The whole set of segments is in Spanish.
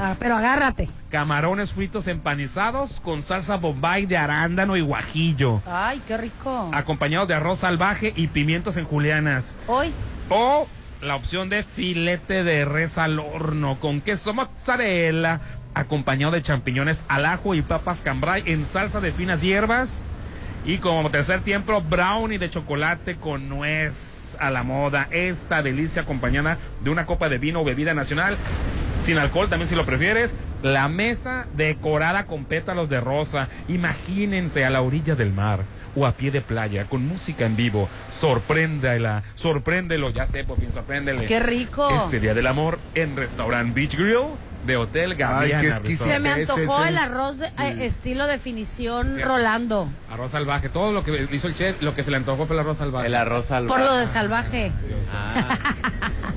Ah, pero agárrate. Camarones fritos empanizados con salsa bombay de arándano y guajillo. Ay, qué rico. Acompañados de arroz salvaje y pimientos en julianas. Hoy. O la opción de filete de res al horno con queso mozzarella, acompañado de champiñones al ajo y papas cambray en salsa de finas hierbas. Y como tercer tiempo, brownie de chocolate con nuez a la moda. Esta delicia acompañada de una copa de vino o bebida nacional, sin alcohol también si lo prefieres. La mesa decorada con pétalos de rosa. Imagínense a la orilla del mar o a pie de playa con música en vivo. Sorpréndela, sorpréndelo, ya sé, por fin sorpréndele. Qué rico. Este Día del Amor en Restaurant Beach Grill de Hotel Gaviana. qué Resort. exquisito. Se me antojó es el el- arroz de eh, estilo definición Sí. Rolando. Arroz salvaje, todo lo que hizo el chef, lo que se le antojó fue el arroz salvaje. El arroz al Por lo de salvaje. Ah,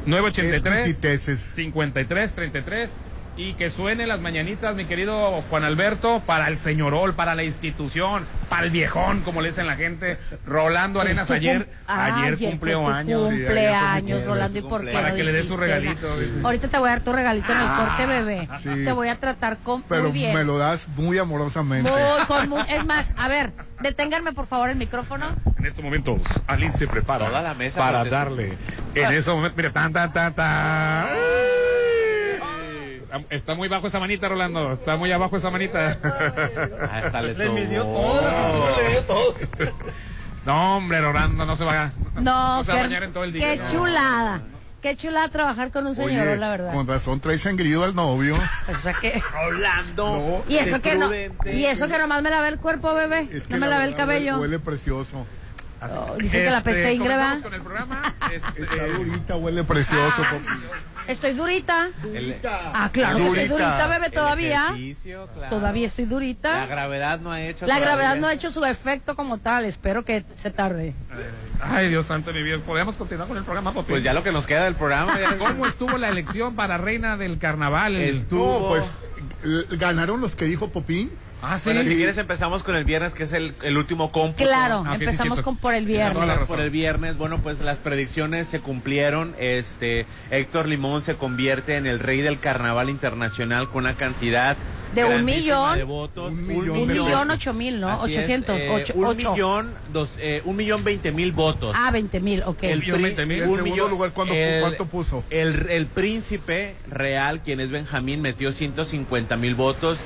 983 Exquisiteces. 53 33 y que suene las mañanitas, mi querido Juan Alberto, para el señorol, para la institución, para el viejón, como le dicen la gente. Rolando Arenas ayer, cum- Ah, ayer fue cumplió años. Sí, ayer Cumpleaños, mi Rolando, ¿y por qué no Para que le dé su regalito. Ahorita te voy a dar tu regalito en el corte, bebé. Sí. Te voy a tratar con Pero muy bien. me lo das muy amorosamente. Muy, con muy- es más, a ver, deténganme por favor el micrófono. En estos momentos, Alice se prepara Toda la mesa para darle. En esos momentos, mira, tan, tan, tan, tan. Está muy bajo esa manita, Rolando. Está muy abajo esa manita. hasta le Le midió todo, seguro le midió todo. No, hombre, Rolando, no se va, No, no se va a qué, bañar en todo el día. qué no. chulada. Qué chulada trabajar con un señor, Oye, la verdad. con razón trae sangrido al novio. Pues, ¿para qué? Rolando. Y eso qué que no, y eso que nomás me lavé el cuerpo, bebé. Es que no me la lavé el cabello. Huele precioso. Así. Oh, dicen que la peste comenzamos ¿verdad? con el programa. Este, Está durita, huele precioso. Ah. Estoy durita. Ah, claro que estoy Durita. bebé, todavía. claro. Todavía estoy La durita. gravedad no ha hecho. La todavía. gravedad no ha hecho su efecto como tal. Espero que se tarde. Ay, Dios santo mi vida. ¿Podemos continuar con el programa, papi? Pues ya lo que nos queda del programa. ya- ¿Cómo estuvo la elección para reina del carnaval? Estuvo- No, pues ganaron los que dijo Popín. Ah, sí. Bueno, si quieres empezamos con el viernes, que es el, el último cómputo. Claro, Ah, sí, empezamos cierto. con por el viernes. por el viernes, bueno, pues las predicciones se cumplieron. Este Héctor Limón se convierte en el rey del carnaval internacional con una cantidad De un millón. de votos. Un Un millón millón ocho mil, ¿no? Así es, Ochocientos. eh, ocho, un ocho. millón, dos, eh, un millón veinte mil votos. Ah, veinte mil, ok. El millón pri- veinte mil. ¿Y el segundo lugar cuánto- cuánto puso? El, el príncipe real, quien es Benjamín, metió 150 mil votos.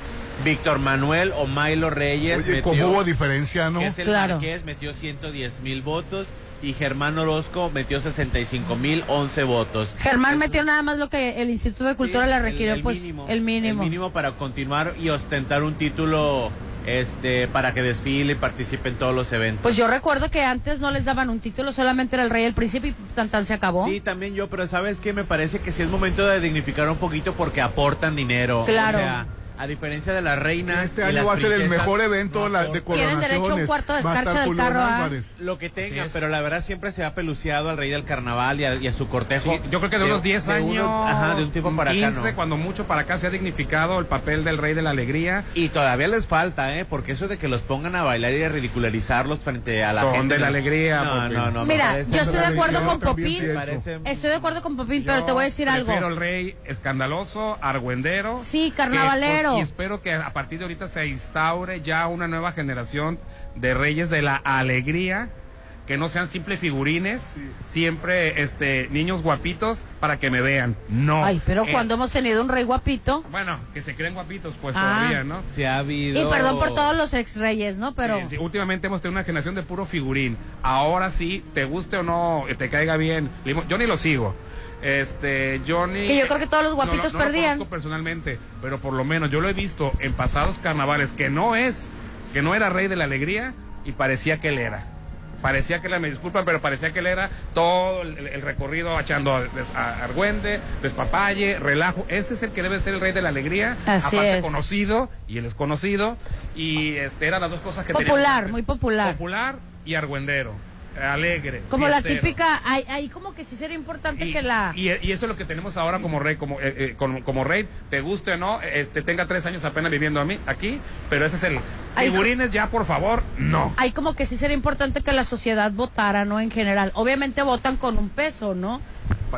Víctor Manuel o Milo Reyes Oye, metió, ¿cómo hubo diferencia, no? que es el Claro. Marqués, metió 110 mil votos. Y Germán Orozco metió 65 mil 11 votos. Germán Es- metió nada más lo que el Instituto de Cultura Sí, le el- requirió, el pues mínimo, el mínimo. El mínimo para continuar y ostentar un título este para que desfile y participe en todos los eventos. Pues yo recuerdo que antes no les daban un título, solamente era el rey y el príncipe y tan tan se acabó. Sí, también yo, pero ¿sabes qué? Me parece que sí es momento de dignificar un poquito porque aportan dinero. Claro. O sea, a diferencia de las reinas. Este y año las va a ser el mejor evento no la- de aportan. Tienen coronaciones. derecho a un cuarto de escarcha del carro, ¿ah? Lo que tengan, pero la verdad siempre se ha peluciado al rey del carnaval y a, y a su cortejo. Sí, yo creo que de unos 10 de años, unos- ajá, de un tiempo para 15, acá, ¿no? cuando mucho para acá se ha dignificado el papel del rey de la alegría. Y todavía les falta, ¿eh? Porque eso de que los pongan a bailar y a ridicularizarlos frente a la Son gente. de la alegría, No, Popín. no, no. Mira, yo estoy de acuerdo con Popín. Estoy de acuerdo con Popín, pero te voy a decir algo. Prefiero el rey escandaloso, argüendero. Sí, que- y espero que a partir de ahorita se instaure ya una nueva generación de reyes de la alegría. Que no sean simples figurines, siempre este niños guapitos para que me vean. No. Ay, pero Eh, cuando hemos tenido un rey guapito. Bueno, que se creen guapitos, pues Ah. todavía, ¿no? Se ha habido. Y perdón por todos los ex reyes, ¿no? Pero Sí, sí, últimamente hemos tenido una generación de puro figurín. Ahora sí, te guste o no, te caiga bien. Limo- Yo ni lo sigo. Este, ni. Que yo creo que todos los no guapitos no perdían. personalmente, pero por lo menos yo lo he visto en pasados carnavales que no es, que no era rey de la alegría y parecía que él era. Parecía que él, me disculpan, pero parecía que él era todo el, el recorrido echando des- a argüende, despapalle, relajo. Ese es el que debe ser el rey de la alegría. Así aparte es. conocido, y él es conocido. Y este eran las dos cosas que popular, muy popular. Popular y argüendero. Alegre. Como la típica, ahí, ahí como que sí sería importante Y, que la... y, y eso es lo que tenemos ahora como rey, como, eh, eh, como, como rey, te guste o no, este, tenga tres años apenas viviendo a mí, aquí, pero ese es el... Figurines ya, por favor, no. Ahí como que sí sería importante que la sociedad votara, ¿no? En general. Obviamente votan con un peso, ¿no?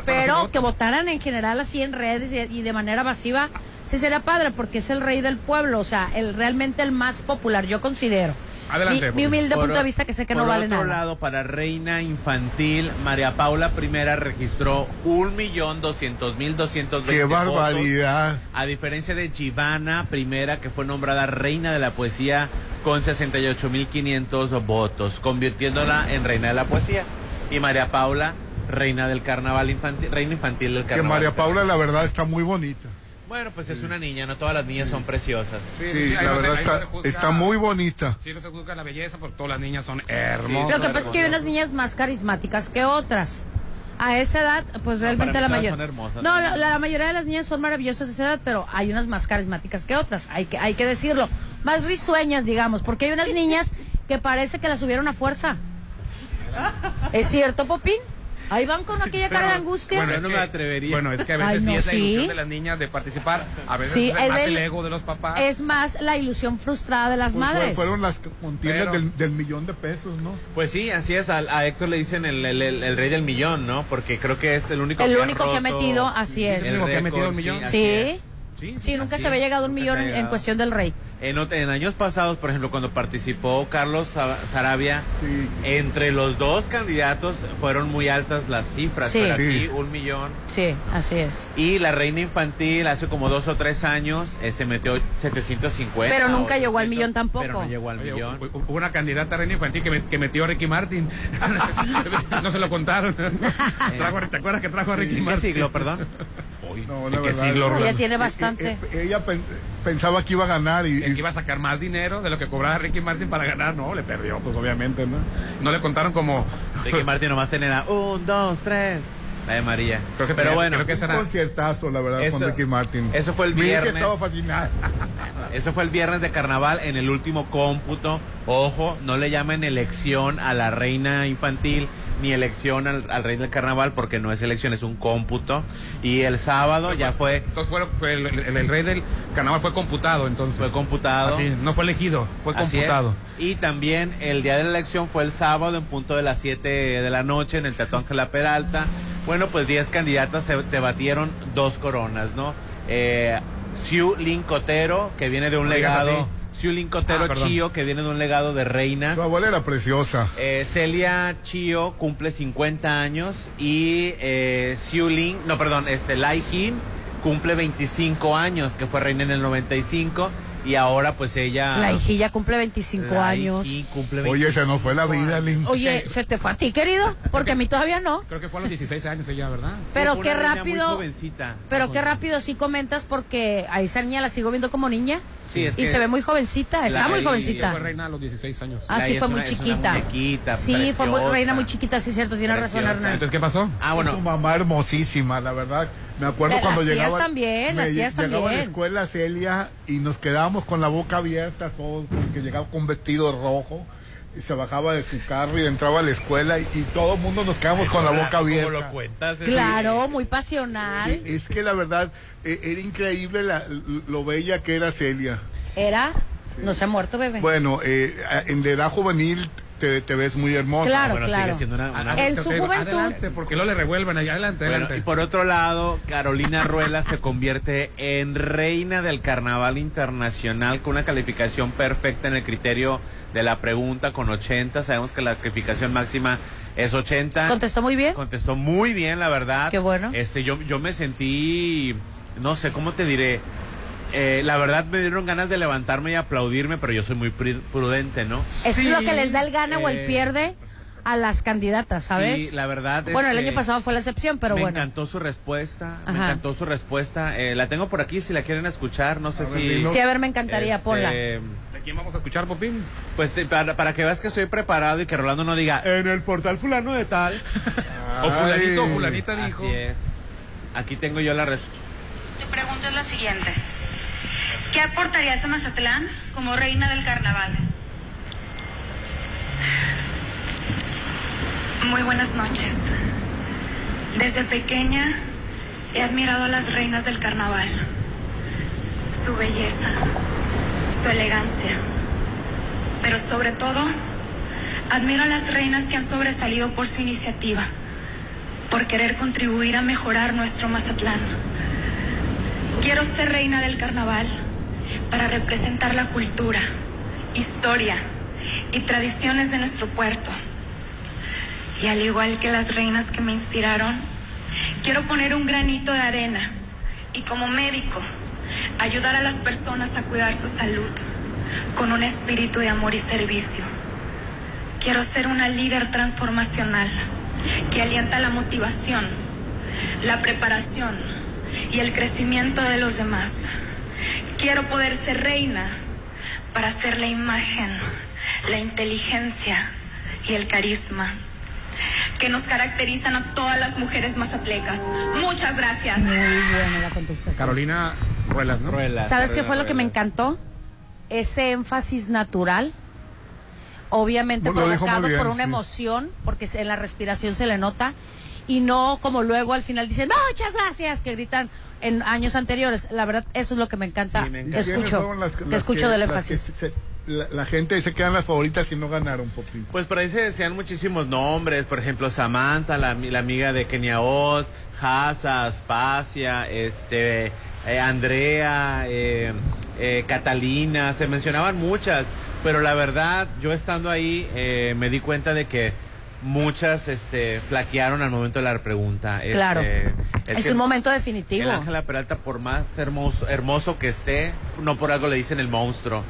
Pero que votaran en general así en redes y, y de manera masiva Sí sería padre porque es el rey del pueblo, o sea, el realmente el más popular, yo considero. Adelante, Mi, humilde Por punto de vista que sé que por no vale otro nada. lado, para reina infantil, María Paula I registró un millón doscientos mil doscientos Qué barbaridad. A diferencia de Givana I, que fue nombrada reina de la poesía con 68.500 votos, convirtiéndola en reina de la poesía. Y María Paula, reina del carnaval infantil, reina infantil del Que carnaval. María Paula, la verdad, está muy bonita. Bueno, pues es una niña, no todas las niñas son preciosas. Sí, la verdad se está, juzga. está muy bonita. Sí, no se juzga la belleza porque todas las niñas son hermosas. Lo que pasa es que hay unas niñas más carismáticas que otras. A esa edad, pues No, realmente para la mayoría. son hermosas, No, ¿no? la, la mayoría de las niñas son maravillosas a esa edad, pero hay unas más carismáticas que otras. Hay que, hay que decirlo. Más risueñas, digamos, porque hay unas niñas que parece que las subieron a fuerza. ¿Es cierto, Popín? Ahí van con aquella cara de angustia. Bueno, es no que- me atrevería. Bueno, es que a veces Ay, sí no, es la ilusión sí. de las niñas de participar. A veces Sí, es es más del- el ego de los papás. es más la ilusión frustrada de las Pues, madres. Fueron las contiendas del, del millón de pesos, ¿no? Pues sí, así es. A, a Héctor le dicen el, el- el- el rey del millón, ¿no? Porque creo que es el único El que único que ha roto metido, así es. el único que ha metido un millón. así Sí. es. Sí, Sí, nunca se había llegado a un millón en, cuestión del rey. En, años pasados, por ejemplo, cuando participó Carlos Sa- Sarabia, Sí. entre los dos candidatos fueron muy altas las cifras. Sí. Pero aquí un millón. Sí, así es. Y la reina infantil hace como dos o tres años eh, se metió 750. Pero nunca llegó al 800, millón tampoco. Pero no llegó al Oye, millón. hu- hu- hubo una candidata reina infantil que, me- que metió a Ricky Martin. no se lo contaron. Trajo- ¿Te acuerdas que trajo a Ricky ¿En qué Martin? siglo, perdón? Uy, No, ¿en la qué verdad, siglo, no. Ella tiene bastante. eh, eh, ella pen- pensaba que iba a ganar y, que iba a sacar más dinero de lo que cobraba Ricky Martin para ganar, no, le perdió, pues obviamente, ¿no? No le contaron como... Ricky Martin nomás tenía un, dos, tres. La de María. Creo que pero bueno, creo que un era- conciertazo, la verdad, con Ricky Martin. eso fue el viernes. Eso fue el viernes de carnaval en el último cómputo. Ojo, no le llamen elección a la reina infantil ni elección al, al rey del carnaval porque no es elección, es un cómputo. Y el sábado ya fue, Entonces fue, fue el, el- el rey del carnaval fue computado, entonces. fue computado. Así, no fue elegido, fue Así computado. es. Y también el día de la elección fue el sábado en punto de las 7 de la noche en el Teatro Ángela Peralta. Bueno, pues 10 candidatas se debatieron dos coronas, ¿no? Eh, Xiu Lin Cotero, que viene de un legado. Lin Cotero Ah. Chío, que viene de un legado de reinas. Su abuela era preciosa. Eh, Celia Chío cumple 50 años y eh, no, perdón, este Lai Jin cumple 25 años, que fue reina en el 95 y ahora pues ella... La hijilla cumple 25 Lai años. Jin cumple Oye, esa no fue la vida, Lin. Oye, ¿se te fue a ti, querido? Porque a mí todavía no. Creo que fue a los 16 años ella, ¿verdad? Pero fue qué rápido. Pero qué rápido sí comentas porque a esa niña la sigo viendo como niña. Sí, es y que- se ve muy jovencita, está muy y- jovencita. fue reina a los 16 años. Ah, sí, fue muy chiquita. muñequita, Sí, fue muy, preciosa. reina muy chiquita, sí, cierto, tiene razón, Preciosa. Hernán. Entonces, ¿qué pasó? Ah, Su bueno, mamá hermosísima, la verdad. Me acuerdo Las cuando tías llegaba. también, las me tías llegaba a la también. escuela Celia y nos quedábamos con la boca abierta todos, porque llegaba con un vestido rojo y se bajaba de su carro y entraba a la escuela y, y todo el mundo nos quedamos con la boca ¿cómo abierta. lo cuentas? Es- Claro, muy pasional. Sí, es que la verdad eh, era increíble la- lo bella que era Celia. Era, no se ha muerto, bebé. Bueno, eh, en la edad juvenil te, te ves muy hermosa. Claro, bueno, claro. sigue siendo una... una- En su Adelante, juventud. Adelante, porque luego le revuelven ahí. Adelante, Bueno, adelante. y por otro lado, Carolina Ruela se convierte en reina del carnaval internacional con una calificación perfecta en el criterio de la pregunta con 80. Sabemos que la calificación máxima es 80. ¿Contestó muy bien? Contestó muy bien, la verdad. Qué bueno. Este, yo, yo me sentí, no sé, ¿cómo te diré? Eh, la verdad me dieron ganas de levantarme y aplaudirme, pero yo soy muy prudente, ¿no? Eso Sí, es lo que les da el gana o el eh, pierde a las candidatas, ¿sabes? Sí, la verdad. bueno, el año pasado fue la excepción, pero me bueno. encantó su respuesta, me encantó su respuesta. Eh, la tengo por aquí si la quieren escuchar, no sé A ver, si... dinos. Sí, a ver, me encantaría, este, ponla. ¿De quién vamos a escuchar, Popín? Pues te- para, para que veas que estoy preparado y que Rolando no diga, en el portal fulano de tal. O fulanito o fulanita dijo. Así es. Aquí tengo yo la respuesta. Tu pregunta es la siguiente. ¿Qué aportarías a Mazatlán como reina del carnaval? Muy buenas noches. Desde pequeña he admirado a las reinas del carnaval. Su belleza, su elegancia. Pero sobre todo, admiro a las reinas que han sobresalido por su iniciativa, por querer contribuir a mejorar nuestro Mazatlán. Quiero ser reina del carnaval para representar la cultura, historia y tradiciones de nuestro puerto. Y al igual que las reinas que me inspiraron, quiero poner un granito de arena y como médico ayudar a las personas a cuidar su salud con un espíritu de amor y servicio. Quiero ser una líder transformacional que alienta la motivación, la preparación y el crecimiento de los demás. Quiero poder ser reina para ser la imagen, la inteligencia y el carisma que nos caracterizan a todas las mujeres mazatlecas. Muchas gracias. Muy buena la contestación. Carolina Ruelas, ¿no? Ruelas, ¿Sabes qué fue lo que me encantó? Ese énfasis natural, obviamente muy provocado bien, por una sí. emoción, porque en la respiración se le nota, y no como luego al final dicen, muchas gracias, que gritan en años anteriores. La verdad, eso es lo que me encanta, Sí, me encanta. ¿Quiénes escucho, las- que las escucho del las énfasis. que la, la gente se quedan las favoritas y no ganaron, Popín. Pues por ahí se decían muchísimos nombres, por ejemplo Samantha, la, la amiga de Kenia Oz, Hasa, Aspasia, este, eh, Andrea, eh, eh, Catalina, se mencionaban muchas, pero la verdad, yo estando ahí eh, me di cuenta de que muchas este, flaquearon al momento de la pregunta. Este, Claro. es Es que un momento el definitivo. Ángela Peralta, por más hermoso, hermoso que esté, no por algo le dicen el monstruo.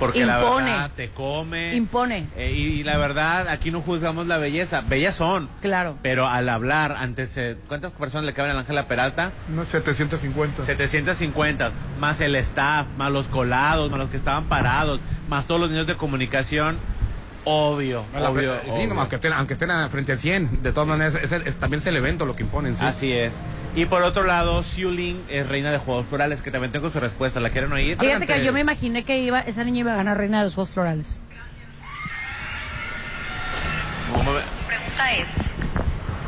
Porque la Impone. verdad te come. Impone. Eh, y, y la verdad, aquí no juzgamos la belleza. Bellas son. Claro. Pero al hablar ante... se- ¿Cuántas personas le caben a la Ángela Peralta? No, 750. 750. Más el staff, más los colados, más los que estaban parados, más todos los niños de comunicación. Obvio, obvio. sí, obvio. no, aunque estén, aunque estén frente a 100, de todas maneras, es, es- también es el evento lo que imponen, sí. Así es. Y por otro lado, Xiu Ling es reina de juegos florales, que también tengo su respuesta. ¿La quieren oír? Fíjate Adelante. que yo me imaginé que iba, esa niña iba a ganar reina de los Juegos Florales. Mi pregunta es,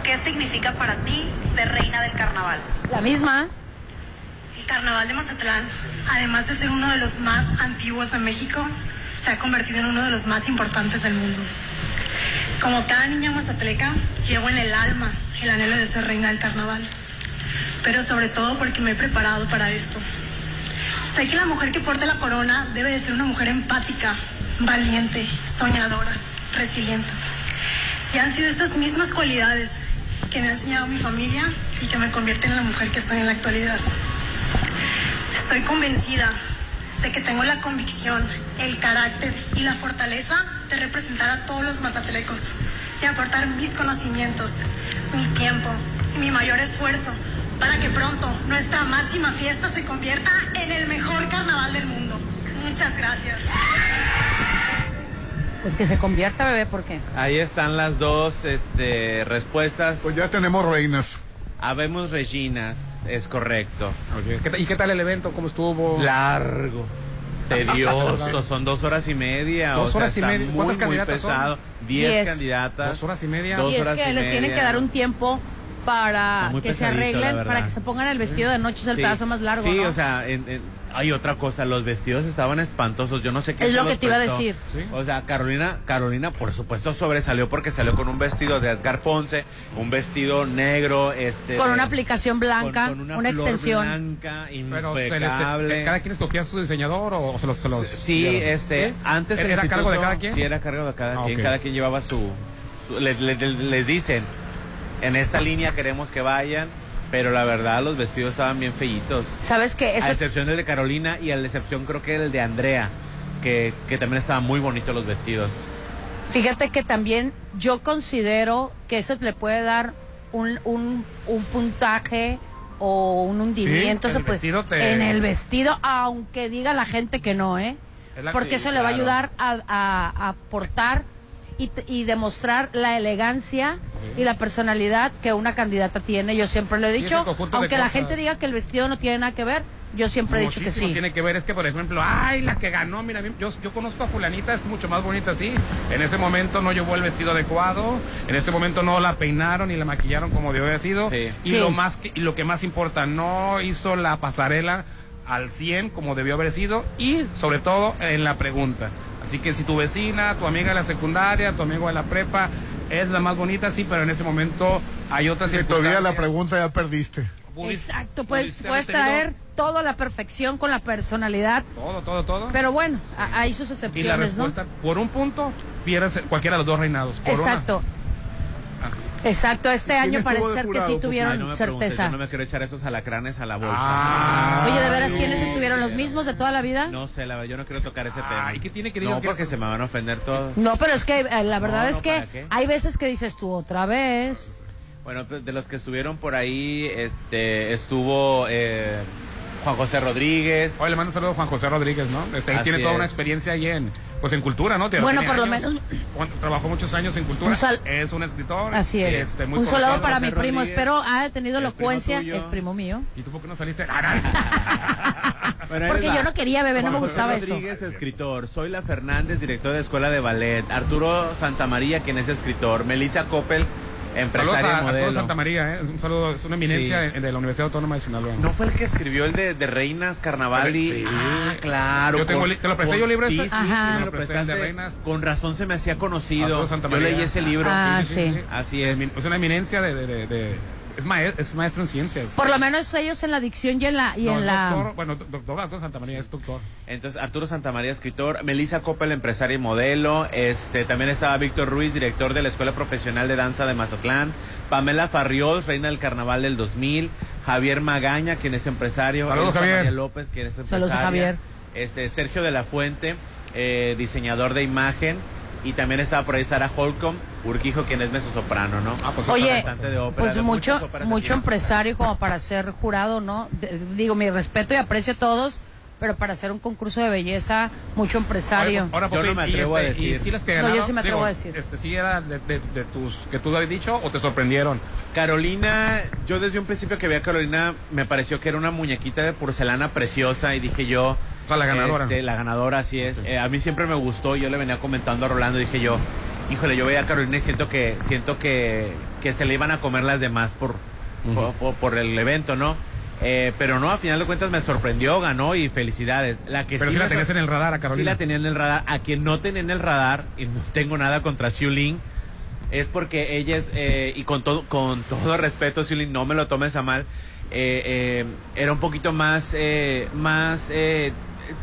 ¿qué significa para ti ser reina del carnaval? La misma, El carnaval de Mazatlán, además de ser uno de los más antiguos de México, se ha convertido en uno de los más importantes del mundo. Como cada niña mazatleca, llevo en el alma el anhelo de ser reina del carnaval, pero sobre todo porque me he preparado para esto. Sé que la mujer que porta la corona debe de ser una mujer empática, valiente, soñadora, resiliente. Y han sido estas mismas cualidades que me ha enseñado mi familia y que me convierten en la mujer que soy en la actualidad. Estoy convencida de que tengo la convicción, el carácter y la fortaleza de representar a todos los mazatlecos y aportar mis conocimientos, mi tiempo y mi mayor esfuerzo para que pronto nuestra máxima fiesta se convierta en el mejor carnaval del mundo. Muchas gracias. pues que se convierta, bebé, porque Ahí están las dos este, respuestas. Pues ya tenemos reinas. Habemos Reginas, es correcto. Así es. ¿Qué ta- ¿Y qué tal el evento? ¿Cómo estuvo? Largo, tedioso, son dos horas y media. Dos o sea, horas y media. Muy, ¿Cuántas muy candidatas son? pesado. Diez, Diez. candidatas. Dos horas y media. Dos y es horas que y les tienen que dar un tiempo para que se arreglen, para que se pongan el vestido de noche, es el Sí. pedazo más largo. Sí, ¿no? o sea, en- en- hay otra cosa, los vestidos estaban espantosos, yo no sé qué Es lo que te iba a decir. Sí. O sea, Carolina, Carolina por supuesto sobresalió porque salió con un vestido de Edgar Ponce, un vestido negro, este con una aplicación blanca, con- con una, flor extensión. blanca, Pero se les, impecable. cada quien escogía a su diseñador o, o se los, se los Sí, dieron? este, ¿Sí? antes ¿Era a cargo de cada quien? Sí, era a cargo de cada Ah, quien, cada quien llevaba su, su- le- le- le- les dicen, en esta línea queremos que vayan, pero la verdad los vestidos estaban bien feitos. ¿Sabes qué? Eso a es- excepción del de Carolina y a la excepción creo que el de Andrea, que, que también estaban muy bonitos los vestidos. Fíjate que también yo considero que eso le puede dar un, un, un puntaje o un hundimiento el puede- vestido te- en el vestido, aunque diga la gente que no, ¿eh? Porque eso le va a ayudar a aportar y, t- y demostrar la elegancia y la personalidad que una candidata tiene. Yo siempre lo he dicho, aunque la gente diga que el vestido no tiene nada que ver, yo siempre he dicho que sí. tiene que ver, es que por ejemplo, ay, la que ganó, mira, yo, yo conozco a fulanita, es mucho más bonita así. En ese momento no llevó el vestido adecuado, en ese momento no la peinaron y la maquillaron como debió haber sido. Sí. Y Sí. lo más que, y lo que más importa, no hizo la pasarela al 100 como debió haber sido y sobre todo en la pregunta. Así que si tu vecina, tu amiga de la secundaria, tu amigo de la prepa es la más bonita, sí, pero en ese momento hay otras Que todavía la pregunta ya perdiste. Exacto, puedes, pudiste puedes traer todo a la perfección con la personalidad. Todo, todo, todo. Pero bueno, a- hay sus y la excepciones, ¿no? respuesta, por un punto, pierdes cualquiera de los dos reinados. Por una. Exacto, Así. exacto. Este ¿Quién año parece ser que sí tuvieron Ay, no me preguntes, certeza. yo no me quiero echar esos alacranes a la bolsa. Ah. Oye, ¿de veras quiénes estuvieron? ¿Los mismos de toda la vida? No sé, la verdad, yo no quiero tocar ese tema. Ay, ¿qué tiene que digas No, que- porque se me van a ofender todos. No, pero es que eh, la verdad No, es no, que hay veces que dices tú otra vez. Bueno, pues, de los que estuvieron por ahí, este, estuvo eh, Juan José Rodríguez. Oye, le mando un saludo a Juan José Rodríguez, ¿no? Este, él tiene toda es. una experiencia ahí en, pues en cultura, ¿no? Tiene- Bueno, por lo menos- trabajó muchos años en cultura. Un sal- es un escritor. Así es. este, muy Un saludo para mi primo. Rodríguez. Espero ha tenido elocuencia. Es primo mío. ¿Y tú por qué no saliste? Bueno, ahí Porque yo no quería bebé, no me Juan José gustaba eso. Rodríguez, escritor. Soy la Fernández, director de Escuela de Ballet. Arturo Santamaría, quien es escritor. Melissa Coppel, Y a, a modelo. todos Santa María, ¿eh? Un saludo, es una eminencia Sí. de, de la Universidad Autónoma de Sinaloa. ¿No fue el que escribió el de, de Reinas Carnaval y... Sí. Ah, claro. Yo tengo con- li- ¿te lo presté con- yo libro Sí, ese? sí, Ajá. sí, lo presté, el de. Reinas. Con razón se me hacía conocido. Yo leí ese libro. Ah, sí. Así es. Es una eminencia de... de- de- de- es, maes- es maestro en ciencias. Por lo menos ellos en la dicción y en la. Y No, en es la doctor, bueno, do- doctor Arturo Santa María es doctor. Entonces, Arturo Santamaría, escritor. Melissa Coppel, empresaria y modelo. Este, también estaba Víctor Ruiz, director de la Escuela Profesional de Danza de Mazatlán. Pamela Farriol, reina del Carnaval del 2000. Javier Magaña, quien es empresario. Saludos, Elsa Javier. María López, quien es empresaria. Saludos a Javier. Este, Sergio de la Fuente, eh, diseñador de imagen. Y también estaba por ahí Sara Holcomb, Urquijo, quien es mezzosoprano, ¿no? Ah, pues Oye, cantante de ópera, pues de mucho, mucho empresario como para ser jurado, ¿no? De- digo, mi respeto y aprecio a todos, pero para hacer un concurso de belleza, mucho empresario. Ahora, ahora, Yo Popi, no me y atrevo a este, decir. ¿Y si las que No, yo sí me atrevo digo, a decir. Este, ¿Sí era de, de- de tus que tú habías dicho o te sorprendieron? Carolina, yo desde un principio que vi a Carolina me pareció que era una muñequita de porcelana preciosa y dije yo... O sea, la ganadora. este, la ganadora, así es. Eh, a mí siempre me gustó, yo le venía comentando a Rolando, dije yo, híjole, yo veía a Carolina y siento que siento que, que se le iban a comer las demás por, por, por- por el evento, ¿no? Eh, pero no, a final de cuentas me sorprendió, ganó y felicidades. La que Pero sí la tenías en el radar a Carolina. Sí la tenía en el radar. A quien no tenía en el radar, y no tengo nada contra Xiu Ling, es porque ella es, eh, y con todo, con todo respeto, Xiu Ling, no me lo tomes a mal, eh, eh, era un poquito más, eh, más, eh,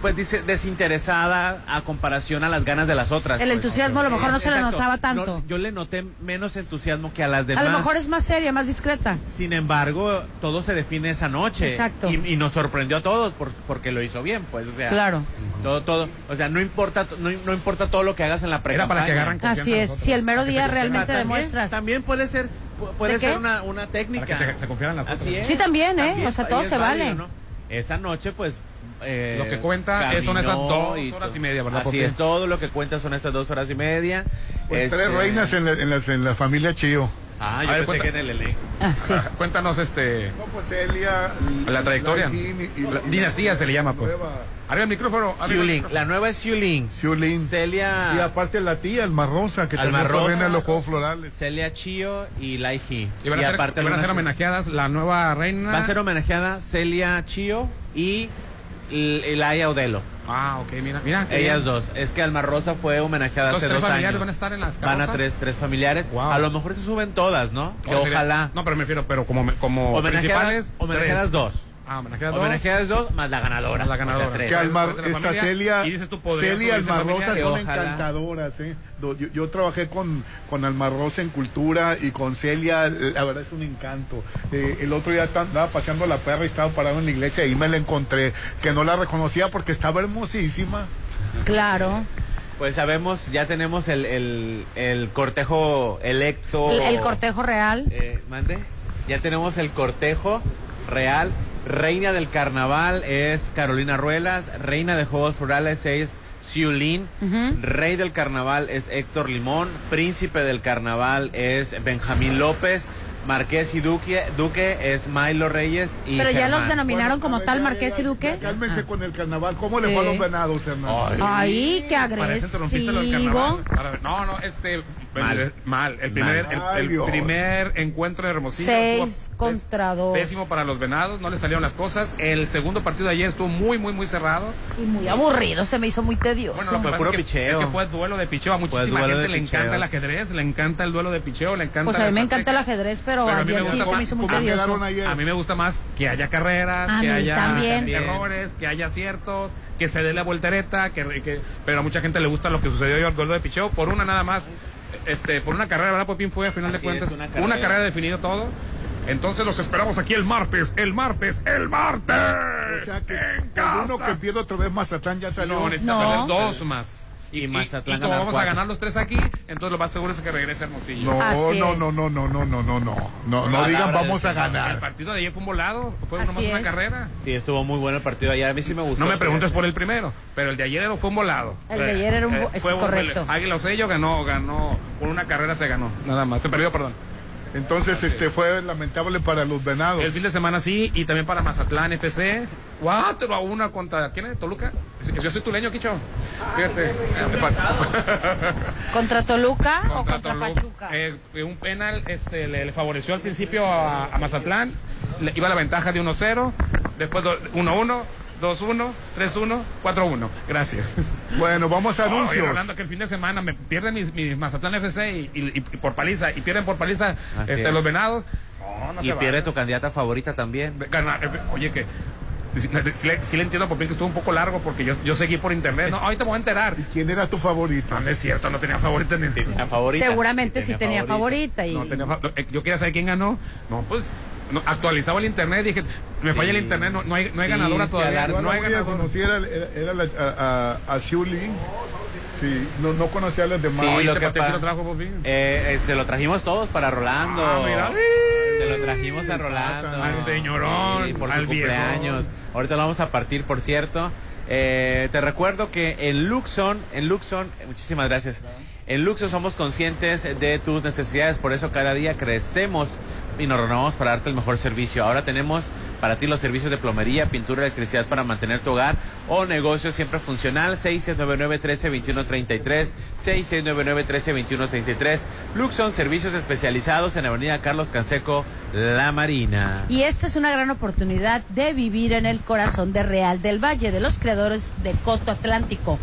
pues dice, desinteresada a comparación a las ganas de las otras. El pues. entusiasmo a lo mejor no se le notaba tanto. No, yo le noté menos entusiasmo que a las a demás. lo mejor es más seria, más discreta. Sin embargo, todo se define esa noche. Exacto. Y, y nos sorprendió a todos por- porque lo hizo bien, pues, o sea. Claro. Todo, todo, o sea, no importa, no, no importa todo lo que hagas en la pre Era para que agarran confianza Así es. Si el mero día realmente también, demuestras. También puede ser, pu- puede ser una, una técnica. Para que se, se confiaran las Así otras. es. Sí, también, ¿eh? O sea, todo se vale. Esa noche, pues. Eh, Lo que cuenta es- son esas dos y horas y media, ¿verdad, Así es, todo lo que cuenta son estas dos horas y media. Pues Este- tres reinas en la, en, las- en la familia Chío. Ah, yo A ver, pensé cuenta. que en el elenco. Ah, sí. Ah, Cuéntanos este No, pues Celia. la trayectoria. Laín y- y- La y- dinastía se le llama, pues. nueva Arriba el micrófono. el la nueva es. Xiu Lin. Celia. Y aparte la tía, Alma Rosa, que Alma también de los Juegos Florales. Celia Chio y Lai He. Y van a, ser, aparte van a ser homenajeadas la nueva reina. Va a ser homenajeada Celia Chio y Laia Odelo. Ah, ok, mira, mira. Ellas bien. dos. Es que Alma Rosa fue homenajeada hace tres dos familiares años. van a estar en las Van a tres, tres familiares. Wow. A lo mejor se suben todas, ¿no? Que O sería- ojalá. No, pero me refiero, pero como, como homenajeadas principales. homenajeadas tres. dos. Ah, homenajeadas dos. Homenajeadas dos más la ganadora. La ganadora. O sea, tres. Que Alma, de la esta familia, Celia, y dices tú, Celia y subirse Alma familiar, Rosa que son ojalá. encantadoras. ¿eh? Yo, yo trabajé con, con Alma Rosa en cultura y con Celia, la verdad es un encanto. Eh, el otro día andaba paseando a la perra y estaba parado en la iglesia y me la encontré, que no la reconocía porque estaba hermosísima. Claro. Pues sabemos, ya tenemos el, el, el cortejo electo. El, el cortejo real. Eh, mande. Ya tenemos el cortejo real. Reina del carnaval es Carolina Ruelas. Reina de Juegos Florales es Xiu Lin. Ujú. Rey del carnaval es Héctor Limón. Príncipe del carnaval es Benjamín López. Marqués y Duque, Duque es Milo Reyes y Pero ya Germán. los denominaron Bueno, como ver, tal ya, Marqués ya, y Duque. ya Cálmense Ah. con el carnaval. ¿Cómo le fue a los venados, Hernán? Ay. Ay, qué Parece agresivo. carnaval. No, no, este, Mal. El- mal. El primer, el- primer encuentro de Hermosillo. Seis contra dos. Pésimo para los venados, no le salieron las cosas. El segundo partido de ayer estuvo muy, muy, muy cerrado. Y muy aburrido, se me hizo muy tedioso. Bueno, lo que Fue puro es que, picheo. es que fue duelo de picheo. A muchísima gente le encanta el ajedrez, le encanta el duelo de picheo, le encanta pues a mí me encanta el ajedrez, pero, Pero a mí me ayer sí gusta se me más hizo muy ¿Cómo tedioso. A mí me gusta más que haya carreras, A que haya también. errores, que haya aciertos, que se dé la voltereta, que, que- pero a mucha gente le gusta lo que sucedió ayer el duelo de picheo por una nada más, este, por una carrera, ¿verdad, Popín? Fue a final de cuentas es, una una carrera. carrera, definido todo. Entonces los esperamos aquí el martes, el martes, el martes. O sea que en por uno que pierde otra vez Mazatlán ya salió. No, necesita No. perder dos más. Y Mazatlán y como ganar vamos a ganar los tres aquí, entonces lo más seguro es que regrese Hermosillo. No, no, no, no, no, no, no, no, no. No, no digan vamos a que El ganar. partido de ayer fue un volado, fue Así nomás una es. carrera. Sí, estuvo muy bueno el partido de ayer. A mí sí me gustó. No me preguntes por el primero, pero el de ayer fue un volado. El de ayer era un vo- es fue correcto. Águila Osello ganó, ganó, por una carrera se ganó, nada más. Se perdió, perdón. Entonces, este fue lamentable para los venados. El fin de semana sí, y también para Mazatlán FC. 4 a 1 contra. ¿Quién es? ¿Toluca? Yo soy tuleño, Quicho. Fíjate. eh, ¿Contra Toluca o contra contra Toluca. Pachuca? Eh, un penal este, le, le favoreció al principio a, a Mazatlán. Le, iba la ventaja de 1-0. Después do- 1-1, 2-1, 3-1, 4-1. Gracias. Bueno, vamos a anuncios. Rolando, que el fin de semana me pierden mis, mis Mazatlán FC y, y- y por paliza. Y pierden por paliza este, es. los venados. No, no Y se pierde tu candidata favorita también. Eh, oye, que. Sí, sí le, sí le entiendo por qué que estuvo un poco largo porque yo, yo seguí por internet. No, ahorita me voy a enterar. ¿Quién era tu favorito? No, no es cierto, no tenía favorita ni La favorita. Seguramente sí tenía favorita. y No tenía fa- eh, yo quería saber quién ganó. No, pues no, actualizaba el internet. Dije, me falla el internet. No, no hay, no hay Sí, ganadora todavía. No hay ganadora. conocía era, era- a, a, a Ling. Sí, no, no conocía a los demás. Sí, lo ¿te que pa- lo trajo, por fin? Eh, eh, se lo trajimos todos para Rolando. Ah, mira. Se lo trajimos a Rolando. Al señorón, Sí, por al su cumpleaños. Ahorita lo vamos a partir, por cierto. Eh, te recuerdo que en Luxon, en Luxon, muchísimas gracias. En Luxon somos conscientes de tus necesidades, por eso cada día crecemos y nos renovamos para darte el mejor servicio. Ahora tenemos para ti los servicios de plomería, pintura, electricidad para mantener tu hogar o negocio siempre funcional. 6699-132133, 6699-132133. Luxon, servicios especializados en Avenida Carlos Canseco, La Marina. Y esta es una gran oportunidad de vivir en el corazón de Real del Valle, de los creadores de Coto Atlántico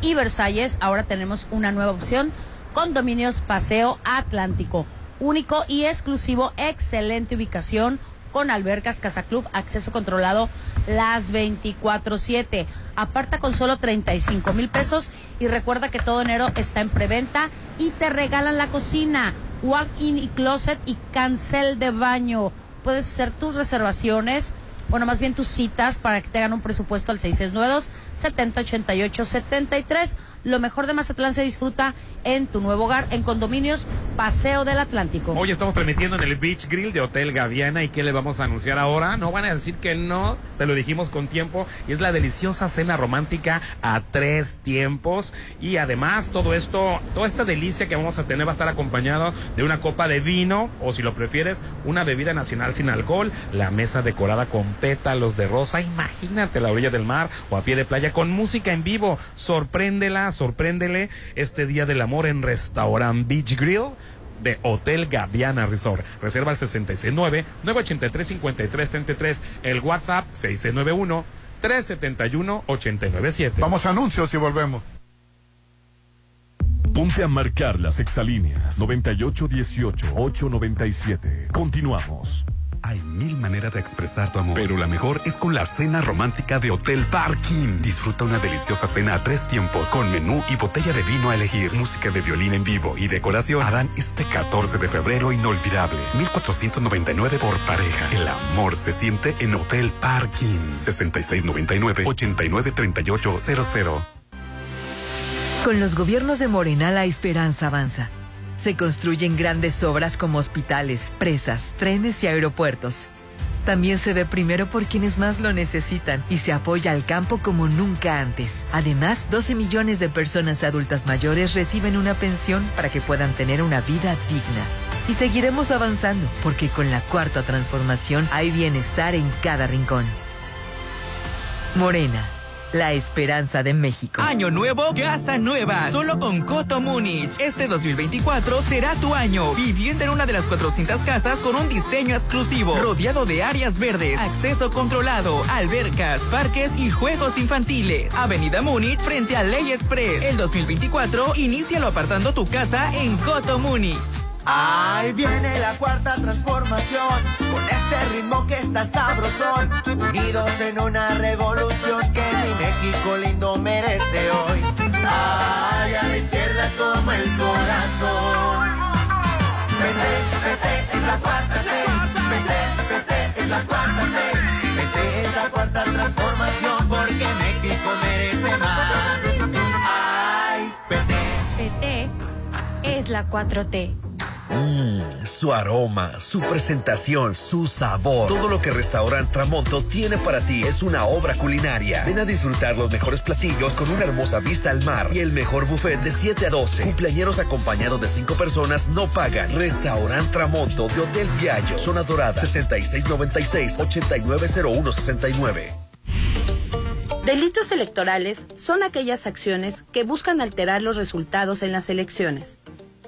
y Versalles. Ahora tenemos una nueva opción, Condominios Paseo Atlántico. Único y exclusivo, excelente ubicación con albercas, casa club, acceso controlado las 24-7. Aparta con solo 35 mil pesos y recuerda que todo enero está en preventa y te regalan la cocina, walk-in y closet y cancel de baño. Puedes hacer tus reservaciones, bueno, más bien tus citas para que te hagan un presupuesto al 6692 7088 73. Lo mejor de Mazatlán se disfruta en tu nuevo hogar en Condominios Paseo del Atlántico. Hoy estamos transmitiendo en el Beach Grill de Hotel Gaviana y ¿qué le vamos a anunciar ahora? No van a decir que no, te lo dijimos con tiempo y es la deliciosa cena romántica a tres tiempos y además todo esto, toda esta delicia que vamos a tener va a estar acompañado de una copa de vino o si lo prefieres una bebida nacional sin alcohol, la mesa decorada con pétalos de rosa, imagínate la orilla del mar o a pie de playa con música en vivo, sorpréndela, sorpréndele este día del amor en Restaurant Beach Grill de Hotel Gaviana Resort. Reserva al 669-983-5333. El WhatsApp 691-371-897. Vamos a anuncios y volvemos. Ponte a marcar las exalíneas 9818-897. Continuamos. Hay mil maneras de expresar tu amor, pero la mejor es con la cena romántica de Hotel Parking. Disfruta una deliciosa cena a tres tiempos, con menú y botella de vino a elegir, música de violín en vivo y decoración. Harán este 14 de febrero inolvidable. 1499 por pareja. El amor se siente en Hotel Parking. 6699-893800. Con los gobiernos de Morena la esperanza avanza. Se construyen grandes obras como hospitales, presas, trenes y aeropuertos. También se ve primero por quienes más lo necesitan y se apoya al campo como nunca antes. Además, 12 millones de personas adultas mayores reciben una pensión para que puedan tener una vida digna. Y seguiremos avanzando, porque con la cuarta transformación hay bienestar en cada rincón. Morena, la esperanza de México. Año nuevo, casa nueva. Solo con Coto Múnich. Este 2024 será tu año. Viviendo en una de las 400 casas con un diseño exclusivo. Rodeado de áreas verdes, acceso controlado, albercas, parques y juegos infantiles. Avenida Múnich frente a Ley Express. El 2024, inícialo apartando tu casa en Coto Múnich. Ahí viene la cuarta transformación, con este ritmo que está sabrosón, unidos en una revolución que mi México lindo merece hoy. Ay, a la izquierda como el corazón. Vete, vete, es la cuarta T. Vete, vete, es la cuarta T. Vete, es la cuarta transformación porque México merece más. Ay, vete. PT es la 4T. Mmm, su aroma, su presentación, su sabor. Todo lo que Restaurant Tramonto tiene para ti es una obra culinaria. Ven a disfrutar los mejores platillos con una hermosa vista al mar y el mejor buffet de 7 a 12. Cumpleañeros acompañados de 5 personas no pagan. Restaurant Tramonto de Hotel Viallo, Zona Dorada, 6696-890169. Delitos electorales son aquellas acciones que buscan alterar los resultados en las elecciones.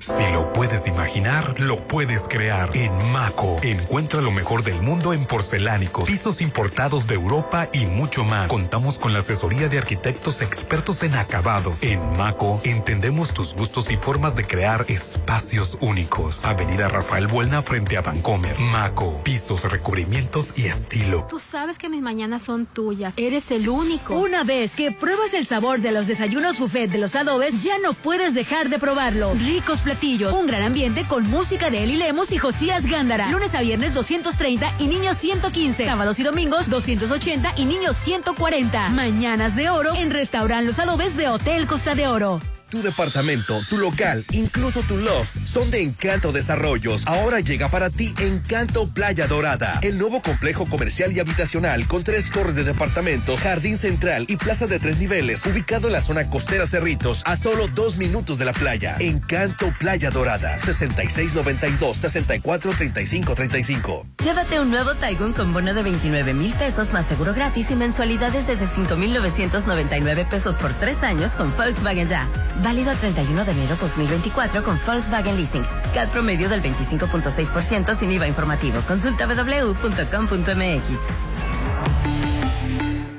Si lo puedes imaginar, lo puedes crear. En Maco, encuentra lo mejor del mundo en porcelánicos, pisos importados de Europa y mucho más. Contamos con la asesoría de arquitectos expertos en acabados. En Maco, entendemos tus gustos y formas de crear espacios únicos. Avenida Rafael Buelna frente a Vancomer. Maco, pisos, recubrimientos y estilo. Tú sabes que mis mañanas son tuyas. Eres el único. Una vez que pruebas el sabor de los desayunos buffet de los adobes, ya no puedes dejar de probarlo. Ricos platillos, un gran ambiente con música de Eli Lemos y Josías Gándara. Lunes a viernes 230 y niños 115. Sábados y domingos 280 y niños 140. Mañanas de oro en Restaurant Los Adobes de Hotel Costa de Oro. Tu departamento, tu local, incluso tu loft son de Encanto Desarrollos. Ahora llega para ti Encanto Playa Dorada, el nuevo complejo comercial y habitacional con tres torres de departamentos, jardín central y plaza de tres niveles, ubicado en la zona costera Cerritos, a solo dos minutos de la playa. Encanto Playa Dorada, 6692-643535. Llévate un nuevo Taigun con bono de 29 mil pesos más seguro gratis y mensualidades desde 5,999 pesos por tres años con Volkswagen Ya. Válido el 31 de enero 2024 con Volkswagen Leasing. CAD promedio del 25.6% sin IVA informativo. Consulta www.com.mx.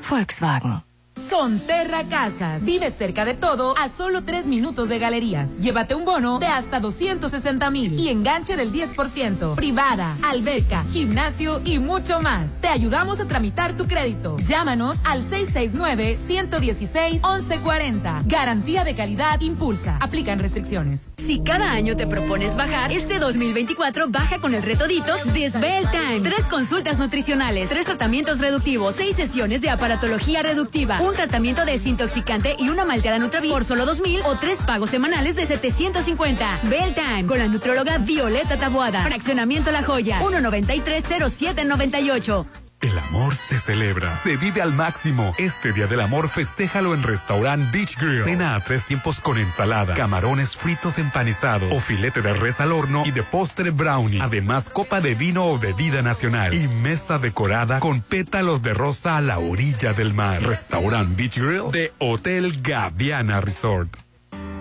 Volkswagen. Sonterra Casas. Vive cerca de todo a solo tres minutos de galerías. Llévate un bono de hasta 260 mil y enganche del 10%. Privada, alberca, gimnasio y mucho más. Te ayudamos a tramitar tu crédito. Llámanos al 669-116-1140. Garantía de calidad impulsa. Aplican restricciones. Si cada año te propones bajar, este 2024 baja con el reto Ditos de Svelte Time. Tres consultas nutricionales, tres tratamientos reductivos, seis sesiones de aparatología reductiva, un tratamiento desintoxicante y una malteada Nutravi por solo 2000 o tres pagos semanales de 750. Bell Time con la nutróloga Violeta Taboada. Fraccionamiento La Joya 1930798. El amor se celebra, se vive al máximo. Este Día del Amor festéjalo en Restaurant Beach Grill. Cena a tres tiempos con ensalada, camarones fritos empanizados o filete de res al horno y de postre brownie. Además, copa de vino o bebida nacional y mesa decorada con pétalos de rosa a la orilla del mar. Restaurant Beach Grill de Hotel Gaviana Resort.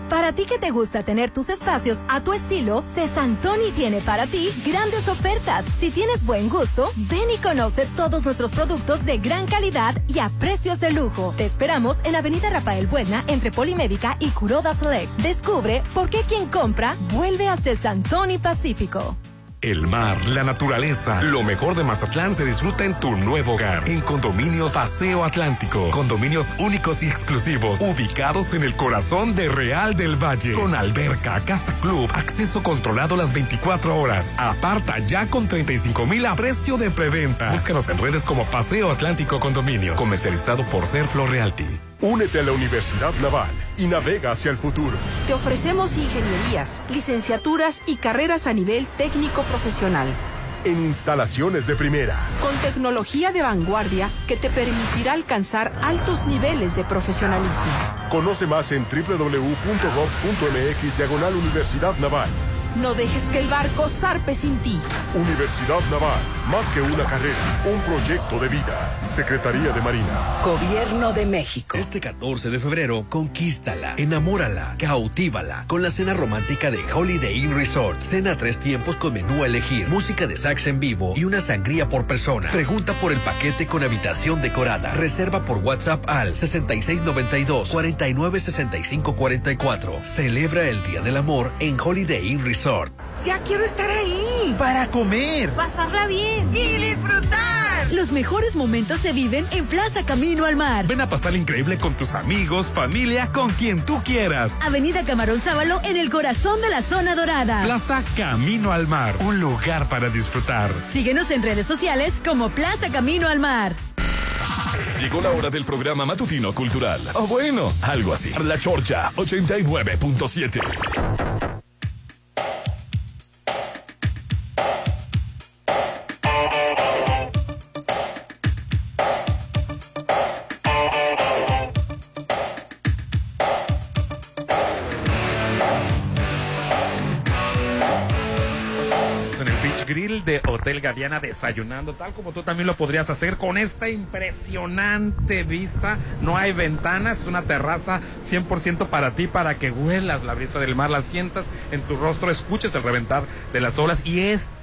Para ti que te gusta tener tus espacios a tu estilo, Cesantoni tiene para ti grandes ofertas. Si tienes buen gusto, ven y conoce todos nuestros productos de gran calidad y a precios de lujo. Te esperamos en Avenida Rafael Buena entre Polimédica y Curoda Select. Descubre por qué quien compra vuelve a Cesantoni Pacífico. El mar, la naturaleza, lo mejor de Mazatlán se disfruta en tu nuevo hogar. En Condominios Paseo Atlántico. Condominios únicos y exclusivos, ubicados en el corazón de Real del Valle. Con alberca, casa club, acceso controlado las 24 horas. Aparta ya con 35 mil a precio de preventa. Búscanos en redes como Paseo Atlántico Condominios. Comercializado por Serflo Realty. Únete a la Universidad Naval y navega hacia el futuro. Te ofrecemos ingenierías, licenciaturas y carreras a nivel técnico profesional. En instalaciones de primera. Con tecnología de vanguardia que te permitirá alcanzar altos niveles de profesionalismo. Conoce más en www.gov.mx diagonal Universidad Naval. No dejes que el barco zarpe sin ti. Universidad Naval, más que una carrera, un proyecto de vida. Secretaría de Marina. Gobierno de México. Este 14 de febrero, conquístala, enamórala, cautívala con la cena romántica de Holiday Inn Resort. Cena a tres tiempos con menú a elegir, música de sax en vivo y una sangría por persona. Pregunta por el paquete con habitación decorada. Reserva por WhatsApp al 6692 496544. Celebra el Día del Amor en Holiday Inn Resort. Ya quiero estar ahí. Para comer. Pasarla bien. Y disfrutar. Los mejores momentos se viven en Plaza Camino al Mar. Ven a pasar increíble con tus amigos, familia, con quien tú quieras. Avenida Camarón Sábalo en el corazón de la zona dorada. Plaza Camino al Mar, un lugar para disfrutar. Síguenos en redes sociales como Plaza Camino al Mar. Llegó la hora del programa matutino cultural. O bueno, algo así. La Chorcha 89.7. De Hotel Gaviana desayunando, tal como tú también lo podrías hacer con esta impresionante vista. No hay ventanas, es una terraza 100% para ti, para que huelas la brisa del mar, la sientas en tu rostro, escuches el reventar de las olas y este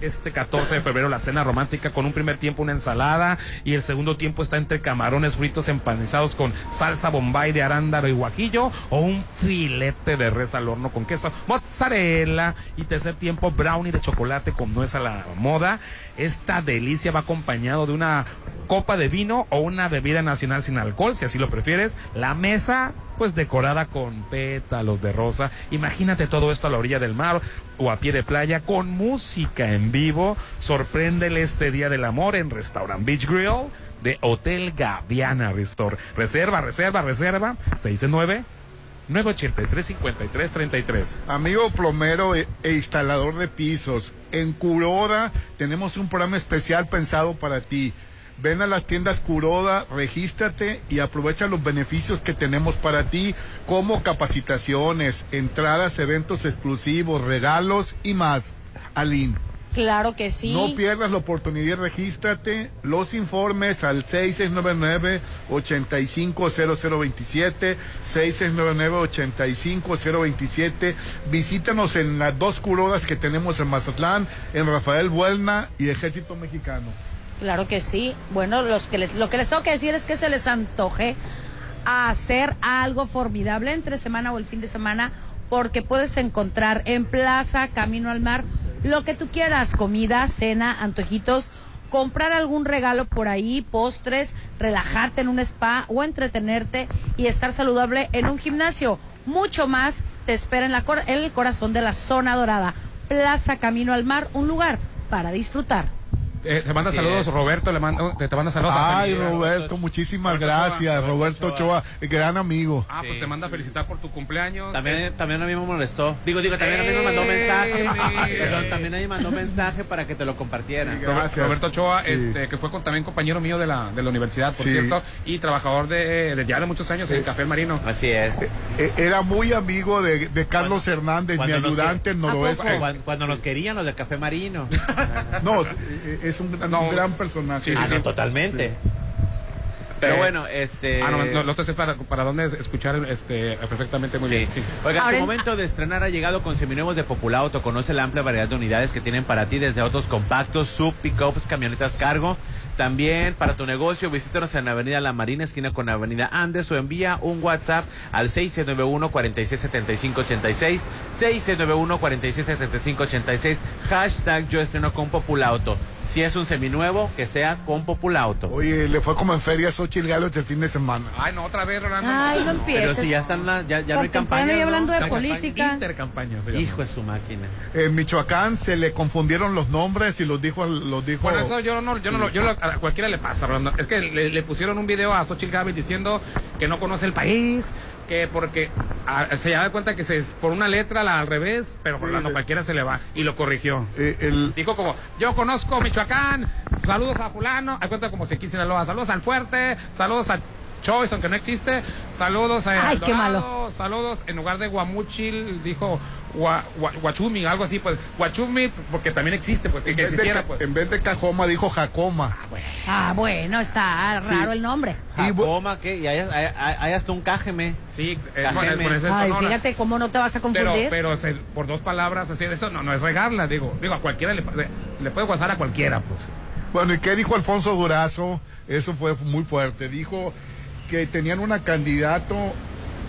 este 14 de febrero la cena romántica con un primer tiempo una ensalada y el segundo tiempo está entre camarones fritos empanizados con salsa bombay de arándano y guajillo o un filete de res al horno con queso, mozzarella y tercer tiempo brownie de chocolate con nuez a la moda. Esta delicia va acompañado de una copa de vino o una bebida nacional sin alcohol, si así lo prefieres. La mesa pues decorada con pétalos de rosa. Imagínate todo esto a la orilla del mar o a pie de playa con música en vivo. Sorpréndele este día del amor en Restaurant Beach Grill de Hotel Gaviana Resort. Reserva, reserva, reserva. 669 983 5333 Amigo plomero e, e instalador de pisos, en Curoda tenemos un programa especial pensado para ti. Ven a las tiendas Curoda, regístrate y aprovecha los beneficios que tenemos para ti, como capacitaciones, entradas, eventos exclusivos, regalos y más. Aline. Claro que sí. No pierdas la oportunidad, regístrate. Los informes al 6699-850027, 6699-850027. Visítanos en las dos curodas que tenemos en Mazatlán, en Rafael Buelna y Ejército Mexicano. Claro que sí. Bueno, los que les- lo que les tengo que decir es que se les antoje hacer algo formidable entre semana o el fin de semana, porque puedes encontrar en Plaza, Camino al Mar, lo que tú quieras, comida, cena, antojitos, comprar algún regalo por ahí, postres, relajarte en un spa o entretenerte y estar saludable en un gimnasio. Mucho más te espera en, la cor- en el corazón de la zona dorada. Plaza Camino al Mar, un lugar para disfrutar. Eh, te manda Así saludos es. Roberto, le manda, te, te manda saludos. a Ay. Roberto, muchísimas gracias. Roberto Ochoa, gran amigo. Ah, pues te manda a felicitar por tu cumpleaños. También, también a mí me molestó. Digo, digo, también a mí me mandó mensaje. Eh. Perdón, también a mí me mandó mensaje para que te lo compartieran. Robert- Roberto Ochoa, Sí. este, que fue con- también compañero mío de la, de la universidad, por Sí. cierto, y trabajador de, de ya de muchos años en Café Marino. Así es. Eh, Era muy amigo de, de Carlos Hernández, mi Cuando ayudante en. Noroeste. Cuando, cuando nos querían los de Café Marino. No, eh, es un, gran- un gran personaje. Ah, no, totalmente. Pero Eh, bueno, este. Ah, no, no, no sé para, para dónde es- escuchar este, perfectamente muy Sí. bien. Sí. Oiga, Ahora tu en- momento de estrenar ha llegado con Seminuevos de Populauto. Conoce la amplia variedad de unidades que tienen para ti desde autos compactos, sub, pickups, camionetas cargo. También para tu negocio, visítanos en Avenida La Marina, esquina con Avenida Andes, o envía un WhatsApp al 691-467586, 691-467586, hashtag yo estreno con Populauto. Si es un seminuevo, que sea con Populauto. Oye, le fue como en feria a Xochitl Gálvez el fin de semana. Ay, no, otra vez, Rolando. Ay, no Pero empieces. si ya están, la- ya, ya no hay campaña. ¿no? hablando de Ya- política. Intercampaña. Hijo de su máquina. En Michoacán se le confundieron los nombres y los dijo, los dijo. Bueno, eso yo no, yo no, lo- yo lo- a cualquiera le pasa, Rolando. Es que le, le pusieron un video a Xochitl Gávez diciendo que no conoce el país, que porque ah, se da cuenta que se por una letra la al revés, pero Rolando cualquiera se le va y lo corrigió. Eh, Dijo como, yo conozco Michoacán, saludos a fulano, a cuenta como se quiso Sinaloa, saludos al fuerte, saludos a Choice, aunque no existe, saludos a Ay, qué Dorado, saludos en lugar de Guamuchil, dijo Gua- Gua- Guachumi, algo así, pues Guachumi, porque también existe, pues en, que de, pues. en vez de Cajoma dijo Jacoma. Ah, bueno, está raro el nombre. Jacoma, ¿qué? Y hay, hay- hay- hasta un cájeme. Sí, eh, Cájeme. con- con ese Ay, sonora. fíjate cómo no te vas a Pero, confundir. pero se- por dos palabras así, eso no, no es regarla, digo, digo, a cualquiera le, le puede pasar a cualquiera, pues. Bueno, ¿y qué dijo Alfonso Durazo? Eso fue muy fuerte. Dijo que tenían una candidato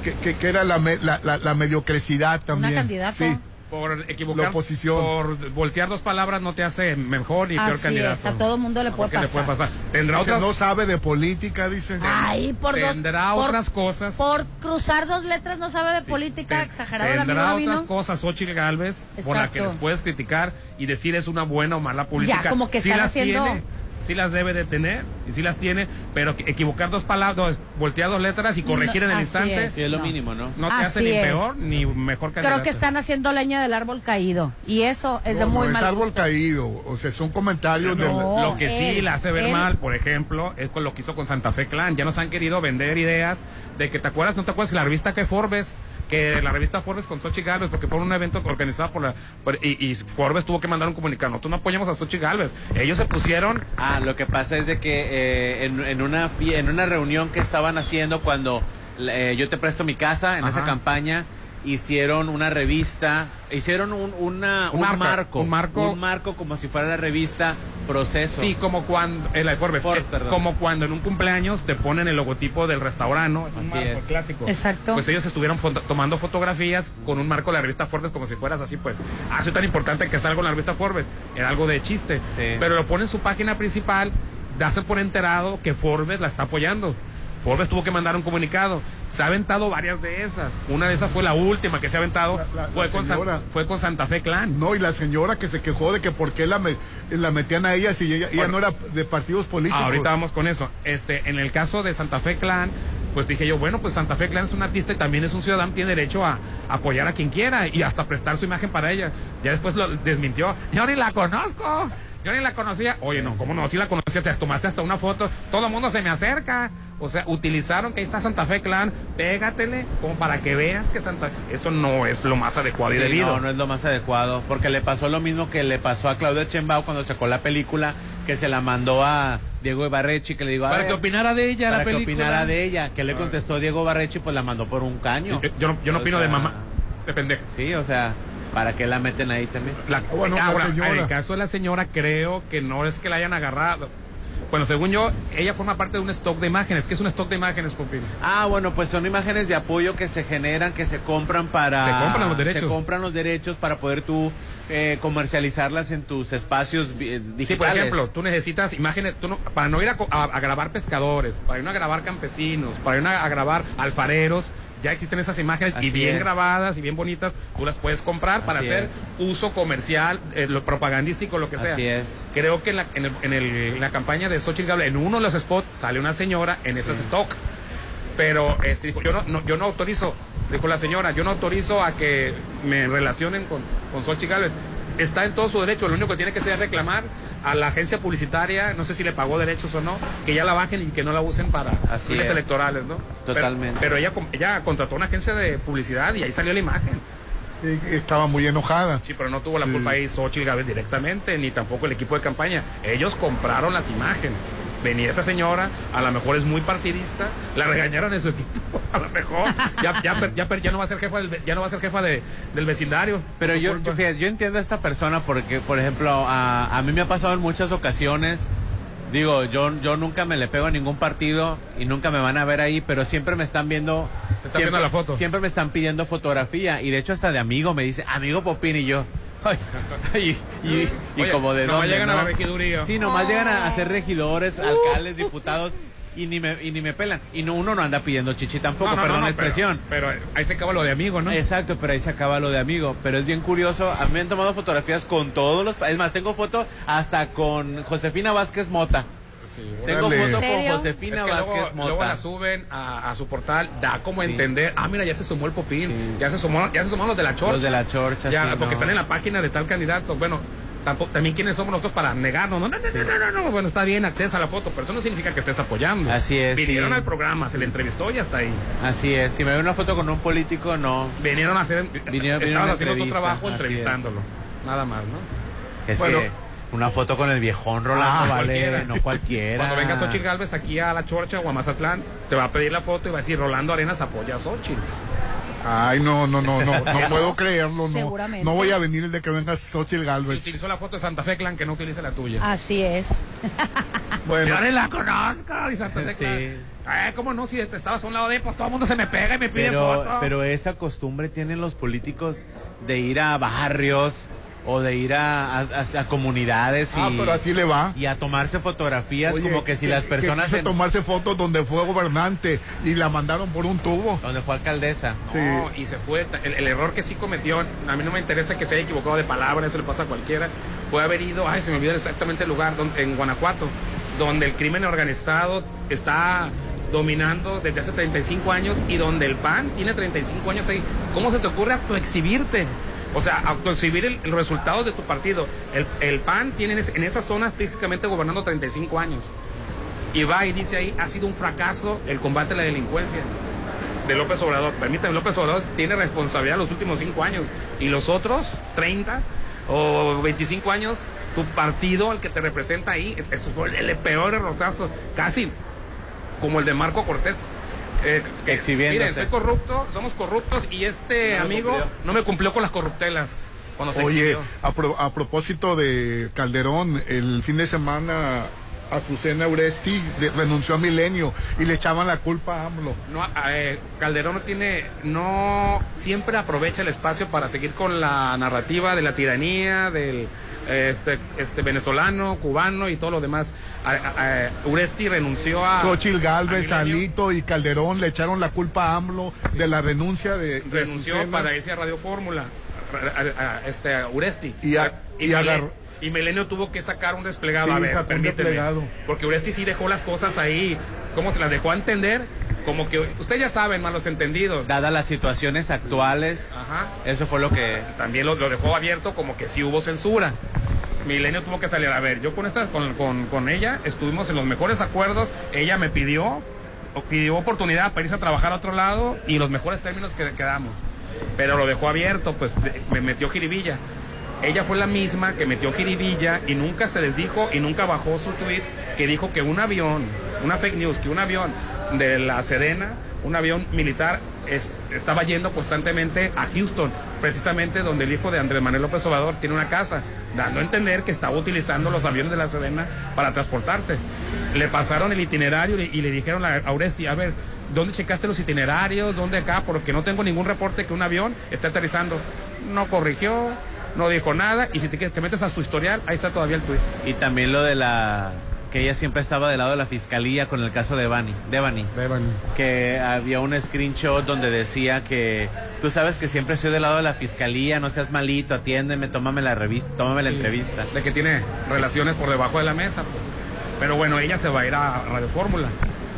que, que, que era la, me- la, la, la mediocresidad también. candidato. Sí. Por equivocar, La oposición. por voltear dos palabras no te hace mejor y peor candidato. es, a todo mundo le puede ¿Qué le puede pasar. pasar? Tendrá otras, no sabe de política, dice. Ay, por dos. tendrá por- otras cosas. Por cruzar dos letras no sabe de política, exagerado el amigo Tendrá otras cosas, Xochitl Galvez, por las que les puedes criticar y decir es una buena o mala política. Ya, como que sí están las haciendo- tiene, sí las debe de tener, y sí las tiene, pero equivocar dos palabras, voltear dos letras y corregir No, en el instante. es. Sí, es lo No. mínimo, ¿no? No te hace Así ni es. peor ni mejor candidato. Creo que están haciendo leña del árbol caído. Y eso es de muy no es mal árbol gusto. caído. O sea, son comentarios de. No. Lo que sí la hace ver él. mal, por ejemplo, es con lo que hizo con Santa Fe Clan. Ya nos han querido vender ideas de que te acuerdas, no te acuerdas que la revista que Forbes, que la revista Forbes con Xochitl Galvez, porque fue un evento organizado por la. por- y, y Forbes tuvo que mandar un comunicado. Nosotros no apoyamos a Xochitl Galvez. Ellos se pusieron. Ah, lo que pasa es de que eh, en, en una en una reunión que estaban haciendo cuando eh, yo te presto mi casa en Ajá. esa campaña hicieron una revista, hicieron un, una, Un un, marco, marco, un marco. un marco como si fuera la revista Proceso. Sí, como cuando. eh, la de Forbes. Ford, eh, como cuando en un cumpleaños te ponen el logotipo del restaurante, ¿no? Es un Así marco es. clásico. Exacto. Pues ellos estuvieron foto- tomando fotografías con un marco de la revista Forbes como si fueras así, pues. Ah, soy tan importante que salgo en la revista Forbes. Era algo de chiste. Sí. Pero lo pone en su página principal, darse por enterado que Forbes la está apoyando. Forbes tuvo que mandar un comunicado. Se ha aventado varias de esas. Una de esas fue la última que se ha aventado. La- la- fue, la con San- fue con Santa Fe Clan. No, y la señora que se quejó de que por qué la, me- la metían a ella si ella, no era de partidos políticos. Ahorita vamos con eso. Este, en el caso de Santa Fe Clan, pues dije yo, bueno, pues Santa Fe Clan es un artista y también es un ciudadano, tiene derecho a, apoyar a quien quiera y hasta prestar su imagen para ella. Ya después lo desmintió. Yo ni la conozco. Yo ni la conocía. Oye, no, ¿cómo no? Sí la conocía. Te tomaste hasta una foto. Todo el mundo se me acerca. O sea, utilizaron que ahí está Santa Fe Clan. Pégatele como para que veas que Santa Eso no es lo más adecuado y debido. No, no es lo más adecuado, porque le pasó lo mismo que le pasó a Claudia Chembao cuando sacó la película, que se la mandó a Diego Ibarrechi, que le digo, a Para que opinara de ella para la que película. opinara de ella, que le contestó Diego Barrechi, pues la mandó por un caño. Yo, yo no, yo no opino de mamá. De pendejo. Sí, o sea, ¿para qué la meten ahí también? La, bueno, la ahora, en el caso de la señora, creo que no es que la hayan agarrado. Bueno, según yo, ella forma parte de un stock de imágenes. ¿Qué es un stock de imágenes, Popín? Ah, bueno, pues son imágenes de apoyo que se generan, que se compran para... Se compran los derechos. Se compran los derechos para poder tú eh, comercializarlas en tus espacios vi- digitales. Sí, por ejemplo, tú necesitas imágenes, tú no- para no ir a, a- a grabar pescadores, para ir a grabar campesinos, para ir a, a grabar alfareros, ya existen esas imágenes y bien es. grabadas y bien bonitas, tú las puedes comprar para hacer uso comercial, eh, lo propagandístico, lo que sea. Así es. Creo que en la, en el- en el- la campaña de Xochitl Gable, en uno de los spots, sale una señora en ese stock. Pero este, dijo, yo no, no- yo no autorizo, dijo la señora, yo no autorizo a que me relacionen con, con Xochitl Gálvez. Está en todo su derecho, lo único que tiene que hacer es reclamar a la agencia publicitaria, no sé si le pagó derechos o no, que ya la bajen y que no la usen para Así fines es. electorales, ¿no? Totalmente. Pero, pero ella, ella contrató una agencia de publicidad y ahí salió la imagen. Sí, estaba muy enojada. Sí, pero no tuvo la Sí. culpa ahí Xochitl Gálvez directamente, ni tampoco el equipo de campaña. Ellos compraron las imágenes. Venía esa señora, a lo mejor es muy partidista, la regañaron en su equipo, a lo mejor ya, ya, ya, ya no va a ser jefa del, ya no va a ser jefa de, del vecindario. Pero yo, yo, fíjate, yo entiendo a esta persona porque, por ejemplo, a, a mí me ha pasado en muchas ocasiones Digo, yo, yo nunca me le pego a ningún partido y nunca me van a ver ahí, pero siempre me están viendo. Te están siempre, viendo la foto. Siempre me están pidiendo fotografía y de hecho hasta de amigo me dice, amigo Popín y yo. Ay, y, y- y Oye, como de nomás dónde, llegan a ¿no? la regiduría. Sí, nomás llegan a, a ser regidores, alcaldes, diputados y ni me, y ni me pelan. Y no, uno no anda pidiendo chichi tampoco, No, no, perdón no, la pero- expresión. Pero, ahí se acaba lo de amigo, ¿no? Exacto, pero ahí se acaba lo de amigo. Pero es bien curioso. A mí me han tomado fotografías con todos los. pa- Es más, tengo foto hasta con Josefina Vázquez Mota. Tengo Órale. foto con Josefina Es que Vázquez luego, Mota. luego la suben a, a su portal, da como Sí. entender, ah, mira, ya se sumó el Popín, ya se sumó, ya se sumaron los de la Chorcha. Los de la Chorcha, Ya, porque no. están en la página de tal candidato. Bueno, tampoco, también quiénes somos nosotros para negarnos. No, no, no, no, no, no, no. Bueno, está bien, accesa a la foto, pero eso no significa que estés apoyando. Así es, Vinieron sí. al programa, se le entrevistó y hasta ahí. Así es. Si me ve una foto con un político, no. Vinieron a hacer, Vinieron- vinieron estaban haciendo tu trabajo entrevistándolo. Nada más, ¿no? Es Bueno. que una foto con el viejón Rolando Ah, vale, cualquiera. no cualquiera. Cuando venga Xochitl Galvez aquí a La Chorcha o a Mazatlán, te va a pedir la foto y va a decir Rolando Arenas apoya a Xochitl. Ay, no, no, no, no, no puedo creerlo, no. Seguramente. No voy a venir el de que venga Xochitl Si Galvez. utilizó la foto de Santa Fe Clan, que no utilice la tuya. Así es. Bueno. Yo ni la conozco, y Santa Fe Sí. Clan. Eh, ¿cómo no? Si te estabas a un lado de, pues todo el mundo se me pega y me pide Pero, foto. pero esa costumbre tienen los políticos de ir a barrios o de ir a, a- a comunidades y, Ah, pero así le va. y a tomarse fotografías Oye, como que si que- las personas que quiso en- tomarse fotos donde fue gobernante y la mandaron por un tubo. donde fue alcaldesa. No, y se fue. El, el error que sí cometió, a mí no me interesa que se haya equivocado de palabra, eso le pasa a cualquiera, fue haber ido, ay, se me olvidó exactamente el lugar, donde, en Guanajuato, donde el crimen organizado está dominando desde hace 35 años y donde el PAN tiene 35 años ahí. ¿Cómo se te ocurre autoexhibirte? O sea, autoexhibir el, el resultado de tu partido. El, PAN tiene en, esa zona físicamente gobernando 35 años. Y va y dice ahí, ha sido un fracaso el combate a la delincuencia de López Obrador. Permítame, López Obrador tiene responsabilidad los últimos cinco años. Y los otros, 30 o 25 años, tu partido, el que te representa ahí, fue el, peor errorazo, casi como el de Marco Cortés. Eh, Exhibiéndose. Miren, soy corrupto, somos corruptos y este No amigo cumplió. no me cumplió con las corruptelas cuando se Oye, exhibió. a, pro- a propósito de Calderón, el fin de semana Azucena Uresti de- renunció a Milenio y le echaban la culpa a AMLO. No, eh, Calderón no tiene, no siempre aprovecha el espacio para seguir con la narrativa de la tiranía, del este, este venezolano, cubano y todo lo demás. A- a- a- Uresti renunció a. Xochitl Galvez, Alito y Calderón le echaron la culpa a AMLO de la renuncia de, de renunció para irse a Radio Fórmula, este, a Uresti. Y a- y Mile- agarró- y Milenio tuvo que sacar un desplegado. Sí, a ver, un permíteme. desplegado. Porque Uresti sí dejó las cosas ahí. ¿Cómo se las dejó a entender? Como que ustedes ya saben, malos entendidos. Dadas las situaciones actuales, Ajá. eso fue lo que... También lo, lo dejó abierto como que sí hubo censura. Milenio tuvo que salir a ver. Yo con esta, con, con, con ella estuvimos en los mejores acuerdos. Ella me pidió, pidió oportunidad para irse a trabajar a otro lado y los mejores términos que quedamos. Pero lo dejó abierto, pues me metió jiribilla. Ella fue la misma que metió jiribilla y nunca se les dijo y nunca bajó su tweet que dijo que un avión, una fake news, que un avión de la Sedena, un avión militar, es- estaba yendo constantemente a Houston, precisamente donde el hijo de Andrés Manuel López Obrador tiene una casa, dando a entender que estaba utilizando los aviones de la Sedena para transportarse. Le pasaron el itinerario y, le dijeron a, a Oresti, a ver, ¿dónde checaste los itinerarios? ¿Dónde acá? Porque no tengo ningún reporte que un avión esté aterrizando. No corrigió, no dijo nada, y si te, te metes a su historial, ahí está todavía el tweet. Y también lo de la... que ella siempre estaba del lado de la fiscalía con el caso de Bani, Devani. Que había un screenshot donde decía que tú sabes que siempre estoy del lado de la fiscalía, no seas malito, atiéndeme, tómame la revista, tómame la entrevista. De que tiene relaciones por debajo de la mesa, pues. Pero bueno, ella se va a ir a Radio Fórmula.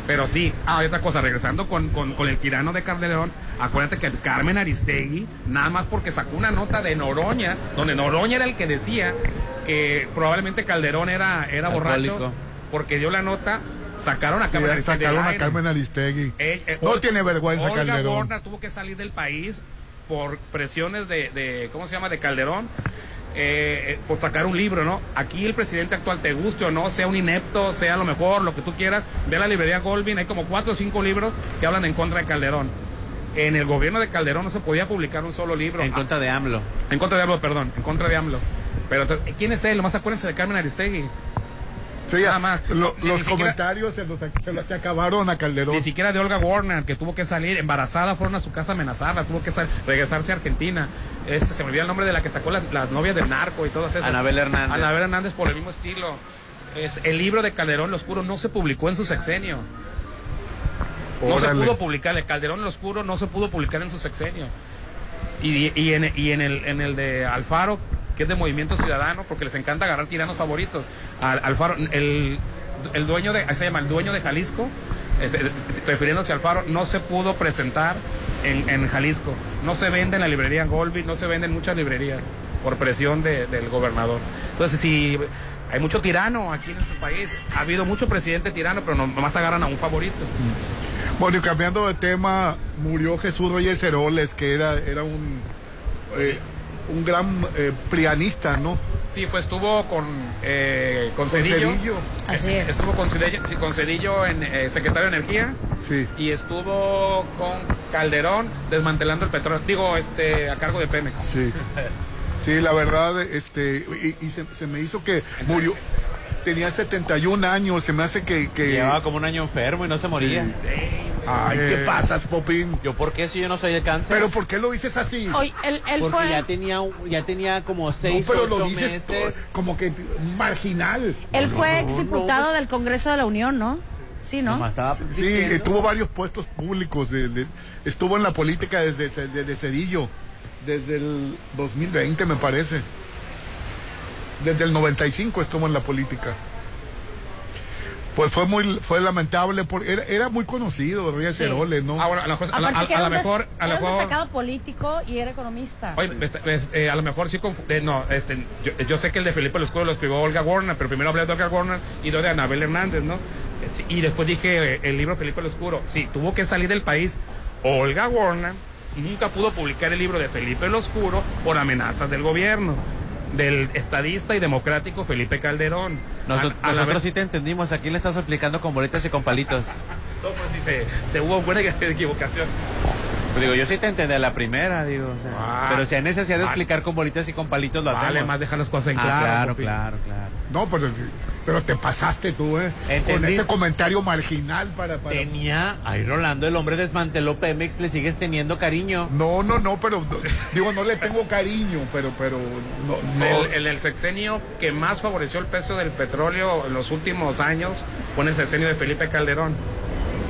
Pero sí, ah, hay otra cosa, regresando con, con, con el tirano de Calderón, acuérdate que Carmen Aristegui, nada más porque sacó una nota de Noroña, donde Noroña era el que decía que probablemente Calderón era, era borracho. Porque dio la nota, sacaron a Carmen Aristegui. sacaron a. Carmen Aristegui. Eh, eh, no tiene vergüenza Olga Calderón. Borna tuvo que salir del país por presiones de, de ¿cómo se llama?, de Calderón, eh, eh, por sacar un libro, ¿no? Aquí el presidente actual, te guste o no, sea un inepto, sea lo mejor, lo que tú quieras, ve a la librería Goldwyn, hay como cuatro o cinco libros que hablan en contra de Calderón. En el gobierno de Calderón no se podía publicar un solo libro. En contra de AMLO. En contra de AMLO, perdón, en contra de AMLO. Pero entonces, ¿quién es él? Nomás acuérdense de Carmen Aristegui. Sí, Nada más. lo- Ni los siquiera- comentarios se los se los acabaron a Calderón. Ni siquiera de Olga Warner, que tuvo que salir embarazada, fueron a su casa a amenazarla, tuvo que sal- regresarse a Argentina. Este, se me olvida el nombre de la que sacó la, la novia del narco y todas esas. Anabel Hernández. Anabel Hernández por el mismo estilo. Es, el libro de Calderón lo Oscuro no se publicó en su sexenio. No se pudo publicar, el Calderón lo Oscuro no se pudo publicar en su sexenio. Y, y en, y en el, en el de Alfaro, que es de Movimiento Ciudadano, porque les encanta agarrar tiranos favoritos. Al- Alfaro, el, el dueño de, se llama el dueño de Jalisco, es- eh, refiriéndose a Alfaro, no se pudo presentar en, en Jalisco. No se vende en la librería Golby, no se vende en muchas librerías por presión de- del gobernador. Entonces, si hay mucho tirano aquí en este país, ha habido mucho presidente tirano, pero no- nomás agarran a un favorito. Bueno, y cambiando de tema, murió Jesús Reyes Heroles, que era, era un, eh, un gran eh, prianista, ¿no? Sí, fue, estuvo con, eh, con Con Cedillo. Cedillo. Así es. Estuvo con Cedillo, sí, con Cedillo en eh, secretario de Energía. Sí. Y estuvo con Calderón desmantelando el petróleo. Digo, este, a cargo de Pemex. Sí. Sí, la verdad, este, y, y se, se me hizo que murió, tenía 71 años, se me hace que... que... Llevaba como un año enfermo y no se moría. Ay, ¿qué pasas, Popín? ¿Yo por qué si yo no soy de cáncer? Pero ¿por qué lo dices así? Hoy, él, él Porque fue, ya tenía, ya tenía como No, seis, pero lo ocho dices meses. to- como que marginal. él fue no, exdiputado del Congreso de la Unión, ¿no? Sí, ¿no? Estaba Sí, tuvo varios puestos públicos. de- de- estuvo en la política desde, desde Cedillo, desde el 2020 me parece. Desde el 95 estuvo en la política. Pues fue muy fue lamentable, porque era, era muy conocido Reyes Sí. Heroles, ¿no? Ah, bueno, a lo mejor, a la- a- a mejor, a un mejor, destacado político y era economista. Oye, este, este, a lo mejor sí confu- eh, no, este, yo, yo sé que el de Felipe Los lo escribió Olga Warner, pero primero hablé de Olga Warner y luego de Anabel Hernández, ¿no? Eh, Y después dije eh, el libro Felipe el Oscuro. Sí, tuvo que salir del país Olga Warner y nunca pudo publicar el libro de Felipe el Oscuro por amenazas del gobierno, del estadista y democrático Felipe Calderón. Noso- A- a la nosotros vez- sí te entendimos. Aquí le estás explicando con bolitas y con palitos. No, pues sí, se, se hubo buena equivocación. Pues digo, yo sí te entendí a la primera, digo. o sea, Ah. pero si hay necesidad de explicar con bolitas y con palitos, lo Vale, hacemos. más dejar las cosas en Ah, claro. claro, claro, claro. No, pero, pero te pasaste tú, ¿eh? Con ese comentario marginal para... para... Tenía, ahí Rolando, el hombre desmanteló Pemex, le sigues teniendo cariño. No, no, no, pero no, digo, no le tengo cariño, pero, pero no, no. El, el- el sexenio que más favoreció el precio del petróleo en los últimos años fue en el sexenio de Felipe Calderón.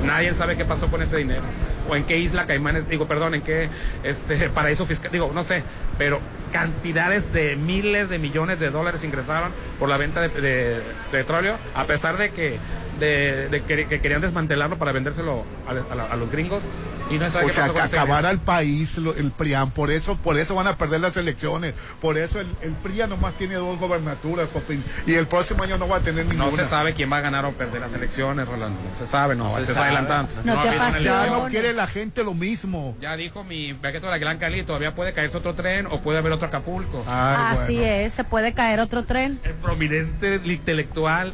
Nadie sabe qué pasó con ese dinero. O en qué isla Caimanes, digo, perdón, en qué este paraíso fiscal, digo, no sé, pero cantidades de miles de millones de dólares ingresaron por la venta de, petróleo, a pesar de que, de, que, que querían desmantelarlo para vendérselo a, a a los gringos. Y no se sabe O qué sea, pasó que acabar al país lo- el PRIAN, por eso, por eso van a perder las elecciones, por eso el, el PRIAN nomás tiene dos gobernaturas, Popín, y el próximo año no va a tener ninguna. No se sabe quién va a ganar o perder las elecciones, Rolando. No se sabe, no. No se se sabe. adelantando. No te una apasiones. Ya no quiere la gente lo mismo. Ya dijo mi paquete de la Gran Cali, todavía puede caerse otro tren o puede haber otro Acapulco. Ay, Así bueno. es, se puede caer otro tren. El prominente intelectual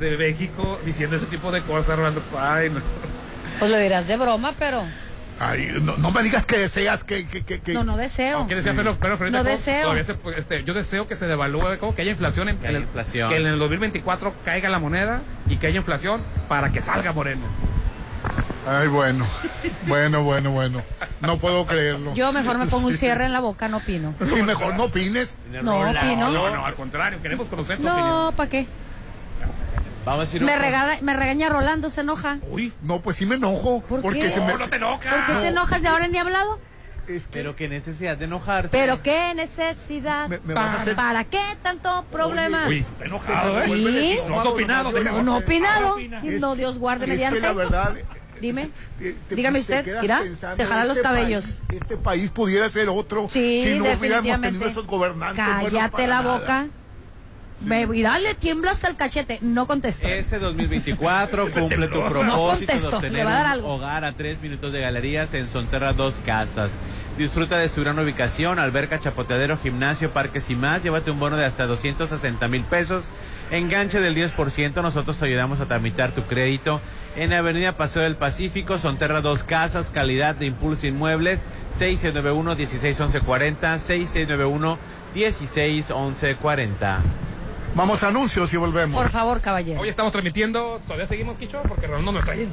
de México diciendo ese tipo de cosas, Rolando. Ay, no. Pues lo dirás de broma, pero Ay, no, no me digas que deseas que... que, que, que- no, no deseo. ¿Qué decía Pedro, Pedro Fernández No deseo. Se este, yo deseo que se devalúe, como que haya inflación, en, Que en haya el, inflación. que en el 2024 caiga la moneda y que haya inflación para que salga Moreno. Ay, bueno, bueno, bueno, bueno. No puedo creerlo. Yo mejor me pongo un cierre en la boca, no opino. Sí, mejor no opines. No opino. No, no, al contrario, queremos conocer tu opinión. No, ¿para qué? Vamos a decir Me, regala- me regaña Rolando, se enoja. Uy, No, pues sí me enojo. ¿Por porque qué? se me... no, no te enojas. ¿Por qué te enojas de ahora en día hablado? es que- Pero qué necesidad de enojarse. Pero qué necesidad. Me- me ¿Para, hacer- para qué tanto problema? Uy, está enojado, ¿eh? Sí. No has opinado, No, déjame. No, opinado. Es- no, Dios guarde es mediante. que la verdad... Dime. te- te- Dígame te usted, mira, se jala los este cabellos. país- este país pudiera ser otro Sí, si no hubiéramos tenido esos gobernantes. Cállate la nada. boca. Me, y dale, tiembla hasta el cachete. No contesto. Este 2024 cumple tu propósito de obtener le va a dar un algo. hogar a tres minutos de galerías en Sonterra Dos Casas. Disfruta de su gran ubicación, alberca, chapoteadero, gimnasio, parques y más. Llévate un bono de hasta 260 mil pesos. Enganche del 10%. Nosotros te ayudamos a tramitar tu crédito en Avenida Paseo del Pacífico, Sonterra Dos Casas, calidad de Impulso Inmuebles, 6691-161140, 6691-161140. Vamos a anuncios y volvemos. Por favor, caballero. Hoy estamos transmitiendo, todavía seguimos, Quicho, porque Rolando no está. Eh,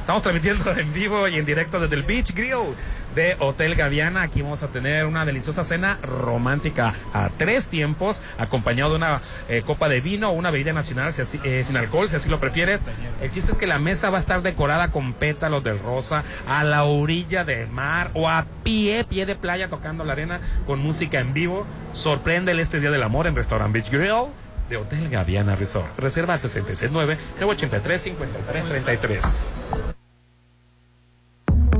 Estamos transmitiendo en vivo y en directo desde el Beach Grill de Hotel Gaviana. Aquí vamos a tener una deliciosa cena romántica a tres tiempos, acompañado de una eh, copa de vino o una bebida nacional si así- eh, sin alcohol, si así lo prefieres. El chiste es que la mesa va a estar decorada con pétalos de rosa a la orilla del mar o a pie, pie de playa, tocando la arena con música en vivo. Sorprende este Día del Amor en Restaurant Beach Grill de Hotel Gaviana Resort. Reserva al 669-983-5333.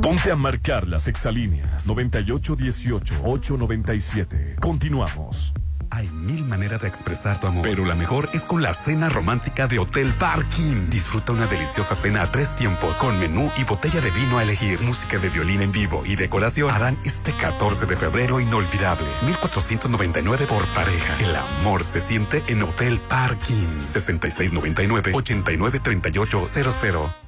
Ponte a marcar las exalíneas 9818-897. Continuamos. Hay mil maneras de expresar tu amor, pero la mejor es con la cena romántica de Hotel Parking. Disfruta una deliciosa cena a tres tiempos, con menú y botella de vino a elegir, música de violín en vivo y decoración. Harán este 14 de febrero inolvidable. 1499 por pareja. El amor se siente en Hotel Parking. 6699-893800.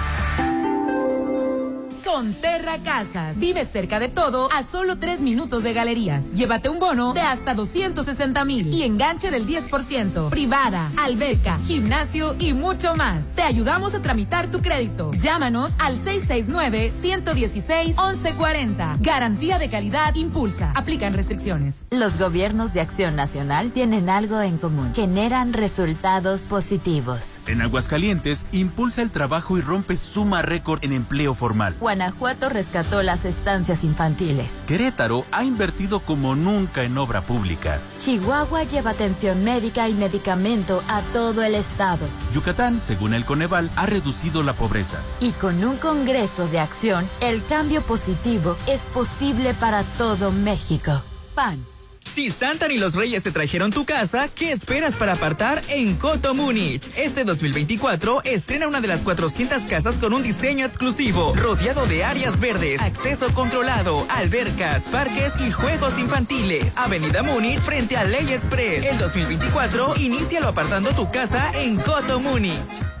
Sonterra Casas. Vive cerca de todo a solo tres minutos de galerías. Llévate un bono de hasta 260 mil y enganche del 10%. Privada, alberca, gimnasio y mucho más. Te ayudamos a tramitar tu crédito. Llámanos al 669-116-1140. Garantía de calidad impulsa. Aplican restricciones. Los gobiernos de Acción Nacional tienen algo en común. Generan resultados positivos. En Aguascalientes, impulsa el trabajo y rompe suma récord en empleo formal. Guanajuato rescató las estancias infantiles. Querétaro ha invertido como nunca en obra pública. Chihuahua lleva atención médica y medicamento a todo el estado. Yucatán, según el Coneval, ha reducido la pobreza. Y con un Congreso de acción, el cambio positivo es posible para todo México. PAN. Si Santa y los Reyes te trajeron tu casa, ¿qué esperas para apartar en Coto Múnich? Este 2024 estrena una de las 400 casas con un diseño exclusivo, rodeado de áreas verdes, acceso controlado, albercas, parques y juegos infantiles. Avenida Múnich frente a Ley Express. El 2024 inícialo apartando tu casa en Coto Múnich.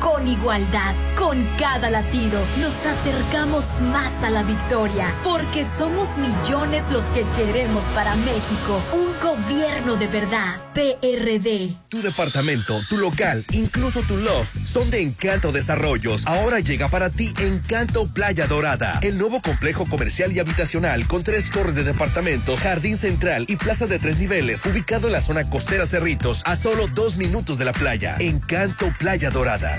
Con igualdad, con cada latido, nos acercamos más a la victoria, porque somos millones los que queremos para México un gobierno de verdad. PRD. Tu departamento, tu local, incluso tu loft son de Encanto Desarrollos. Ahora llega para ti Encanto Playa Dorada, el nuevo complejo comercial y habitacional con tres torres de departamentos, jardín central y plaza de tres niveles, ubicado en la zona costera Cerritos, a solo dos minutos de la playa. Encanto Playa Dorada,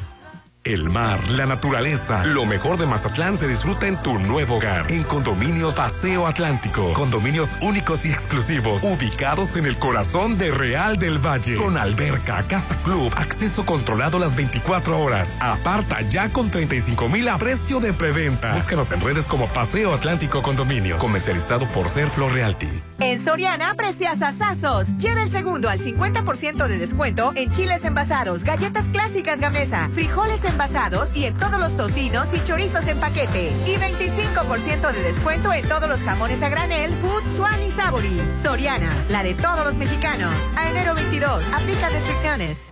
El mar, la naturaleza, lo mejor de Mazatlán se disfruta en tu nuevo hogar. En Condominios Paseo Atlántico. Condominios únicos y exclusivos, ubicados en el corazón de Real del Valle. Con alberca, casa club, acceso controlado las 24 horas. Aparta ya con 35 mil a precio de preventa. Búscanos en redes como Paseo Atlántico Condominios. Comercializado por Serflo Realty. En Soriana, precias asazos. Lleva el segundo al 50% de descuento en chiles envasados, galletas clásicas Gamesa, frijoles envasados y en todos los tocinos y chorizos en paquete. Y 25% de descuento en todos los jamones a granel, Food, Swan y Sabori. Soriana, la de todos los mexicanos. A enero 22, aplica restricciones.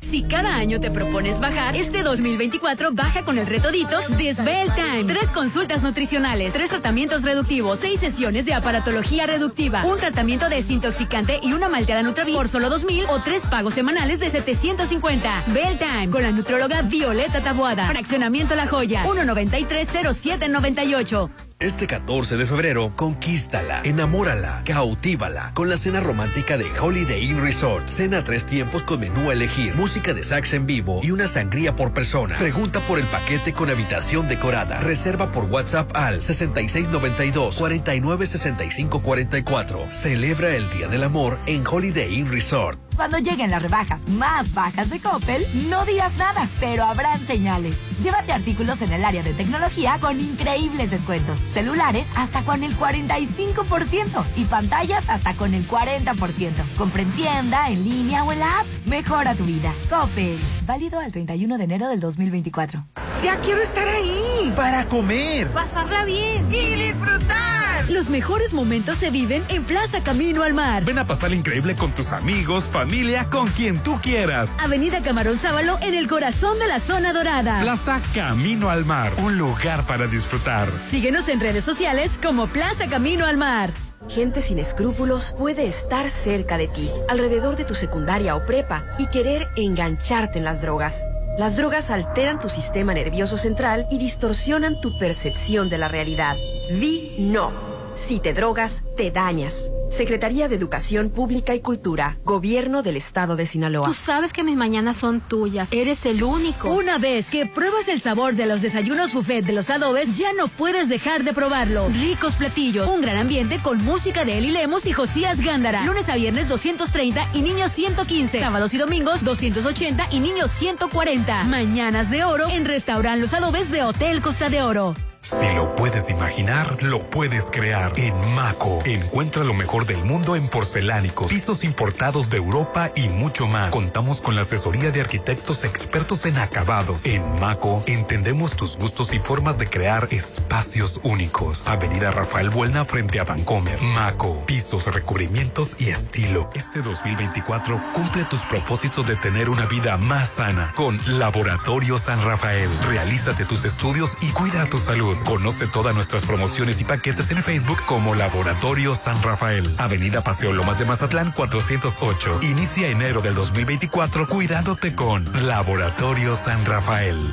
Si cada año te propones bajar, este 2024 baja con el reto Ditos de Svelte Time. Tres consultas nutricionales, tres tratamientos reductivos, seis sesiones de aparatología reductiva, un tratamiento desintoxicante y una malteada Nutravi por solo 2000 o tres pagos semanales de 750. Svelte Time con la nutróloga Violeta Tabuada. Fraccionamiento La Joya, 1930798. Este 14 de febrero, conquístala, enamórala, cautívala con la cena romántica de Holiday Inn Resort. Cena tres tiempos con menú a elegir, música de sax en vivo y una sangría por persona. Pregunta por el paquete con habitación decorada. Reserva por WhatsApp al 6692-496544. Celebra el Día del Amor en Holiday Inn Resort. Cuando lleguen las rebajas más bajas de Coppel, no digas nada, pero habrán señales. Llévate artículos en el área de tecnología con increíbles descuentos. Celulares hasta con el 45% y pantallas hasta con el 40%. Compra en tienda, en línea o en la app. Mejora tu vida. Coppel. Válido al 31 de enero del 2024. Ya quiero estar ahí. Para comer. Pasarla bien. Y disfrutar. Los mejores momentos se viven en Plaza Camino al Mar. Ven a pasar increíble con tus amigos, familia, con quien tú quieras. Avenida Camarón Sábalo en el corazón de la zona dorada. Plaza Camino al Mar, un lugar para disfrutar. Síguenos en redes sociales como Plaza Camino al Mar. Gente sin escrúpulos puede estar cerca de ti, alrededor de tu secundaria o prepa, y querer engancharte en las drogas. Las drogas alteran tu sistema nervioso central y distorsionan tu percepción de la realidad. Di no. Si te drogas, te dañas. Secretaría de Educación Pública y Cultura, Gobierno del Estado de Sinaloa. Tú sabes que mis mañanas son tuyas. Eres el único. Una vez que pruebas el sabor de los desayunos buffet de los adobes, ya no puedes dejar de probarlo. Ricos platillos, un gran ambiente con música de Eli Lemos y Josías Gándara. Lunes a viernes 230 y niños 115. Sábados y domingos 280 y niños 140. Mañanas de oro en Restaurant Los Adobes de Hotel Costa de Oro. Si lo puedes imaginar, lo puedes crear. En Maco, encuentra lo mejor del mundo en porcelánicos, pisos importados de Europa y mucho más. Contamos con la asesoría de arquitectos expertos en acabados. En Maco, entendemos tus gustos y formas de crear espacios únicos. Avenida Rafael Buelna frente a Vancomer. Maco, pisos, recubrimientos y estilo. Este 2024 cumple tus propósitos de tener una vida más sana con Laboratorio San Rafael. Realízate tus estudios y cuida tu salud. Conoce todas nuestras promociones y paquetes en Facebook como Laboratorio San Rafael. Avenida Paseo Lomas de Mazatlán 408. Inicia enero del 2024 cuidándote con Laboratorio San Rafael.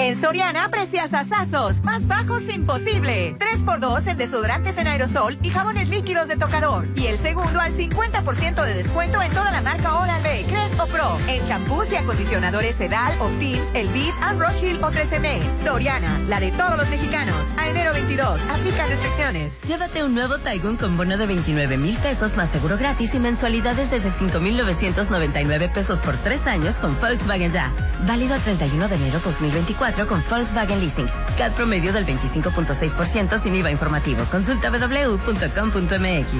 En Soriana aprecias asazos, más bajos imposible. 3x2 en desodorantes en aerosol y jabones líquidos de tocador. Y el segundo al 50% de descuento en toda la marca Oral-B, Crest o Pro. En champús y acondicionadores Sedal, Optims, El Viv, and Rothschild o 13M. Soriana, la de todos los mexicanos. A enero 22, aplica restricciones. Llévate un nuevo Taigun con bono de 29 mil pesos más seguro gratis y mensualidades desde 5,999 pesos por tres años con Volkswagen Ya. Válido el 31 de enero 2024 con Volkswagen Leasing. CAD promedio del 25.6% sin IVA informativo. Consulta www.com.mx.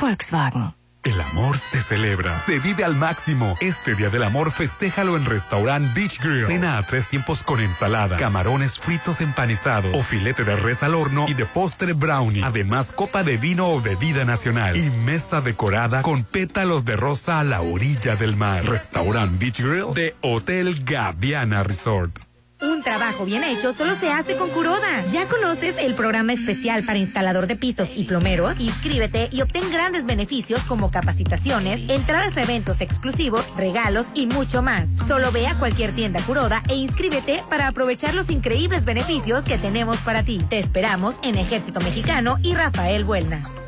Volkswagen. El amor se celebra, se vive al máximo. Este Día del Amor festéjalo en Restaurant Beach Grill. Cena a tres tiempos con ensalada, camarones fritos empanizados o filete de res al horno y de postre brownie. Además, copa de vino o bebida nacional y mesa decorada con pétalos de rosa a la orilla del mar. Restaurant Beach Grill de Hotel Gaviana Resort. Un trabajo bien hecho solo se hace con Curoda. ¿Ya conoces el programa especial para instalador de pisos y plomeros? Inscríbete y obtén grandes beneficios como capacitaciones, entradas a eventos exclusivos, regalos y mucho más. Solo ve a cualquier tienda Curoda e inscríbete para aprovechar los increíbles beneficios que tenemos para ti. Te esperamos en Ejército Mexicano y Rafael Buelna.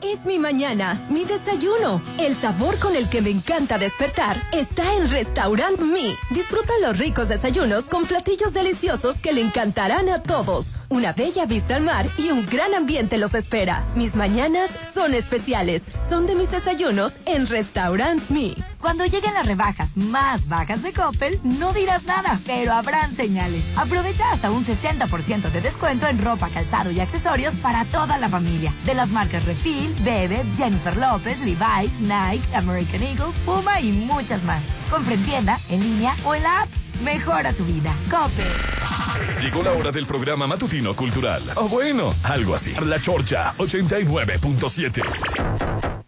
Es mi mañana, mi desayuno. El sabor con el que me encanta despertar está en Restaurant Mi. Disfruta los ricos desayunos con platillos deliciosos que le encantarán a todos. Una bella vista al mar y un gran ambiente los espera. Mis mañanas son especiales. Son de mis desayunos en Restaurant Mi. Cuando lleguen las rebajas más bajas de Coppel, no dirás nada, pero habrán señales. Aprovecha hasta un 60% de descuento en ropa, calzado y accesorios para toda la familia. De las marcas Bebe, Jennifer López, Levi's, Nike, American Eagle, Puma y muchas más. Compra en tienda, en línea o en la app. Mejora tu vida. Coppel. Llegó la hora del programa matutino cultural. O bueno, algo así. La Chorcha 89.7.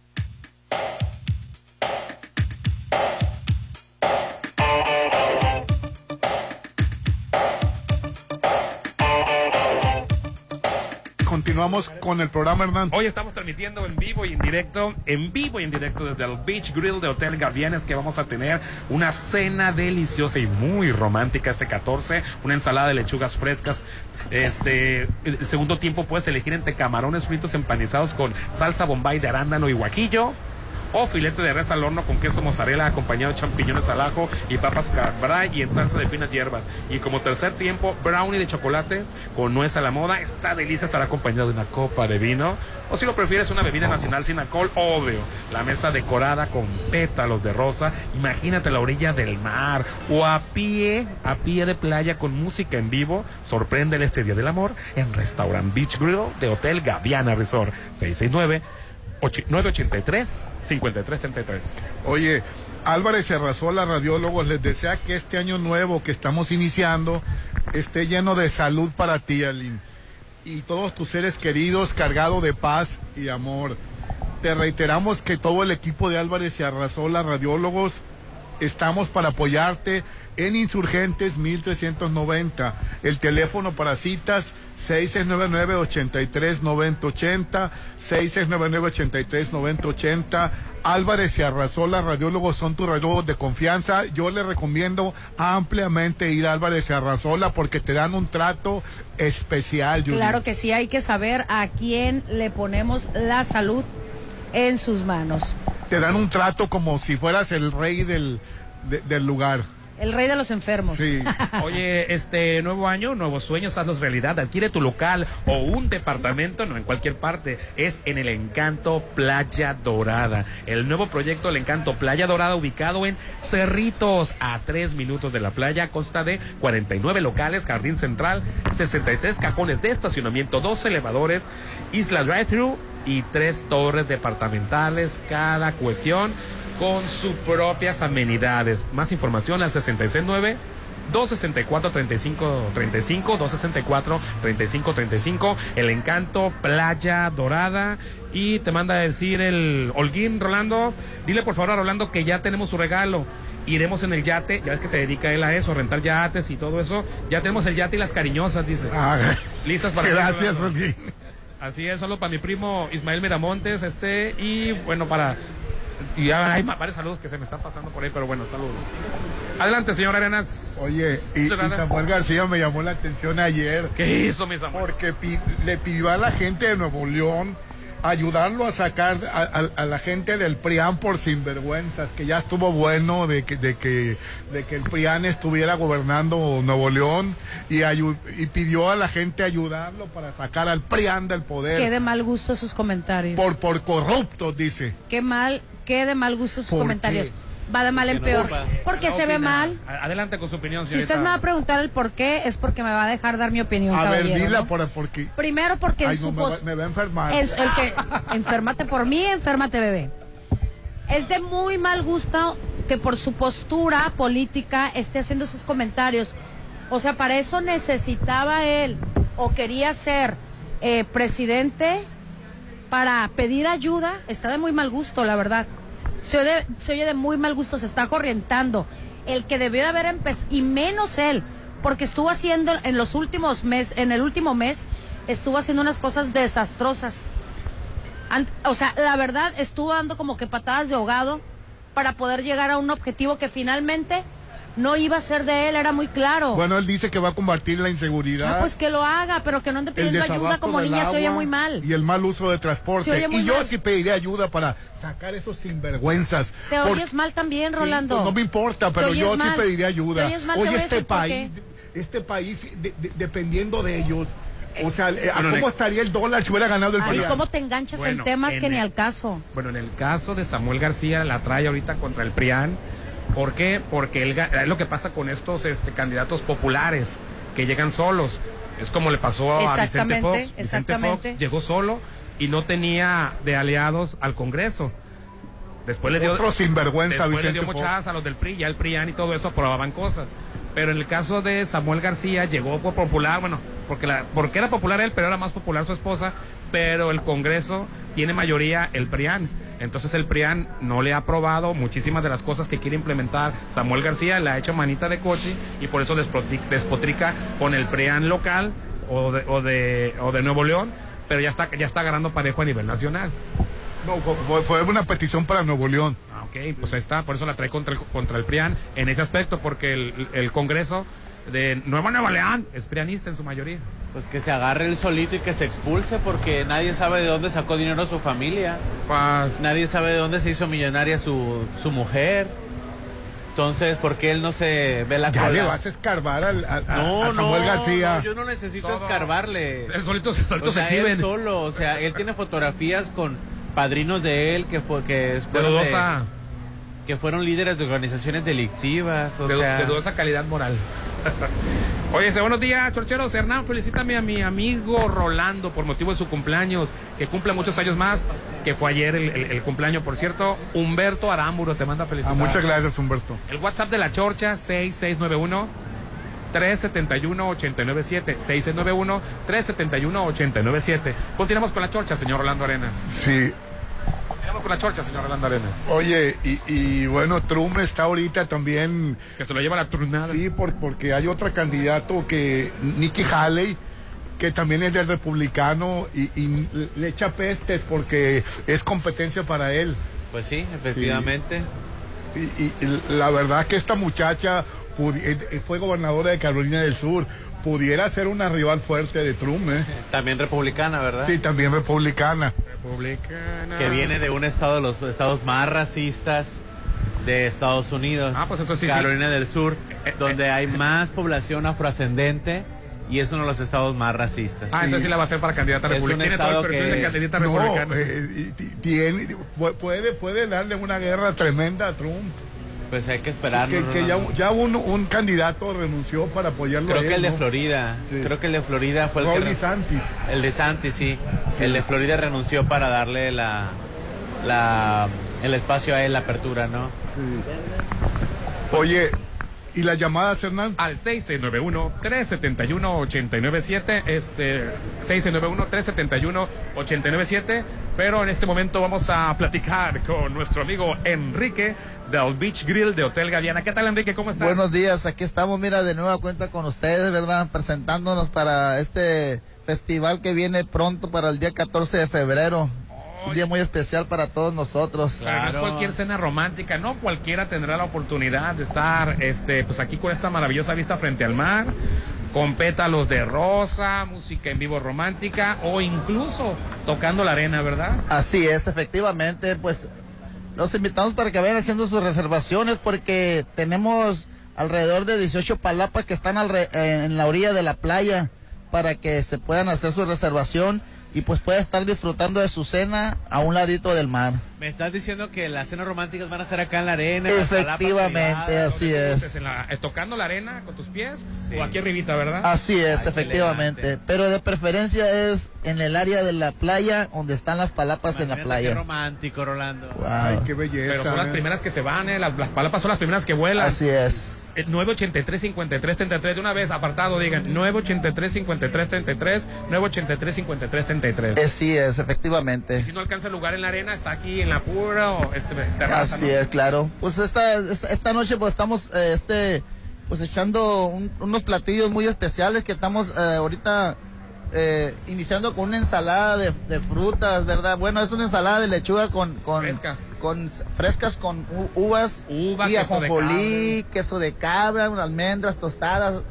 Continuamos con el programa, Hernán. Hoy estamos transmitiendo en vivo y en directo, en vivo y en directo desde el Beach Grill de Hotel Gavianes, que vamos a tener una cena deliciosa y muy romántica este 14, una ensalada de lechugas frescas. Este, el segundo tiempo puedes elegir entre camarones fritos empanizados con salsa bombay de arándano y guaquillo o filete de res al horno con queso mozzarella acompañado de champiñones al ajo y papas carbray y en salsa de finas hierbas. Y como tercer tiempo, brownie de chocolate con nuez a la moda. Esta delicia estará acompañado de una copa de vino. O si lo prefieres, una bebida nacional sin alcohol, obvio. La mesa decorada con pétalos de rosa. Imagínate la orilla del mar. O a pie, a pie de playa con música en vivo. Sorpréndele este Día del Amor en Restaurant Beach Grill de Hotel Gaviana Resort. 669 983 5333. Oye, Álvarez Serrazola, radiólogos, les desea que este año nuevo que estamos iniciando esté lleno de salud para ti, Aline. Y todos tus seres queridos, cargado de paz y amor. Te reiteramos que todo el equipo de Álvarez y Arrazola, radiólogos, estamos para apoyarte en Insurgentes 1390. El teléfono para citas 6699-839080, 6699-839080. Álvarez y Arrazola, radiólogos, son tus radiólogos de confianza. Yo les recomiendo ampliamente ir a Álvarez y Arrazola porque te dan un trato especial. Claro que sí, hay que saber a quién le ponemos la salud en sus manos. Te dan un trato como si fueras el rey del, de- del lugar. El rey de los enfermos. Sí. Oye, este nuevo año, nuevos sueños, hazlos realidad. Adquiere tu local o un departamento, no en cualquier parte. Es en el Encanto Playa Dorada. El nuevo proyecto El Encanto Playa Dorada, ubicado en Cerritos, a tres minutos de la playa. Consta de 49 locales, jardín central, 63 cajones de estacionamiento, dos elevadores, isla drive-thru y tres torres departamentales. Cada cuestión con sus propias amenidades. Más información al 669 264 35 35 264 35 35 El Encanto Playa Dorada y te manda a decir el Holguín Rolando, dile por favor a Rolando que ya tenemos su regalo. Iremos en el yate, ya ves que se dedica él a eso, rentar yates y todo eso. Ya tenemos el yate y las cariñosas, dice. Listas para Gracias. Holguín. Así es, solo para mi primo Ismael Miramontes, este, y bueno, para. Y ya hay varios saludos que se me están pasando por ahí, pero bueno, saludos. Adelante, señor Arenas. Oye, y, y Samuel García me llamó la atención ayer. ¿Qué hizo, mi Samuel? Porque pi- le pidió a la gente de Nuevo León ayudarlo a sacar a, a- a la gente del PRIAN por sinvergüenzas, que ya estuvo bueno de que, de que, de que el PRIAN estuviera gobernando Nuevo León y, ayu- y pidió a la gente ayudarlo para sacar al PRIAN del poder. Qué de mal gusto sus comentarios. Por, por corruptos, dice. Qué mal, qué de mal gusto sus ¿Por comentarios. qué? Va de mal en peor. Porque Porque se ve mal. Adelante con su opinión, Si usted me va a preguntar el por qué, es porque me va a dejar dar mi opinión. A ver, dila ¿no? por, porque... Primero porque Ay, en no, su me, va, pos- me va a enfermar. es el que enférmate por mí, enférmate bebé. Es de muy mal gusto que por su postura política esté haciendo esos comentarios. O sea, para eso necesitaba él o quería ser eh, presidente para pedir ayuda, está de muy mal gusto, la verdad. Se oye, se oye de muy mal gusto, se está corrientando. El que debió de haber empezado, y menos él, porque estuvo haciendo en los últimos meses, en el último mes, estuvo haciendo unas cosas desastrosas. O sea, la verdad, estuvo dando como que patadas de ahogado para poder llegar a un objetivo que finalmente no iba a ser de él, era muy claro. Bueno, él dice que va a combatir la inseguridad. No, pues que lo haga, pero que no ande pidiendo ayuda como niña, se oye muy mal. Y el mal uso de transporte. Y yo mal. sí pediría ayuda para sacar esos sinvergüenzas. Te Por- oyes mal también, Sí, Rolando. pues no me importa, pero yo sí mal. pediría ayuda. Te oyes mal, te Oye, este por país, este país, de- de- dependiendo de ellos, o sea, eh, ¿a Bueno, ¿cómo estaría el dólar si hubiera ganado el PRI? ¿cómo te enganchas Bueno, en temas en que ni el- al caso? Bueno, en el caso de Samuel García la trae ahorita contra el PRIAN. ¿Por qué? Porque él, es lo que pasa con estos este, candidatos populares que llegan solos. Es como le pasó a Vicente Fox. Vicente. Fox llegó solo y no tenía de aliados al Congreso. Después le dio, Otro sinvergüenza, después le Vicente dio muchas a los del PRI, ya el PRIAN y todo eso aprobaban cosas. Pero en el caso de Samuel García llegó por popular, bueno, porque, la, porque era popular él, pero era más popular su esposa, pero el Congreso tiene mayoría el PRIAN. Entonces el PRIAN no le ha aprobado muchísimas de las cosas que quiere implementar Samuel García, le ha hecho manita de coche y por eso despotrica con el PRIAN local o de, o de, o de Nuevo León, pero ya está, ya está agarrando parejo a nivel nacional. No, fue, fue una petición para Nuevo León. Ah, ok, pues ahí está, por eso la trae contra el, contra el PRIAN en ese aspecto, porque el, el Congreso de Nueva Nueva León es prianista en su mayoría. Pues que se agarre él solito y que se expulse porque nadie sabe de dónde sacó dinero su familia. Nadie sabe de dónde se hizo millonaria su, su mujer. Entonces, ¿por qué él no se ve la Ya cola? le vas a escarbar al, a, No, a Samuel no, García. no, yo no necesito Todo. escarbarle. Él solito, solito o sea, se él exhiben. solo, o sea, él tiene fotografías con padrinos de él que fue que fueron dudosa- que fueron líderes de organizaciones delictivas, o de, sea, de dudosa calidad moral. Oye, buenos días, chorcheros. Hernán, felicítame a mi amigo Rolando por motivo de su cumpleaños, que cumple muchos años más, que fue ayer el, el- el cumpleaños, por cierto. Humberto Aramburo te manda Ah, felicidades. muchas gracias, Humberto. El WhatsApp de la Chorcha, 6691 371 897 6691 371 897 Continuamos con la Chorcha, señor Rolando Arenas. Sí. Continuamos con la Chorcha, señor Rolando Arenas. Oye, y, y bueno, Trump está ahorita también. Que se lo lleva la trunada. Sí, por- porque hay otro candidato que, Nikki Haley, que también es del republicano y, y le echa pestes porque es competencia para él. pues sí, efectivamente. Y, y- y la verdad que esta muchacha pudi- eh, fue gobernadora de Carolina del Sur. Pudiera ser una rival fuerte de Trump, ¿eh? También republicana, ¿verdad? Sí, también republicana. Republicana. Que viene de un estado de los estados más racistas de Estados Unidos. Ah, pues esto sí, sí. Carolina del Sur, donde hay más población afroascendente y es uno de los estados más racistas. Ah, entonces sí la va a hacer para candidata Es un republicana. Tiene todo el perfil que- de candidata No, republicana. eh, y ti- tiene, pu- puede, puede darle una guerra tremenda a Trump. Pues hay que esperar. Que, que ya, ya un, un candidato renunció para apoyarlo. Creo a él, que el de ¿no? Florida. Sí. Creo que el de Florida fue el que. DeSantis. El de Santi, sí. El de Florida renunció para darle la, la el espacio a él, la apertura, ¿no? Oye, ¿y las llamadas, Hernán? Al 691-371-897, este, 691-371-897, pero en este momento vamos a platicar con nuestro amigo Enrique del Beach Grill de Hotel Gaviana. ¿Qué tal, Enrique? ¿Cómo estás? Buenos días, aquí estamos, mira, de nueva cuenta con ustedes, ¿verdad? Presentándonos para este festival que viene pronto para el día 14 de febrero. Un día muy especial para todos nosotros. No es cualquier cena romántica, no cualquiera tendrá la oportunidad de estar este, pues aquí con esta maravillosa vista frente al mar, con pétalos de rosa, música en vivo romántica o incluso tocando la arena, ¿verdad? Así es, efectivamente, pues los invitamos para que vayan haciendo sus reservaciones porque tenemos alrededor de 18 palapas que están alre- en la orilla de la playa para que se puedan hacer su reservación y pues pueda estar disfrutando de su cena a un ladito del mar. Me estás diciendo que las cenas románticas van a ser acá en la arena. Efectivamente, así es. En la- eh, tocando la arena con tus pies o aquí arribita, ¿verdad? Así es, Ay, qué efectivamente. Pero de preferencia es en el área de la playa donde están las palapas en la Qué playa. romántico, Rolando. Ay, qué belleza. Pero son las primeras que se van, ¿eh? las, las palapas son las primeras que vuelan. Así es. Eh, 983-5333. De una vez, apartado, digan 983-5333, 983-5333. Eh, sí es, efectivamente. Si no alcanza el lugar en la arena, está aquí en la pura o este, terraza, Así ¿no? es, claro. Pues esta, esta, noche pues estamos eh, este pues echando un- unos platillos muy especiales que estamos eh, ahorita eh, iniciando con una ensalada de, de frutas, ¿verdad? Bueno, es una ensalada de lechuga con con, con frescas con uvas Uva, y queso de ajonjolí, queso de cabra, unas almendras tostadas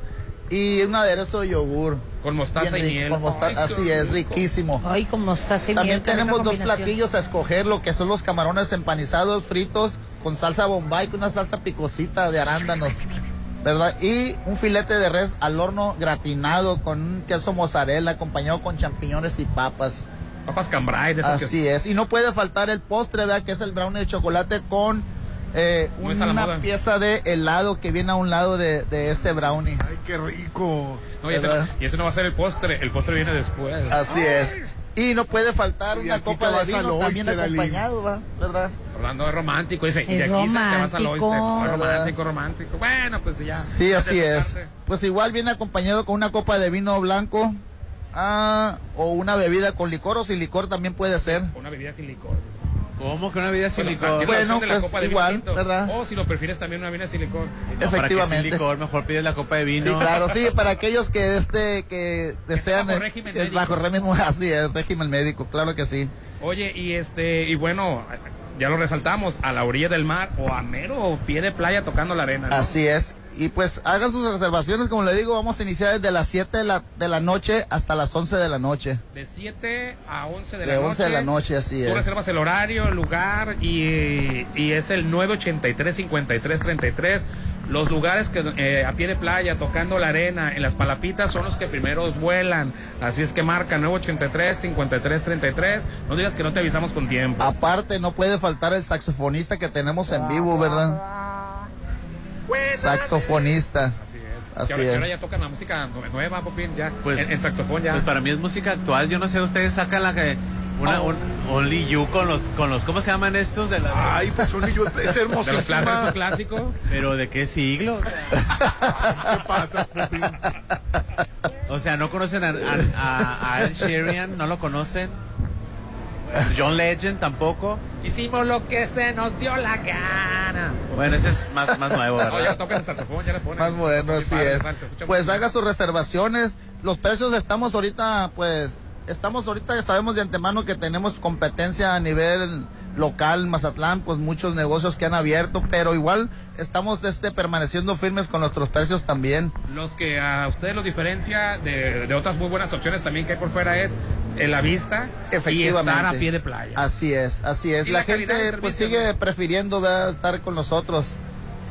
y un aderezo de yogur. Con mostaza y miel. con mostaza, Ay, qué así es, riquísimo. Ay, con mostaza y También miel, rica tenemos dos platillos a escoger, lo que son los camarones empanizados fritos con salsa bombay, con una salsa picosita de arándanos, ¿verdad? Y un filete de res al horno gratinado con un queso mozzarella acompañado con champiñones y papas. Papas de esas que- Así es. Y no puede faltar el postre, ¿verdad? Que es el brownie de chocolate con eh, No una pieza de helado que viene a un lado de, de este brownie. Ay, qué rico. No, y, ese no, y ese no va a ser el postre, el postre viene después. Así es. Y no puede faltar Y una copa de vino también acompañado, ¿va? ¿verdad? Orlando es romántico, dice. y de aquí se te vas al romántico. oyster. No, ¿Verdad? romántico, romántico. Bueno, pues ya. Sí, así es. Pues igual viene acompañado con una copa de vino blanco ah, o una bebida con licor o sin licor también puede ser. Una bebida sin licor. dice. ¿Cómo que una bebida sin Bueno, licor? Bueno, opción de la pues, copa de vino igual, tinto. ¿verdad? O si lo prefieres también una bebida sin licor. No, ¿para qué sin Efectivamente. licor? Mejor pides la copa de Sí, vino. claro, sí, para aquellos que este que desean bajo el- régimen el médico. bajo régimen, así es, régimen médico, claro que sí. Oye, y este, y bueno, ya lo resaltamos, a la orilla del mar o a mero pie de playa tocando la arena. ¿no? Así es. Y pues hagan sus reservaciones, como le digo, vamos a iniciar desde las 7 de la, de la noche hasta las 11 de la noche. De 7 a 11 de, De la 11 noche. de la noche, así Tú es. reservas el horario, el lugar y, y es el 983-5333. Los lugares que eh, a pie de playa, tocando la arena, en las palapitas, son los que primeros vuelan. Así es que marca 983-5333. No digas que no te avisamos con tiempo. Aparte, no puede faltar el saxofonista que tenemos en vivo, ¿verdad? Saxofonista. Que Así ahora, que ahora es. ya tocan la música nueva, Popín, ya. Pues- en, en saxofón ya. Pues para mí es música actual. Yo no sé, ustedes sacan la que. Una, un Only You con los, con los. ¿Cómo se llaman estos? De la, Ay, pues un yo, es de los clásico. ¿Pero de qué siglo? ¿Qué pasa, Pepín? O sea, ¿no conocen a, a, a Ed Sheeran? ¿No lo conocen? John Legend tampoco. Hicimos lo que se nos dio la gana. Bueno, ese es más, más nuevo, No, ya ¿verdad? tocan el saxofón, ya le ponen. Más bueno, Sí, así padre, es. sal, Pues haga sus reservaciones. Los precios estamos ahorita, pues, estamos ahorita, sabemos de antemano que tenemos competencia a nivel local, Mazatlán, pues muchos negocios que han abierto, pero igual estamos este, permaneciendo firmes con nuestros precios también. Los que a ustedes los diferencia de, de otras muy buenas opciones también que hay por fuera es en la vista y Efectivamente. estar a pie de playa. Así es, así es. Y la gente pues sigue prefiriendo ¿verdad? estar con nosotros.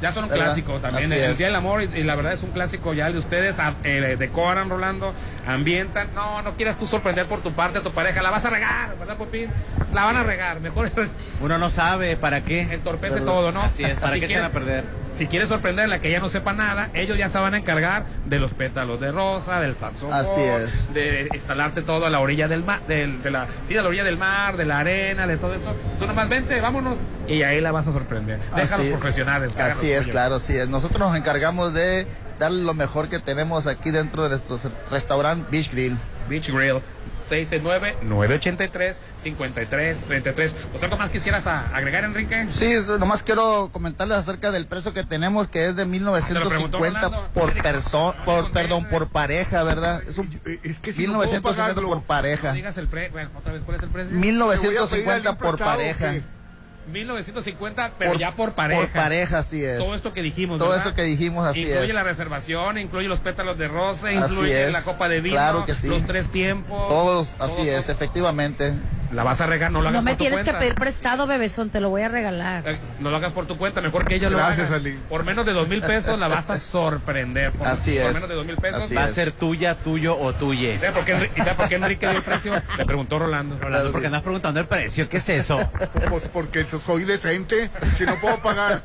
Ya son un ¿Verdad? clásico también. El. Día del Amor, y, y la verdad es un clásico ya el de ustedes. a- eh, decoran, Rolando, ambientan. No, no quieras tú sorprender por tu parte a tu pareja. La vas a regar, ¿verdad, Popín? La van a regar. Mejor Uno no sabe para qué. entorpece ¿Verdad? todo, ¿no? Así es, ¿para Si qué echan a perder? Si quieres sorprenderla, que ella no sepa nada, ellos ya se van a encargar de los pétalos de rosa, del saxofón, Así es. de instalarte todo a la orilla del mar, del- de la, sí, a la orilla del mar, de la arena, de todo eso. Tú nomás vente, vámonos, y ahí la vas a sorprender. Deja a los profesionales. Así es, claro, así es. Nosotros nos encargamos de darle lo mejor que tenemos aquí dentro de nuestro restaurante Beach Grill. Beach Grill. 669-983-5333. ¿Pues algo más quisieras agregar, Enrique? Sí, nomás quiero comentarles acerca del precio que tenemos, que es de Ah, te lo preguntó 1950 Rolando. por persona, por, perdón, por pareja, ¿verdad? Es un Es que si no puedo 1950 pagarlo, por pareja. No digas el pre... Bueno, otra vez, ¿cuál es el precio? 1950 por pareja. 1950, pero Por- ya por pareja. Por pareja, así es. Todo esto que dijimos, Todo ¿verdad? eso que dijimos, así incluye es. la reservación, incluye los pétalos de rosa, incluye la copa de vino, Claro que sí. los tres tiempos. Todos, así todo, es, todo. efectivamente. La vas a regar, no lo No hagas me por tu tienes que cuenta. pedir prestado, bebezón, te lo voy a regalar. Eh, No lo hagas por tu cuenta, mejor que ella lo Gracias, haga. Ali. Por menos de dos mil pesos la vas a sorprender. Por, Así por es. menos de dos mil pesos. Así Va a ser tuya, tuyo o tuye. ¿Y sabe por qué, Enri- y sabe por qué Enrique dio el precio? Le preguntó Rolando. Rolando, porque andas preguntando el precio. ¿Qué es eso? Pues porque soy decente, si no puedo pagar.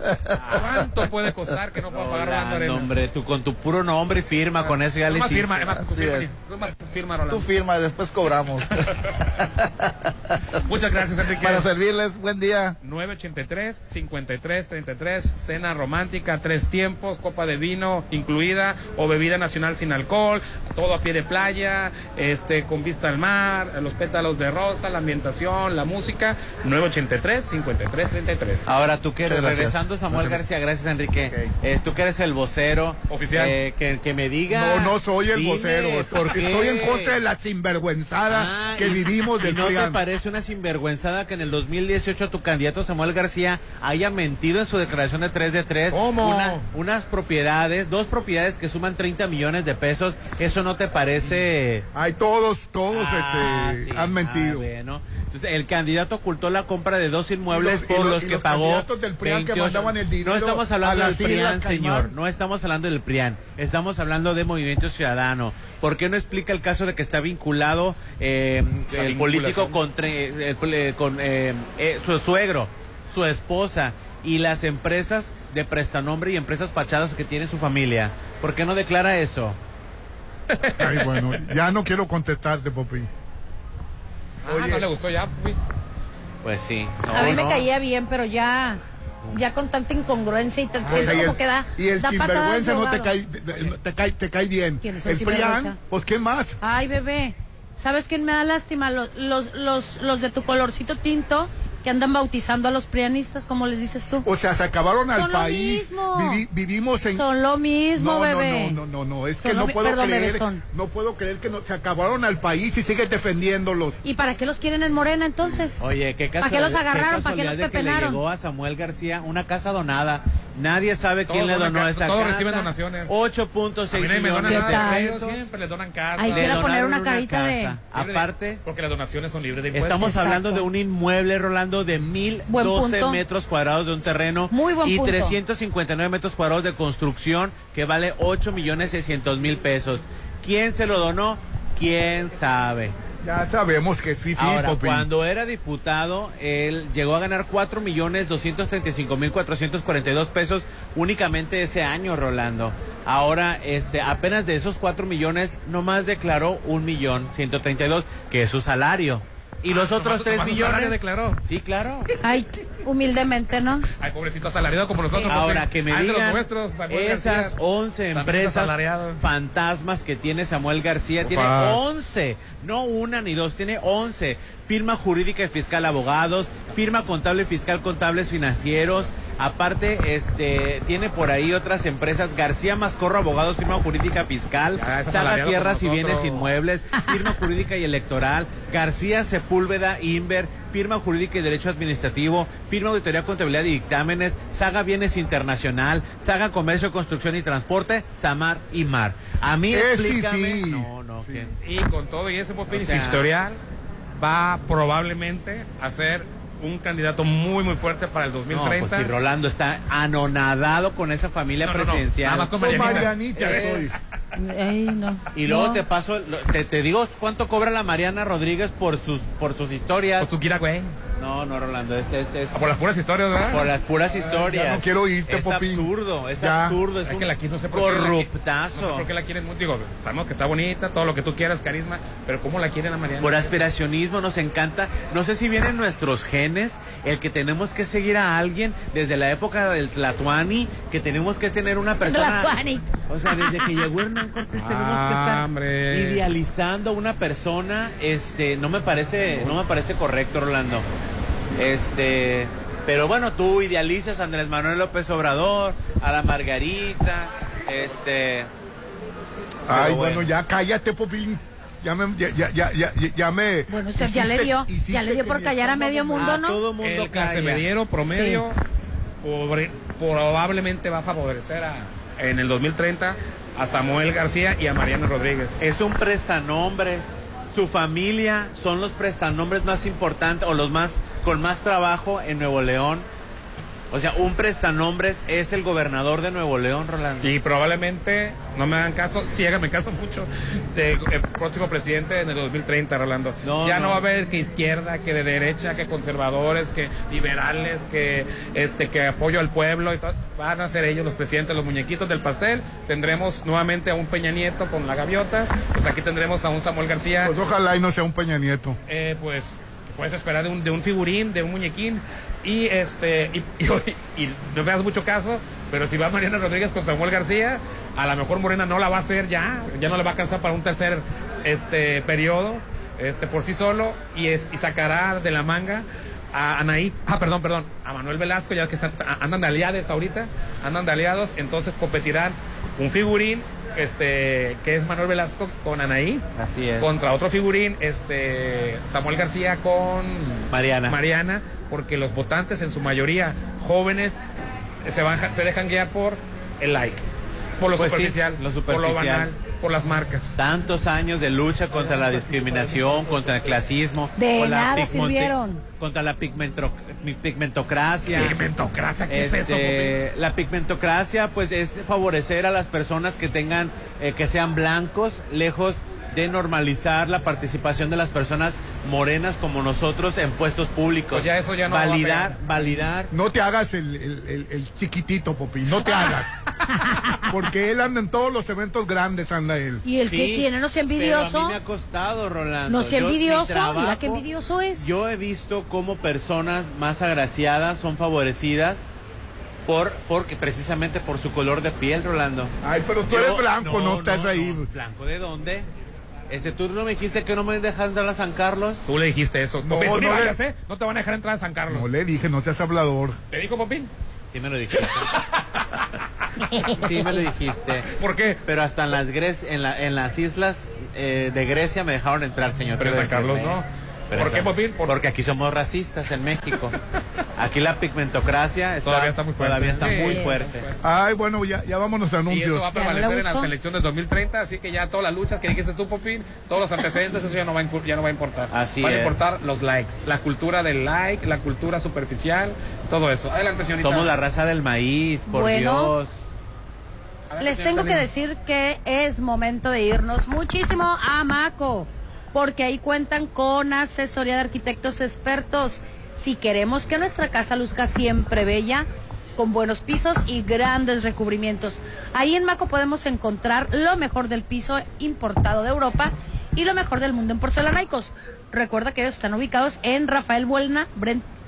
¿Cuánto puede costar que no pueda pagar Rolando Arena? hombre, tú con tu puro nombre firma, con eso ya le hiciste. firma, además, nomás firma, Rolando. Tú firma, después cobramos. Muchas gracias, Enrique. Para servirles, buen día. 983 53 33 cena romántica, tres tiempos, copa de vino incluida o bebida nacional sin alcohol, todo a pie de playa, este con vista al mar, los pétalos de rosa, la ambientación, la música, 983 53 33. Ahora tú que regresando Samuel Gracias. García, gracias Enrique. Eh, tú que eres el vocero Oficial. eh, que, que me diga. No, no soy el dime, vocero. ¿por qué? Estoy en contra de la sinvergüenzada Ah, que y- vivimos ¿Y del no. Parece una sinvergüenzada que en el 2018 tu candidato Samuel García haya mentido en su declaración de 3 de 3? ¿Cómo? Una- unas propiedades, dos propiedades que suman 30 millones de pesos. ¿Eso no te parece...? Hay todos, todos Ah, este, sí. han mentido. Ah, bueno. Entonces, el candidato ocultó la compra de dos inmuebles Y los- y por los- que los pagó. candidatos del PRIAN que 28. mandaban el dinero no estamos hablando del PRIAN, Caimán. señor. No estamos hablando del PRIAN. Estamos hablando de Movimiento Ciudadano. ¿Por qué no explica el caso de que está vinculado eh, el político contra, eh, con eh, eh, su suegro, su esposa y las empresas de prestanombre y empresas fachadas que tiene su familia? ¿Por qué no declara eso? Ay, bueno, ya no quiero contestarte, Popi. Ah, no le gustó ya. Pues sí. a mí me no. caía bien, pero ya, ya con tanta incongruencia y tan, y como que da, y el da sinvergüenza de no te cae, te, te- te cae, te cae bien. ¿Quién es el El sinvergüenza? PRIAN, pues ¿qué más? Ay, bebé, ¿sabes quién me da lástima? Los, los, los, los de tu colorcito tinto que andan bautizando a los prianistas, como les dices tú. O sea, se acabaron al Son lo país. mismo. Vivi- vivimos en. Son lo mismo, no, bebé. No, no, no, no, es Son que lo no puedo perdón, creer. bebezón. No puedo creer que no, se acabaron al país y sigues defendiéndolos. ¿Y para qué los quieren en Morena entonces? Oye, qué ¿Para qué los agarraron? ¿Para qué los de que le pepenaron? llegó a Samuel García una casa donada. Nadie sabe quién Todos le donan donó ca- esa todos casa. reciben donaciones. 8.6 A mí nadie me dona millones nada. de Ellos pesos. siempre les donan casa. Hay que Le poner una carita. Libre de- Aparte, Porque las donaciones son libres de impuestos. estamos hablando de un inmueble, Rolando, de Buen 1012 punto. metros cuadrados de un terreno Muy buen y punto. 359 metros cuadrados de construcción que vale 8 millones 600 mil pesos. ¿Quién se lo donó? ¿Quién sabe? Ya sabemos que es fifi, Ahora, cuando era diputado, él llegó a ganar 4 millones 235 mil 442 pesos únicamente ese año, Rolando. Ahora, este, apenas de esos 4 millones, nomás declaró un millón 132, que es su salario. Y los Ah, otros nomás- 3 nomás su salario millones. declaró. Sí, claro. Ay, humildemente, ¿no? Ay, pobrecito asalariado como nosotros. Ahora que me digan nuestros, esas García, 11 también empresas fantasmas que tiene Samuel García, tiene Ufa. 11, no una ni dos, tiene 11. Firma jurídica y fiscal abogados, firma contable y fiscal contables financieros. Aparte, este, tiene por ahí otras empresas, García Mascorro Abogados, firma jurídica fiscal, Ya, Saga Tierras y Bienes. Inmuebles, firma jurídica y electoral, García Sepúlveda Inver, firma jurídica y derecho administrativo, firma auditoría contabilidad y dictámenes, Saga Bienes Internacional, Saga Comercio, Construcción y Transporte, Samar y Mar. A mí Es explícame. Y con todo y ese O sea- su historial, va probablemente a ser un candidato muy, muy fuerte para el No, 2030. pues si Rolando está anonadado con esa familia No, no, no, presidencial. nada más con Con Marianita. Eh, no. Y luego No. te paso, lo- te, te digo cuánto cobra la Mariana Rodríguez por sus por sus historias. Por su gira, güey. No, no, Rolando, es, es, es Por las puras historias, ¿verdad? por las puras historias. ya no quiero irte, Es Popín. absurdo, es Ya. absurdo, es, Es un que la quieren, no sé por qué la qui- corruptazo. No sé por qué la quieren mucho. Digo, sabemos que está bonita, todo lo que tú quieras, carisma, pero ¿cómo la quieren a Mariana? Por aspiracionismo nos encanta. No sé si vienen nuestros genes, el que tenemos que seguir a alguien desde la época del Tlatuani, que tenemos que tener una persona. Tlatuani. O sea, desde que llegó Hernán Cortés tenemos que estar Ah, hombre. idealizando a una persona. Este, no me parece, no me parece correcto, Rolando. Este, pero bueno, tú idealizas a Andrés Manuel López Obrador, a la Margarita, este. Ay, bueno, ya cállate, Popín. Ya me, ya, ya, ya, ya, ya me. Bueno, usted ya le dio, ya le dio por callar a medio me- mundo, a ¿no? todo mundo el clase calla. mediero promedio pobre- probablemente va a favorecer a, en el 2030 a Samuel García y a Mariano Rodríguez. Es un prestanombres. Su familia son los prestanombres más importantes o los más con más trabajo en Nuevo León. O sea, un prestanombres es el gobernador de Nuevo León, Rolando. Y probablemente, no me hagan caso, sí háganme caso mucho, de el próximo presidente en el 2030, Rolando. No, ya no. no. va a haber que izquierda, que de derecha, que conservadores, que liberales, que este que apoyo al pueblo y todo. Van a ser ellos los presidentes, los muñequitos del pastel. Tendremos nuevamente a un Peña Nieto con la gaviota. Pues aquí tendremos a un Samuel García. Pues ojalá y no sea un Peña Nieto. Eh, pues puedes esperar de un, de un figurín, de un muñequín. Y este y, y, no me das mucho caso, pero si va Mariana Rodríguez con Samuel García, a lo mejor Morena no la va a hacer ya, ya no le va a alcanzar para un tercer este periodo, este por sí solo, y es, y sacará de la manga a Anaí, ah, perdón, perdón, a Manuel Velasco, ya que están, andan de aliados ahorita, andan de aliados, entonces competirán un figurín, este, que es Manuel Velasco con Anaí. Así es. Contra otro figurín, este, Samuel García con Mariana. Mariana, porque los votantes en su mayoría jóvenes se, van, se dejan guiar por el like, por lo Pues sí, superficial, lo por lo superficial. banal, por las marcas. Tantos años de lucha contra la discriminación, contra el clasismo, De con nada sirvieron. contra la pigmentocracia. Pigmentocracia, ¿qué es eso, Este, La pigmentocracia, pues, es favorecer a las personas que tengan, eh, que sean blancos, lejos de normalizar la participación de las personas morenas como nosotros en puestos públicos. Pues ya eso ya no va a validar, validar. No te hagas el, el- el- el chiquitito, Popi, no te hagas. Porque él anda en todos los eventos grandes, anda él. Y el que tiene no sea Pero a envidioso. mí me ha costado, Rolando. No Yo, mi envidioso, mira trabajo, qué envidioso es. Yo he visto cómo personas más agraciadas son favorecidas por porque precisamente por su color de piel, Rolando. Ay, pero tú Yo- eres blanco, no, estás ahí. ¿Blanco de dónde? Ese tú no me dijiste que no me dejas entrar a San Carlos. Tú le dijiste eso. No, Popín, tú ni no le- vayas, ¿eh? No te van a dejar entrar a San Carlos. No le dije, no seas hablador. ¿Te dijo Popín? Sí me lo dijiste. sí me lo dijiste. ¿Por qué? Pero hasta en las Gre- en, la- en las islas eh, de Grecia me dejaron entrar, señor. Pero quiero San Carlos decirle. no. Pero ¿Por qué, Popín? Por- Porque aquí somos racistas en México. Aquí la pigmentocracia está, Todavía está muy fuerte. todavía está Sí, muy sí, fuerte. Ay, bueno, ya, ya vámonos a Y anuncios. eso va a ¿Ya no le prevalecer en la gustó? selección del 2030, así que ya todas las luchas que dijiste tú, Popín, todos los antecedentes, eso ya no va a, ya no va a importar. Así Van a importar los likes, la cultura del like, la cultura superficial, todo eso. Adelante, señorita. Somos la raza del maíz, por Bueno. Dios. Les tengo que decir que es momento de irnos muchísimo a Maco, porque ahí cuentan con asesoría de arquitectos expertos. Si queremos que nuestra casa luzca siempre bella, con buenos pisos y grandes recubrimientos. Ahí en Maco podemos encontrar lo mejor del piso importado de Europa y lo mejor del mundo en porcelanaicos. Recuerda que ellos están ubicados en Rafael Buelna,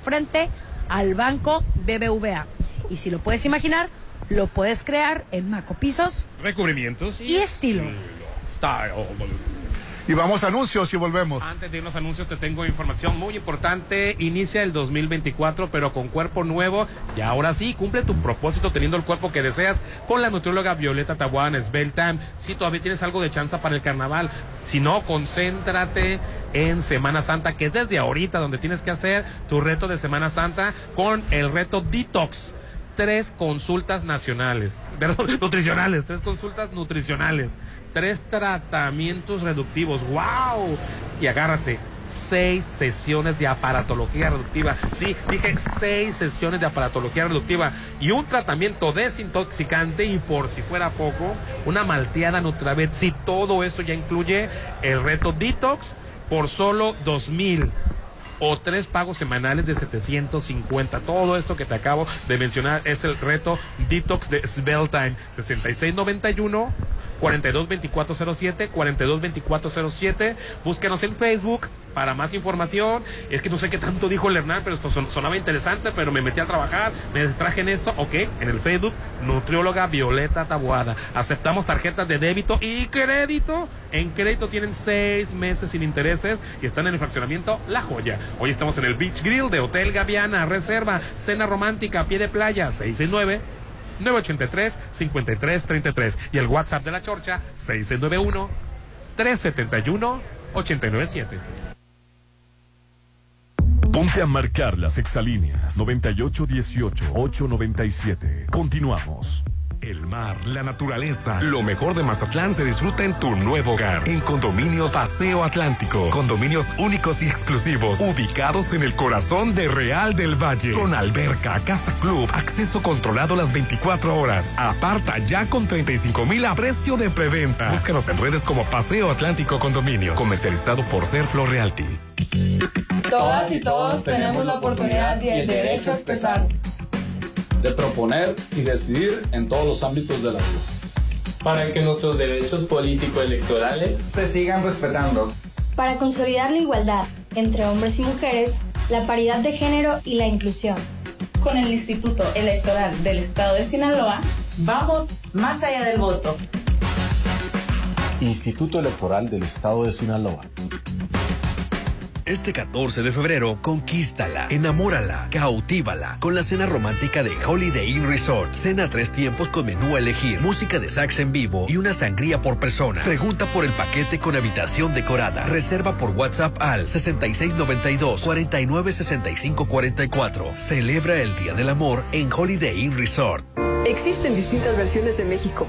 frente al Banco BBVA. Y si lo puedes imaginar, lo puedes crear en Maco Pisos Recubrimientos y estilo. Style. Y vamos a anuncios y volvemos. Antes de irnos a anuncios, te tengo información muy importante. Inicia el 2024, pero con cuerpo nuevo. Y ahora sí, cumple tu propósito teniendo el cuerpo que deseas con la nutrióloga Violeta Tabuán Svelte. Si todavía tienes algo de chance para el carnaval, si no, concéntrate en Semana Santa, que es desde ahorita donde tienes que hacer tu reto de Semana Santa con el reto Detox tres consultas nacionales, perdón, nutricionales, tres consultas nutricionales, tres tratamientos reductivos, wow, y agárrate, seis sesiones de aparatología reductiva, sí, dije seis sesiones de aparatología reductiva y un tratamiento desintoxicante y por si fuera poco, una malteada Nutravet, si todo esto ya incluye el reto detox por solo dos mil o tres pagos semanales de 750. Todo esto que te acabo de mencionar es el reto Detox de Svelte 6691 422407 422407. Búsquenos en Facebook para más información. Es que no sé qué tanto dijo el Hernán, pero esto son- sonaba interesante, pero me metí a trabajar, me distraje en esto. Ok, en el Facebook, nutrióloga Violeta Tabuada. Aceptamos tarjetas de débito y crédito. En crédito tienen seis meses sin intereses y están en el fraccionamiento La Joya. Hoy estamos en el Beach Grill de Hotel Gaviana. Reserva, cena romántica, pie de playa, 669. 983-5333 y el WhatsApp de la Chorcha 691-371-897. Ponte a marcar las exalíneas 9818-897. Continuamos. El mar, la naturaleza, lo mejor de Mazatlán se disfruta en tu nuevo hogar. En Condominios Paseo Atlántico. Condominios únicos y exclusivos, ubicados en el corazón de Real del Valle. Con alberca, casa club, acceso controlado las 24 horas. Aparta ya con 35 mil a precio de preventa. Búscanos en redes como Paseo Atlántico Condominios. Comercializado por Serflo Realty. Todas y todos tenemos la oportunidad y el derecho a expresar. De proponer y decidir en todos los ámbitos de la vida. Para que nuestros derechos político-electorales se sigan respetando. Para consolidar la igualdad, entre hombres y mujeres, la paridad de género y la inclusión. Con el Instituto Electoral del Estado de Sinaloa, vamos más allá del voto. Instituto Electoral del Estado de Sinaloa. Este 14 de febrero, conquístala, enamórala, cautívala con la cena romántica de Holiday Inn Resort. Cena tres tiempos con menú a elegir, música de sax en vivo y una sangría por persona. Pregunta por el paquete con habitación decorada. Reserva por WhatsApp al 6692-496544. Celebra el Día del Amor en Holiday Inn Resort. Existen distintas versiones de México.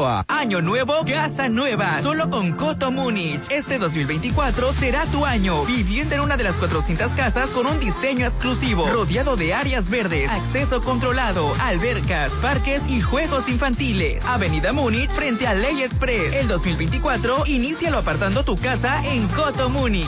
Año nuevo, casa nueva. Solo con Coto Múnich. Este 2024 será tu año. Viviendo en una de las 400 casas con un diseño exclusivo. Rodeado de áreas verdes, acceso controlado, albercas, parques y juegos infantiles. Avenida Múnich frente a Ley Express. El 2024, inícialo apartando tu casa en Coto Múnich.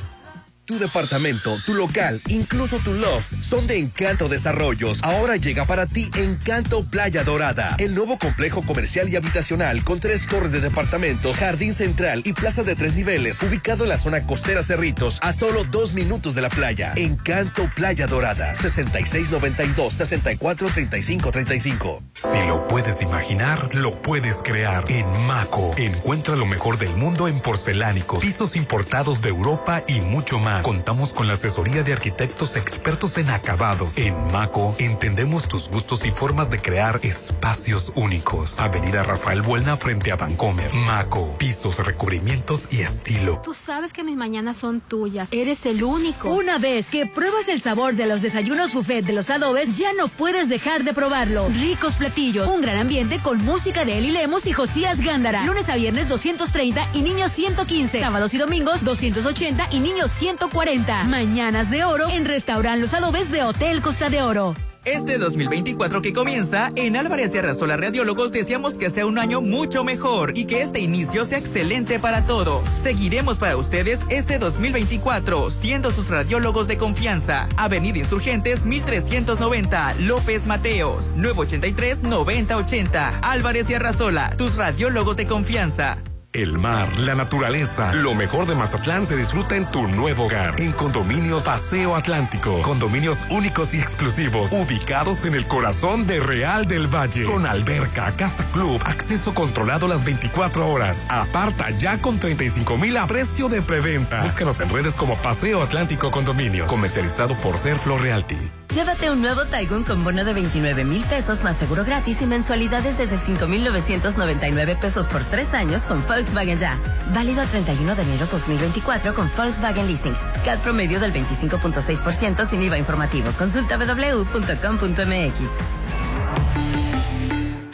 Tu departamento, tu local, incluso tu loft son de Encanto Desarrollos. Ahora llega para ti Encanto Playa Dorada, el nuevo complejo comercial y habitacional con tres torres de departamentos, jardín central y plaza de tres niveles, ubicado en la zona costera Cerritos, a solo dos minutos de la playa. Encanto Playa Dorada, 6692-643535. Si lo puedes imaginar, lo puedes crear. En Maco, encuentra lo mejor del mundo en porcelánicos, pisos importados de Europa y mucho más. Contamos con la asesoría de arquitectos expertos en acabados. En Maco, entendemos tus gustos y formas de crear espacios únicos. Avenida Rafael Buelna frente a Vancomer. Maco, pisos, recubrimientos y estilo. Tú sabes que mis mañanas son tuyas. Eres el único. Una vez que pruebas el sabor de los desayunos buffet de los adobes, ya no puedes dejar de probarlo. Ricos platillos, un gran ambiente con música de Eli Lemos y Josías Gándara. Lunes a viernes 230 y niños 115. Sábados y domingos 280 y niños 140. Mañanas de oro en Restaurant Los Adobes de Hotel Costa de Oro. Este 2024 que comienza, en Álvarez y Arrasola Radiólogos deseamos que sea un año mucho mejor y que este inicio sea excelente para todos. Seguiremos para ustedes este 2024, siendo sus radiólogos de confianza. Avenida Insurgentes 1390, López Mateos, 983-9080. Álvarez y Arrasola, tus radiólogos de confianza. El mar, la naturaleza, lo mejor de Mazatlán se disfruta en tu nuevo hogar. En Condominios Paseo Atlántico. Condominios únicos y exclusivos, ubicados en el corazón de Real del Valle. Con alberca, casa club, acceso controlado las 24 horas. Aparta ya con 35 mil a precio de preventa. Búscanos en redes como Paseo Atlántico Condominios. Comercializado por Serflo Realty. Llévate un nuevo Taigun con bono de 29 mil pesos más seguro gratis y mensualidades desde 5,999 pesos por tres años con Volkswagen Ya. Válido el 31 de enero 2024 con Volkswagen Leasing. CAD promedio del 25.6% sin IVA informativo. Consulta www.com.mx.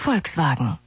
Volkswagen.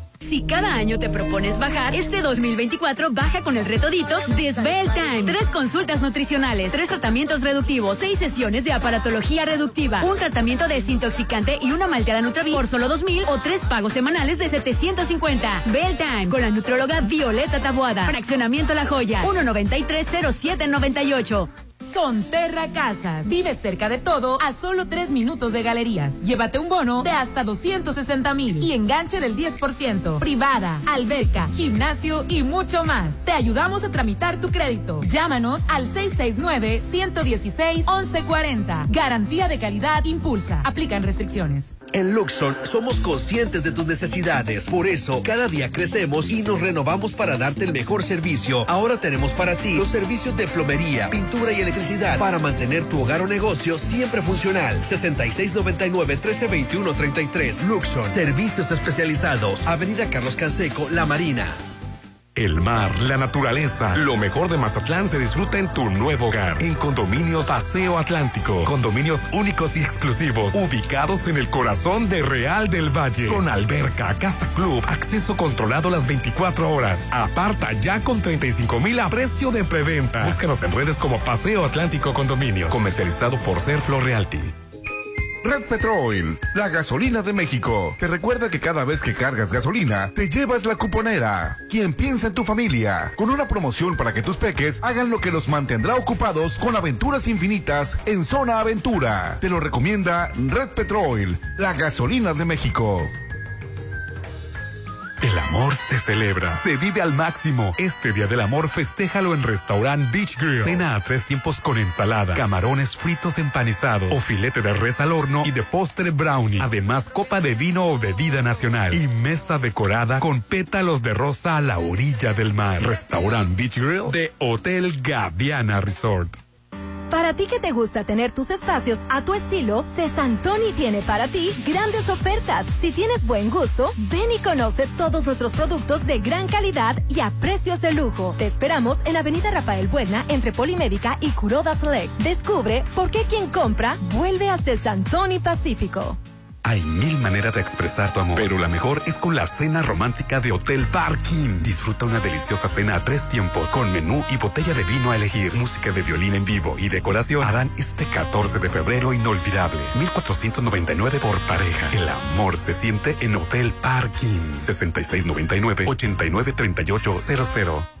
Si cada año te propones bajar, este 2024 baja con el reto Ditos de Svelte Time. Tres consultas nutricionales, tres tratamientos reductivos, seis sesiones de aparatología reductiva, un tratamiento desintoxicante y una malteada Nutravit por solo 2000 o tres pagos semanales de 750. Svelte Time con la nutróloga Violeta Tabuada. Fraccionamiento La Joya, 1930798. Sonterra Casas. Vive cerca de todo a solo tres minutos de galerías. Llévate un bono de hasta 260 mil y enganche del 10%. Privada, alberca, gimnasio y mucho más. Te ayudamos a tramitar tu crédito. Llámanos al 669-116-1140. Garantía de calidad impulsa. Aplican restricciones. En Luxon somos conscientes de tus necesidades. Por eso, cada día crecemos y nos renovamos para darte el mejor servicio. Ahora tenemos para ti los servicios de plomería, pintura y electricidad para mantener tu hogar o negocio siempre funcional. 6699-1321-33. Luxon. Servicios especializados. Avenida Carlos Canseco, La Marina. El mar, la naturaleza, lo mejor de Mazatlán se disfruta en tu nuevo hogar. En Condominios Paseo Atlántico. Condominios únicos y exclusivos, ubicados en el corazón de Real del Valle. Con alberca, casa club, acceso controlado las 24 horas. Aparta ya con 35 mil a precio de preventa. Búscanos en redes como Paseo Atlántico Condominios. Comercializado por Serflo Realty. Red Petrol, la gasolina de México. Te recuerda que cada vez que cargas gasolina, te llevas la cuponera. Quien piensa en tu familia, con una promoción para que tus peques hagan lo que los mantendrá ocupados con aventuras infinitas en Zona Aventura. Te lo recomienda Red Petrol, la gasolina de México. El amor se celebra, se vive al máximo. Este Día del Amor festéjalo en Restaurant Beach Grill. Cena a tres tiempos con ensalada, camarones fritos empanizados o filete de res al horno y de postre brownie. Además, copa de vino o bebida nacional y mesa decorada con pétalos de rosa a la orilla del mar. Restaurant Beach Grill de Hotel Gaviana Resort. Para ti que te gusta tener tus espacios a tu estilo, Cesantoni tiene para ti grandes ofertas. Si tienes buen gusto, ven y conoce todos nuestros productos de gran calidad y a precios de lujo. Te esperamos en Avenida Rafael Buena entre Polimédica y Curoda Select. Descubre por qué quien compra vuelve a Cesantoni Pacífico. Hay mil maneras de expresar tu amor, pero la mejor es con la cena romántica de Hotel Parking. Disfruta una deliciosa cena a tres tiempos, con menú y botella de vino a elegir, música de violín en vivo y decoración. Harán este 14 de febrero inolvidable. 1499 por pareja. El amor se siente en Hotel Parking. 6699-893800.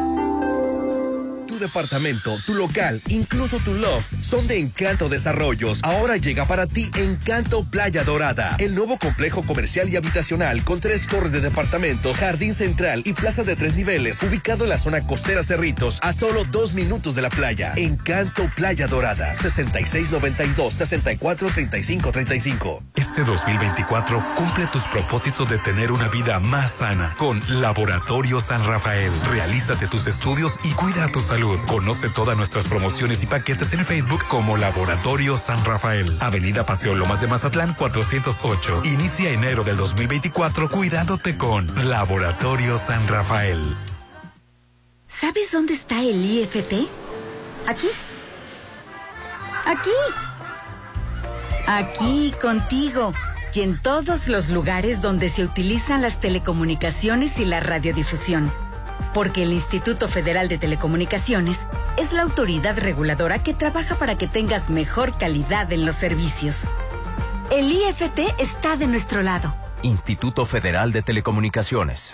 departamento, tu local, incluso tu loft son de Encanto Desarrollos. Ahora llega para ti Encanto Playa Dorada, el nuevo complejo comercial y habitacional con tres torres de departamentos, jardín central y plaza de tres niveles, ubicado en la zona costera Cerritos, a solo dos minutos de la playa. Encanto Playa Dorada, 6692-643535. Este 2024 cumple tus propósitos de tener una vida más sana con Laboratorio San Rafael. Realízate tus estudios y cuida tu salud. Conoce todas nuestras promociones y paquetes en Facebook como Laboratorio San Rafael. Avenida Paseo Lomas de Mazatlán 408. Inicia enero del 2024 cuidándote con Laboratorio San Rafael. ¿Sabes dónde está el IFT? Aquí. Aquí. Aquí, contigo. Y en todos los lugares donde se utilizan las telecomunicaciones y la radiodifusión. Porque el Instituto Federal de Telecomunicaciones es la autoridad reguladora que trabaja para que tengas mejor calidad en los servicios. El IFT está de nuestro lado. Instituto Federal de Telecomunicaciones.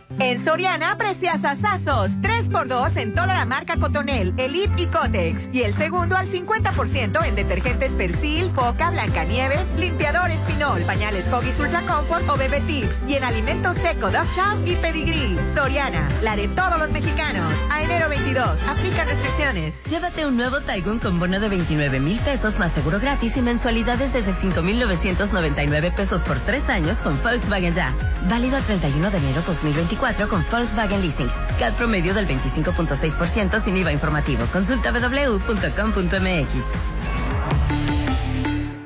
En Soriana, precias asazos. 3x2 en toda la marca Cotonel, Elite y Cotex. Y el segundo al 50% en detergentes Persil, Foca, Blancanieves, limpiadores Pinol, pañales Hoggies Ultra Comfort o Bebe Tips. Y en alimentos seco, Dove Chow y Pedigree. Soriana, la de todos los mexicanos. A enero 22, aplica restricciones. Llévate un nuevo Taigun con bono de 29 mil pesos más seguro gratis y mensualidades desde 5,999 pesos por tres años con Volkswagen Ya. Válido el 31 de enero 2024 con Volkswagen Leasing. CAD promedio del 25.6% sin IVA informativo. Consulta www.com.mx.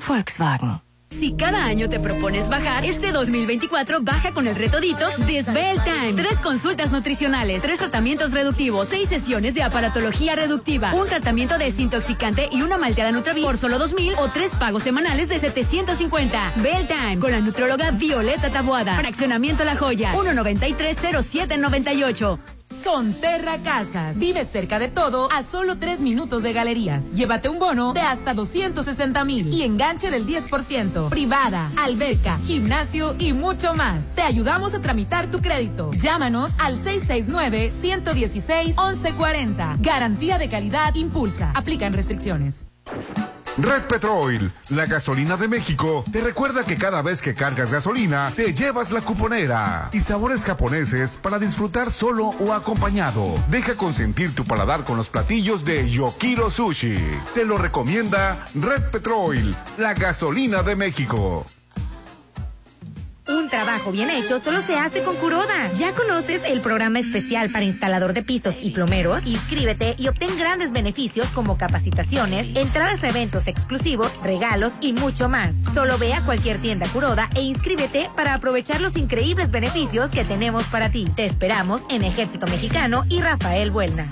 Volkswagen. Si cada año te propones bajar, este 2024 baja con el reto Ditos de Svel Time. Tres consultas nutricionales, tres tratamientos reductivos, seis sesiones de aparatología reductiva, un tratamiento desintoxicante y una malteada Nutravit por solo 2000 o tres pagos semanales de 750. Svel Time con la nutróloga Violeta Taboada. Fraccionamiento La Joya, 1930798. Sonterra Casas. Vive cerca de todo a solo tres minutos de galerías. Llévate un bono de hasta 260 mil y enganche del 10%. Privada, alberca, gimnasio y mucho más. Te ayudamos a tramitar tu crédito. Llámanos al 669-116-1140. Garantía de calidad impulsa. Aplican restricciones. Red Petrol, la gasolina de México, te recuerda que cada vez que cargas gasolina, te llevas la cuponera y sabores japoneses para disfrutar solo o acompañado. Deja consentir tu paladar con los platillos de Yokiro Sushi. Te lo recomienda Red Petrol, la gasolina de México. Un trabajo bien hecho solo se hace con Curoda. ¿Ya conoces el programa especial para instalador de pisos y plomeros? Inscríbete y obtén grandes beneficios como capacitaciones, entradas a eventos exclusivos, regalos y mucho más. Solo ve a cualquier tienda Curoda e inscríbete para aprovechar los increíbles beneficios que tenemos para ti. Te esperamos en Ejército Mexicano y Rafael Buelna.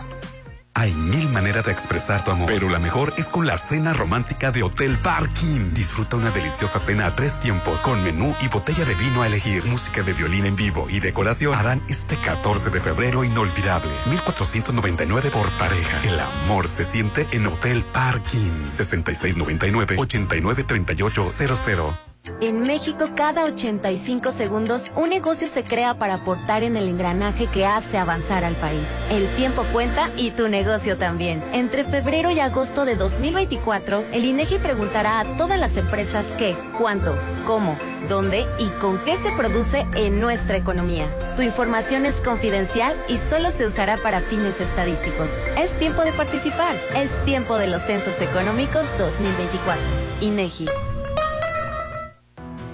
Hay mil maneras de expresar tu amor, pero la mejor es con la cena romántica de Hotel Parking. Disfruta una deliciosa cena a tres tiempos, con menú y botella de vino a elegir, música de violín en vivo y decoración. Harán este 14 de febrero inolvidable. 1499 por pareja. El amor se siente en Hotel Parking. 6699-893800. En México, cada 85 segundos, un negocio se crea para aportar en el engranaje que hace avanzar al país. El tiempo cuenta y tu negocio también. Entre febrero y agosto de 2024, el INEGI preguntará a todas las empresas qué, cuánto, cómo, dónde y con qué se produce en nuestra economía. Tu información es confidencial y solo se usará para fines estadísticos. Es tiempo de participar. Es tiempo de los Censos Económicos 2024. INEGI.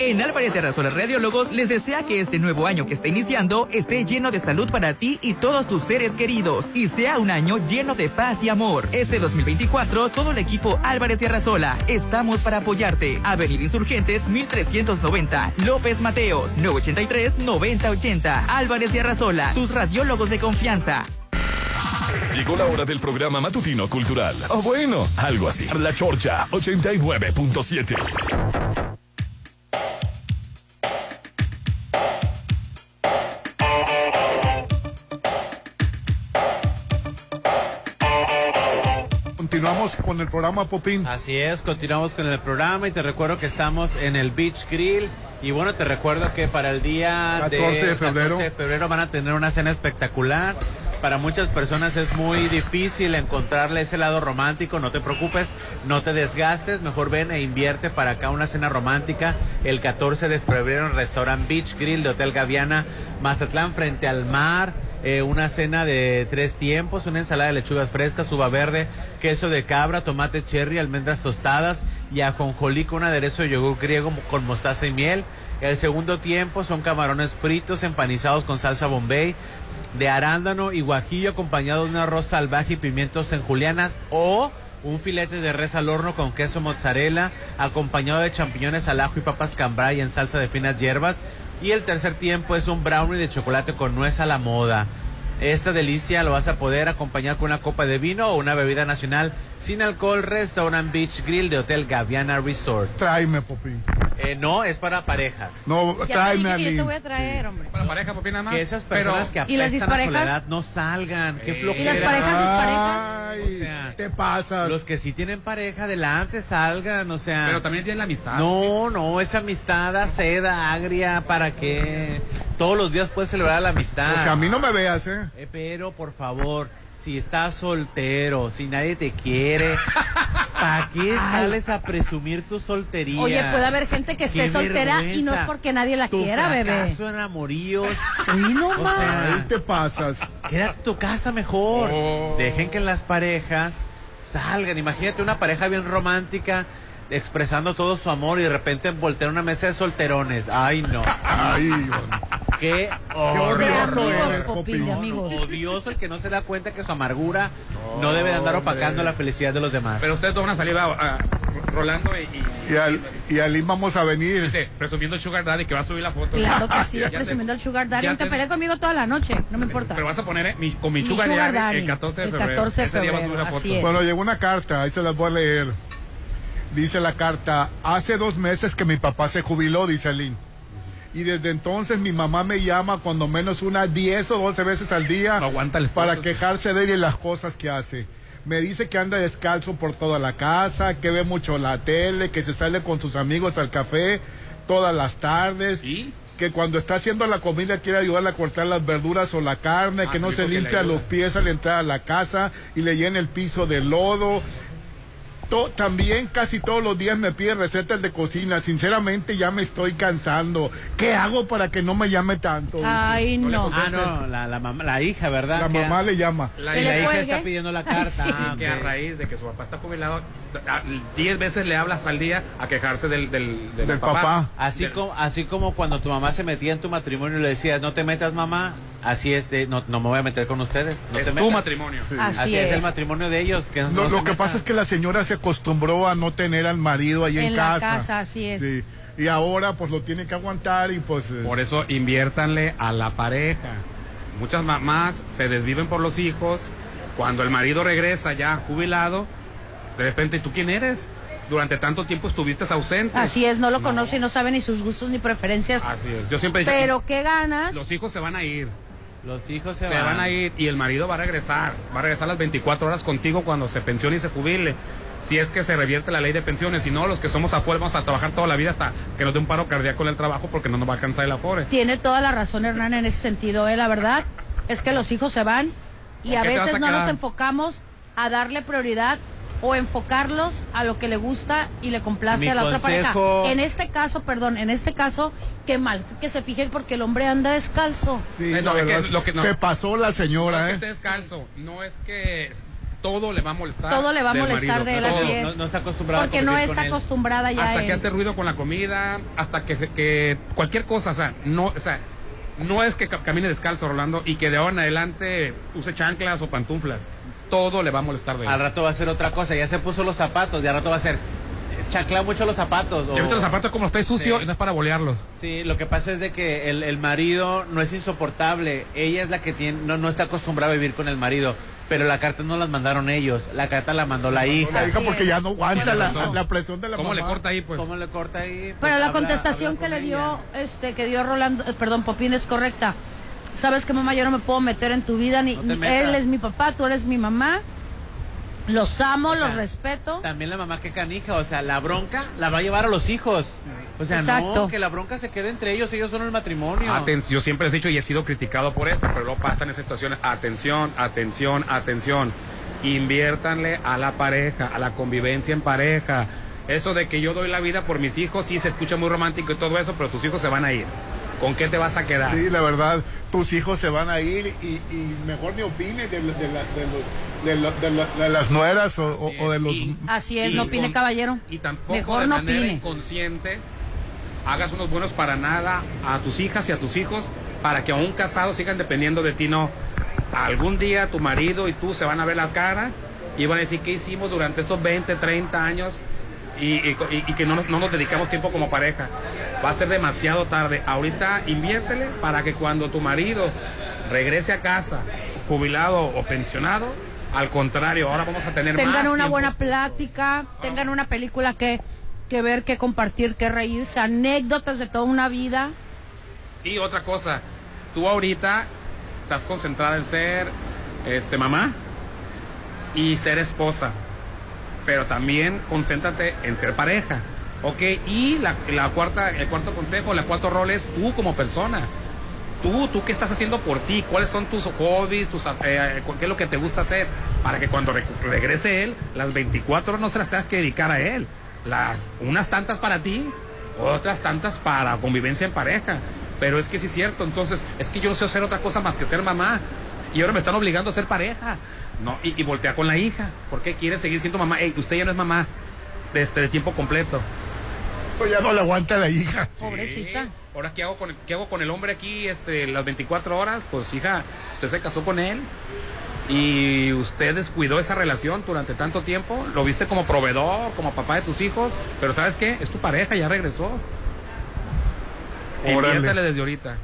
En Álvarez de Arrasola Radiólogos les desea que este nuevo año que está iniciando esté lleno de salud para ti y todos tus seres queridos y sea un año lleno de paz y amor. Este 2024, todo el equipo Álvarez de Arrasola estamos para apoyarte. Avenida Insurgentes 1390, López Mateos 983 9080. Álvarez de Arrasola, tus radiólogos de confianza. Llegó la hora del programa matutino cultural. O bueno, algo así. La Chorcha 89.7. Continuamos con el programa Popín. Así es, continuamos con el programa y te recuerdo que estamos en el Beach Grill y bueno, te recuerdo que para el día 14 de febrero. 14 de febrero van a tener una cena espectacular. Para muchas personas es muy difícil encontrarle ese lado romántico, no te preocupes, no te desgastes, mejor ven e invierte para acá una cena romántica el 14 de febrero en el Restaurant Beach Grill de Hotel Gaviana, Mazatlán, frente al mar. Eh, una cena de tres tiempos, una ensalada de lechugas frescas, uva verde, queso de cabra, tomate cherry, almendras tostadas y ajonjolí con aderezo de yogur griego con mostaza y miel. El segundo tiempo son camarones fritos empanizados con salsa bombay, de arándano y guajillo acompañado de un arroz salvaje y pimientos en julianas o un filete de res al horno con queso mozzarella acompañado de champiñones al ajo y papas cambray en salsa de finas hierbas y el tercer tiempo es un brownie de chocolate con nuez a la moda. Esta delicia lo vas a poder acompañar con una copa de vino o una bebida nacional sin alcohol. Restaurant Beach Grill de Hotel Gaviana Resort. Tráeme, Popín. Eh, no, es para parejas. No, tráeme a mí. Yo te voy a traer, hombre. Para pareja, Popín, nada más. Que esas personas que ¿Y las apestan a disparejas? soledad no salgan. Qué Eh. flojera. ¿Y las parejas disparejas? Ay, O sea, te pasas. Los que sí tienen pareja, adelante, salgan, o sea. Pero también tiene la amistad. No, no, esa amistad da seda, agria, ¿para qué? Todos los días puedes celebrar la amistad. O sea, a mí no me veas, ¿eh? Eh, pero, por favor, si estás soltero, si nadie te quiere, ¿para qué sales a presumir tu soltería? Oye, puede haber gente que esté soltera y no es porque nadie la Tu quiera, bebé. fracaso en amoríos. Uy, no O más. sea, Ahí te pasas. Quédate en tu casa mejor. Oh. Dejen que las parejas salgan. Imagínate una pareja bien romántica expresando todo su amor y de repente voltear una mesa de solterones. Ay, no. Ay, bueno. Qué Qué horror. odioso el que no se da cuenta que su amargura no, debe de andar opacando la felicidad de los demás. Pero ustedes dos van a salir a, a- rolando y, y- Y al, y al vamos a venir. dice, presumiendo el Sugar Daddy que va a subir la foto. Claro que sí, presumiendo al Sugar Daddy. te- pelee conmigo toda la noche, no me importa. Pero vas a poner eh, mi- con mi Mi Sugar, Sugar Daddy Daddy, el 14 de el febrero. 14 de Ese día va a subir la febrero, foto. Bueno, llegó una carta, ahí se las voy a leer. Dice la carta, hace dos meses que mi papá se jubiló, dice Lynn. Y desde entonces mi mamá me llama cuando menos unas 10 o 12 veces al día No aguanta el esposo. para quejarse de él y las cosas que hace. Me dice que anda descalzo por toda la casa, que ve mucho la tele, que se sale con sus amigos al café todas las tardes. ¿Y? Que cuando está haciendo la comida quiere ayudarle a cortar las verduras o la carne, Ah, que no se limpia los pies al entrar a la casa y le llena el piso de lodo. To- también casi todos los días me pide recetas de cocina. Sinceramente ya me estoy cansando. ¿Qué hago para que no me llame tanto? Ay, No no. Ah, no, la, la, mamá- la hija, ¿verdad? La mamá le llama. La, ¿Que y le la hija cuelgue? está pidiendo la Ay, carta. sí. Ah, que a raíz de que su papá está jubilado, a- 10 veces le hablas al día a quejarse del, del, del, Del papá. papá. Así, Del- como, así como cuando tu mamá se metía en tu matrimonio y le decías, no te metas mamá, así es, de, no, no me voy a meter con ustedes. No es tu matrimonio. Así, Así es. es. el matrimonio de ellos. Que no Lo, que pasa es que la señora se acostumbró a no tener al marido ahí en, En la casa. casa, así es. Sí. Y ahora pues lo tiene que aguantar y pues... eh, Por eso inviértanle a la pareja. Muchas mamás se desviven por los hijos. Cuando el marido regresa ya jubilado, de repente, ¿tú quién eres? Durante tanto tiempo estuviste ausente. Así es, no lo conoce y no sabe ni sus gustos ni preferencias. Así es. Yo siempre dicho, Pero qué ganas. los hijos se van a ir. Los hijos se, Se, van. a ir y el marido va a regresar. Va a regresar las 24 horas contigo cuando se pensione y se jubile. Si es que se revierte la ley de pensiones, si no, los que somos afuera vamos a trabajar toda la vida hasta que nos dé un paro cardíaco en el trabajo porque no nos va a alcanzar el afore. Tiene toda la razón Hernán en ese sentido, ¿eh? La verdad es que los hijos se van y ¿Por a veces a no nos enfocamos a darle prioridad o enfocarlos a lo que le gusta y le complace Mi a la otra pareja. En este caso, perdón, en este caso, qué mal que se fijen porque el hombre anda descalzo. sí, la no, es que lo verdad, que no- Se pasó la No señora, es que ¿eh? esté descalzo, no es que todo le va a molestar. Todo le va a molestar marido, de él, así es. No, no está acostumbrada Porque a no está con él. acostumbrada ya hasta él. que hace ruido con la comida, hasta que, se- que cualquier cosa, o sea, no, o sea, no es que ca- camine descalzo, Rolando, y que de ahora en adelante use chanclas o pantuflas. Todo le va a molestar de él. Al rato va a ser otra cosa. Ya se puso los zapatos. Y al rato va a ser. Chaclea mucho los zapatos. Ya viste los zapatos como está sucio Sí. y no es para bolearlos. Sí, lo que pasa es de que el, el marido no es insoportable. Ella es la que tiene, no, no está acostumbrada a vivir con el marido. Pero la carta no las mandaron ellos. La carta la mandó la hija. La hija porque ya no aguanta la, la presión de la ¿Cómo mamá. le corta ahí, pues? ¿Cómo le corta ahí? Pues Pero la habla- contestación habla que le ella. dio, este, que dio Rolando, eh, perdón, Popín es correcta. Sabes que mamá, yo no me puedo meter en tu vida, ni, No ni- él es mi papá, tú eres mi mamá. Los amo, los sea, respeto. También la mamá que canija, o sea, la bronca la va a llevar a los hijos. O sea, Exacto. no, que la bronca se quede entre ellos, ellos son el matrimonio. Atención, yo siempre he dicho y he sido criticado por esto, pero luego pasan en situaciones. Atención, atención, atención. Inviértanle a la pareja, a la convivencia en pareja. Eso de que yo doy la vida por mis hijos, sí se escucha muy romántico y todo eso, pero tus hijos se van a ir. ¿Con qué te vas a quedar? Sí, la verdad, tus hijos se van a ir y, y mejor ni opines de, de, las- de los- de lo- de lo- de las nueras o, o- o de los... Así es, y no opine con- caballero. Y tampoco Mejor de no manera opine. inconsciente hagas unos buenos para nada a tus hijas y a tus hijos para que aún casados sigan dependiendo de ti. No, algún día tu marido y tú se van a ver la cara y van a decir qué hicimos durante estos 20, 30 años y, y- que no, nos- no nos dedicamos tiempo como pareja. Va a ser demasiado tarde. Ahorita inviértele para que cuando tu marido regrese a casa, jubilado o pensionado, al contrario, ahora vamos a tener más Tengan una tiempo. buena plática, tengan una película que, que ver, que compartir, que reírse, anécdotas de toda una vida. Y otra cosa, tú ahorita estás concentrada en ser este mamá y ser esposa, pero también concéntrate en ser pareja, ¿ok? Y la, cuarta, el cuarto consejo, el cuarto rol es tú como persona. Tú, tú qué estás haciendo por ti, cuáles son tus hobbies, tus, eh, qué es lo que te gusta hacer, para que cuando re- regrese él, las 24 horas no se las tengas que dedicar a él. Unas tantas para ti, otras tantas para convivencia en pareja. Pero es que sí es cierto, entonces es que yo no sé hacer otra cosa más que ser mamá. Y ahora me están obligando a ser pareja. No, y, y voltea con la hija. ¿Por qué quiere seguir siendo mamá? Ey, usted ya no es mamá de, este, de tiempo completo. Pues ya no le aguanta la hija. Pobrecita. Sí. Ahora, ¿qué hago, con, ¿qué hago con el hombre aquí este, las 24 horas? Pues, hija, usted se casó con él y usted descuidó esa relación durante tanto tiempo. Lo viste como proveedor, como papá de tus hijos, pero ¿sabes qué? Es tu pareja, ya regresó. Órale. Desde ahorita.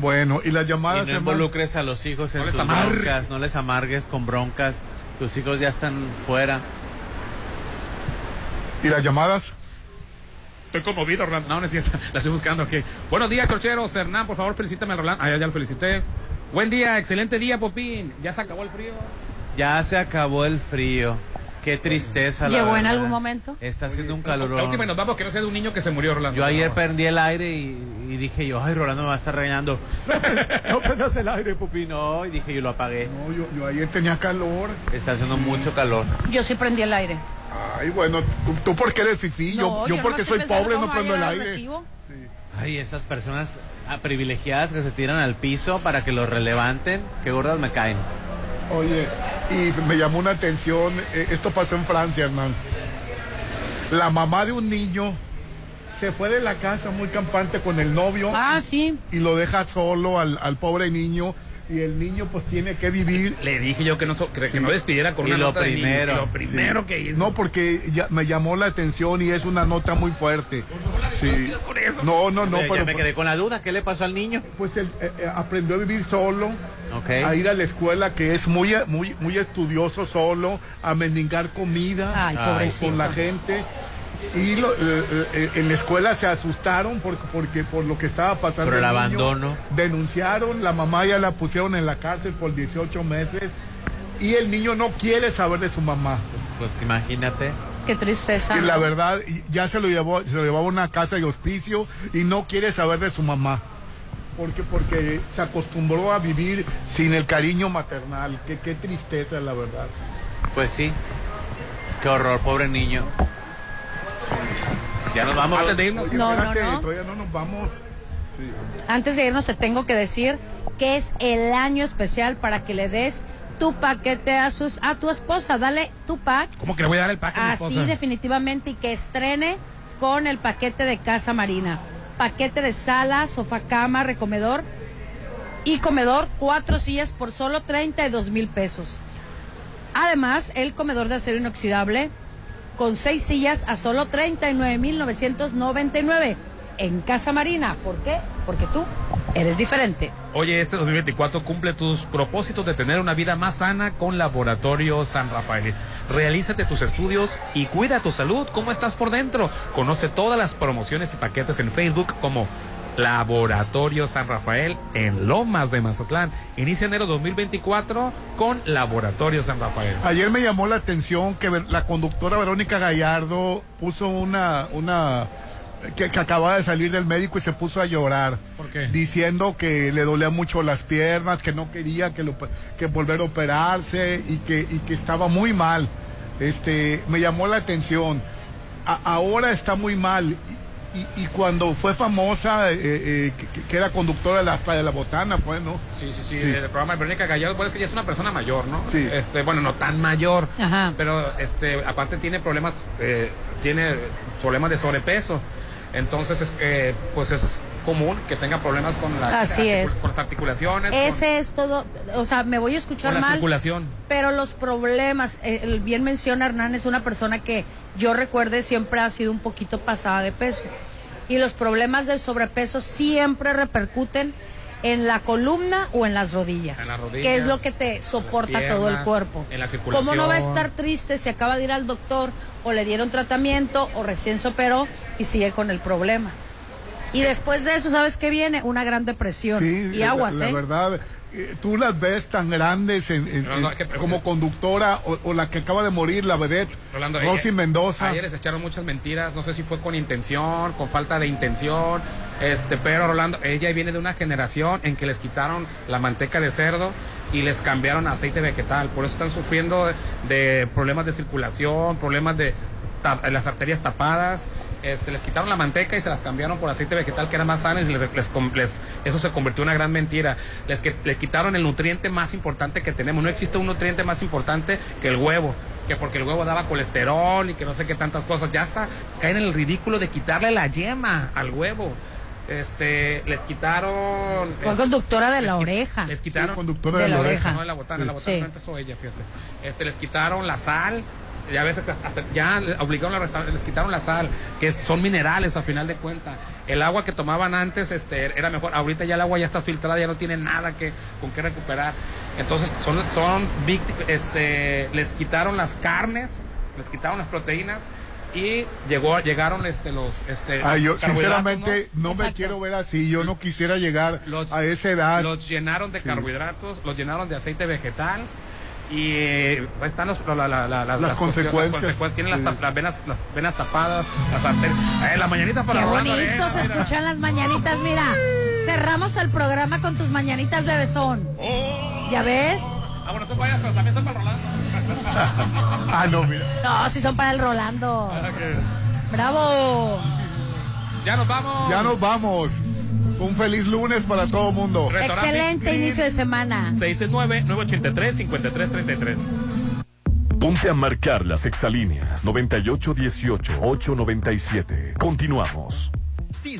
Bueno, y las Y llamadas... no hermano? involucres a los hijos en No les tus amargues. broncas, no les amargues con broncas. Tus hijos ya están fuera. ¿Y las llamadas? Estoy conmovido, Rolando. No, no es cierto. La estoy buscando aquí. Buenos días, cocheros. Hernán, por favor, felicítame a Rolando. Ah, ya, ya lo felicité. Buen día, excelente día, Popín. Ya se acabó el frío. Ya se acabó el frío. Qué tristeza. la ¿Llegó en verdad. algo momento? Está haciendo un La última nos vamos, que no sea de un niño que se murió, Rolando. Yo ayer prendí el aire y, y dije yo, ay, Rolando me va a estar regañando. no prendas el aire, Pupi. No, y dije yo lo apagué. No, yo, yo ayer tenía calor. Está haciendo mucho calor. Yo sí prendí el aire. Ay, bueno, tú, tú porque eres fifí, No, yo, yo porque soy pobre no prendo el aire. recibo. Ay, estas personas privilegiadas que se tiran al piso para que los relevanten, qué gordas me caen. Oye, y me llamó una atención, eh, esto pasó en Francia, hermano. La mamá de un niño se fue de la casa muy campante con el novio Ah, sí. y lo deja solo al, al pobre niño y el niño pues tiene que vivir. Le dije yo que no, so- que, que no despidiera con Y una lo nota de niño. primero, Y lo primero Sí. que hizo. No, porque ya me llamó la atención y es una nota muy fuerte. Sí. No, no, no, ya pero me quedé con la duda, ¿qué le pasó al niño? pues él eh, eh, aprendió a vivir solo, Ok. a ir a la escuela que es muy muy muy estudioso solo, a mendigar comida Ay, pobrecito. con la gente. Y lo- eh, eh, en la escuela se asustaron porque, porque por lo que estaba pasando. Por el abandono. Denunciaron, la mamá ya la pusieron en la cárcel por 18 meses y el niño no quiere saber de su mamá. Pues imagínate. Qué tristeza. Y la verdad, ya se lo llevó, se lo llevaba a una casa de hospicio y no quiere saber de su mamá. Porque, porque se acostumbró a vivir sin el cariño maternal. Qué, qué tristeza, la verdad. Pues sí. Qué horror, pobre niño. Ya nos vamos. Antes de irnos, No, no, no. todavía no nos vamos. Antes de irnos te tengo que decir que es el año especial para que le des tu paquete a, sus, a tu esposa. Dale tu pack. ¿Cómo que le voy a dar el paquete a mi Así definitivamente y que estrene con el paquete de Casa Marina. Paquete de sala, sofá, cama, recomedor y comedor, cuatro sillas por solo 32 mil pesos. Además, el comedor de acero inoxidable con seis sillas a solo 39 mil 999 en Casa Marina. ¿Por qué? Porque tú eres diferente. Oye, este 2024 cumple tus propósitos de tener una vida más sana con Laboratorio San Rafael. Realízate tus estudios y cuida tu salud. ¿Cómo estás por dentro? Conoce todas las promociones y paquetes en Facebook como Laboratorio San Rafael en Lomas de Mazatlán. Inicia enero 2024 con Laboratorio San Rafael. Ayer me llamó la atención que la conductora Verónica Gallardo puso una, una que, que acababa de salir del médico y se puso a llorar. ¿Por qué? Diciendo que le dolía mucho las piernas, que no quería que, lo, que volver a operarse y que, y que estaba muy mal. Este, me llamó la atención. A- ahora está muy mal. Y, y- cuando fue famosa, eh, eh, que, que era conductora de la, de la botana, pues, ¿no? Sí, sí, sí, Sí. el programa de Verónica Gallardo, bueno, es que ya es una persona mayor, ¿no? Sí. Este, bueno, no tan mayor, Ajá. pero este, aparte tiene problemas, eh, tiene problemas de sobrepeso. Entonces, es, eh, pues es común que tenga problemas con, la, Así es. con las articulaciones, con- Ese es todo. O sea, me voy a escuchar con, la mal. circulación. Pero los problemas, eh, el bien menciona Hernán, es una persona que yo recuerde siempre ha sido un poquito pasada de peso. Y los problemas del sobrepeso siempre repercuten en la columna o en las rodillas. En las rodillas, que es lo que te soporta todo el cuerpo. en la circulación. ¿Cómo no va a estar triste si acaba de ir al doctor o le dieron tratamiento o recién se operó y sigue con el problema? Y después de eso, ¿sabes qué viene? Una gran depresión. Sí, y la- aguas, la, ¿eh? verdad, eh, tú las ves tan grandes en- en- como conductora o, o la que acaba de morir, la vedette, Rolando, Rosy ayer- Mendoza. Ayer les echaron muchas mentiras, no sé si fue con intención, con falta de intención, este, pero Rolando, ella viene de una generación en que les quitaron la manteca de cerdo y les cambiaron a aceite vegetal, por eso están sufriendo de, de problemas de circulación, problemas de ta- las arterias tapadas. Este, les quitaron la manteca y se las cambiaron por aceite vegetal que era más sano y les- les les- eso se convirtió en una gran mentira. Les que, le quitaron el nutriente más importante que tenemos. No existe un nutriente más importante que el huevo, que porque el huevo daba colesterol y que no sé qué tantas cosas. Ya está, caen en el ridículo de quitarle la yema al huevo. Este, les quitaron. Fue conductora de la oreja. Les quitaron. conductora de, la oreja. No, de la botana, la botana Sí. no empezó ella, fíjate. Este, les quitaron la sal, ya ves, hasta- ya obligaron a restaurar, les quitaron la sal, que son minerales a final de cuentas. El agua que tomaban antes este, era mejor, ahorita ya el agua ya está filtrada, ya no tiene nada que, con qué recuperar. Entonces, son, son este, les quitaron las carnes, les quitaron las proteínas. Y llegó, llegaron este, los, este, Ay, yo los sinceramente no, me quiero ver así, yo no quisiera llegar a esa edad. Los llenaron de Sí. carbohidratos, los llenaron de aceite vegetal y eh, están los, la- la- la- la- Las cuestiones- consecuencias. consecuencias. Tienen las, Sí. las venas, las venas tapadas, las arterias. Eh, la mañanita para Qué bonito Arena, se mira. escuchan las mañanitas, mira. Cerramos el programa con tus mañanitas, bebezón. ¿Ya ves? Ah, bueno, son para allá, pero también son para Rolando. ah, no, mira. No, si son para el Rolando. ¡Bravo! Ya nos vamos. Ya nos vamos. Un feliz lunes para todo el mundo. Excelente inicio de semana. 669-983-5333. Ponte a marcar las exalíneas 9818-897. Continuamos.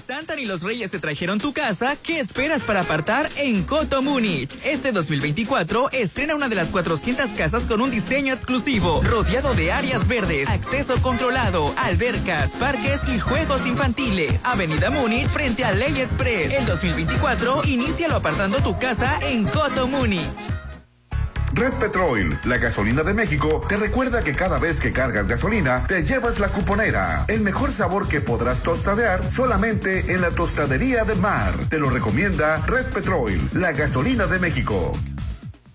Si Santa ni los Reyes te trajeron tu casa, ¿qué esperas para apartar en Coto Múnich? Este 2024 estrena una de las 400 casas con un diseño exclusivo, rodeado de áreas verdes, acceso controlado, albercas, parques y juegos infantiles. Avenida Múnich frente a Ley Express. El 2024 inícialo apartando tu casa en Coto Múnich. Red Petrol, la gasolina de México, te recuerda que cada vez que cargas gasolina, te llevas la cuponera. El mejor sabor que podrás tostadear solamente en la tostadería de mar. Te lo recomienda Red Petrol, la gasolina de México.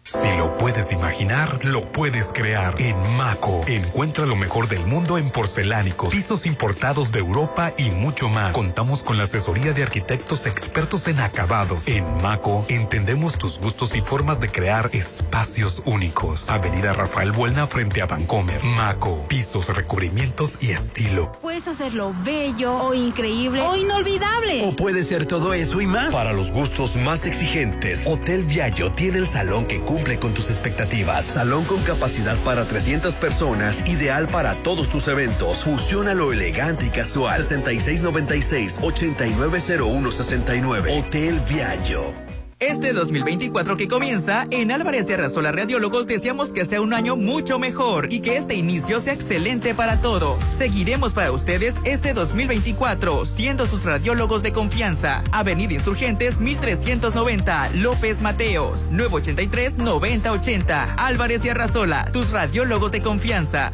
Si lo puedes imaginar, lo puedes crear. En Maco, encuentra lo mejor del mundo en porcelánicos, pisos importados de Europa y mucho más. Contamos con la asesoría de arquitectos expertos en acabados. En Maco, entendemos tus gustos y formas de crear espacios únicos. Avenida Rafael Buelna frente a Vancomer. Maco, pisos, recubrimientos y estilo. Puedes hacerlo bello o increíble o inolvidable. O puede ser todo eso y más. Para los gustos más exigentes, Hotel Viallo tiene el salón que cubre cumple con tus expectativas. Salón con capacidad para 300 personas, ideal para todos tus eventos. Fusiona lo elegante y casual. 6696-890169. Hotel Viallo. Este 2024 que comienza, en Álvarez y Arrasola Radiólogos deseamos que sea un año mucho mejor y que este inicio sea excelente para todos. Seguiremos para ustedes este 2024, siendo sus radiólogos de confianza. Avenida Insurgentes 1390, López Mateos, 983-9080. Álvarez y Arrasola, tus radiólogos de confianza.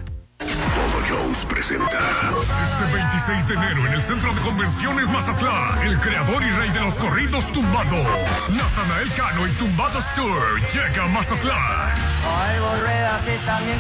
Jones presenta. Este 26 de enero en el Centro de Convenciones Mazatlán, el creador y rey de los corridos tumbados, Natanael Cano y Tumbados Tour llega a Mazatlán. también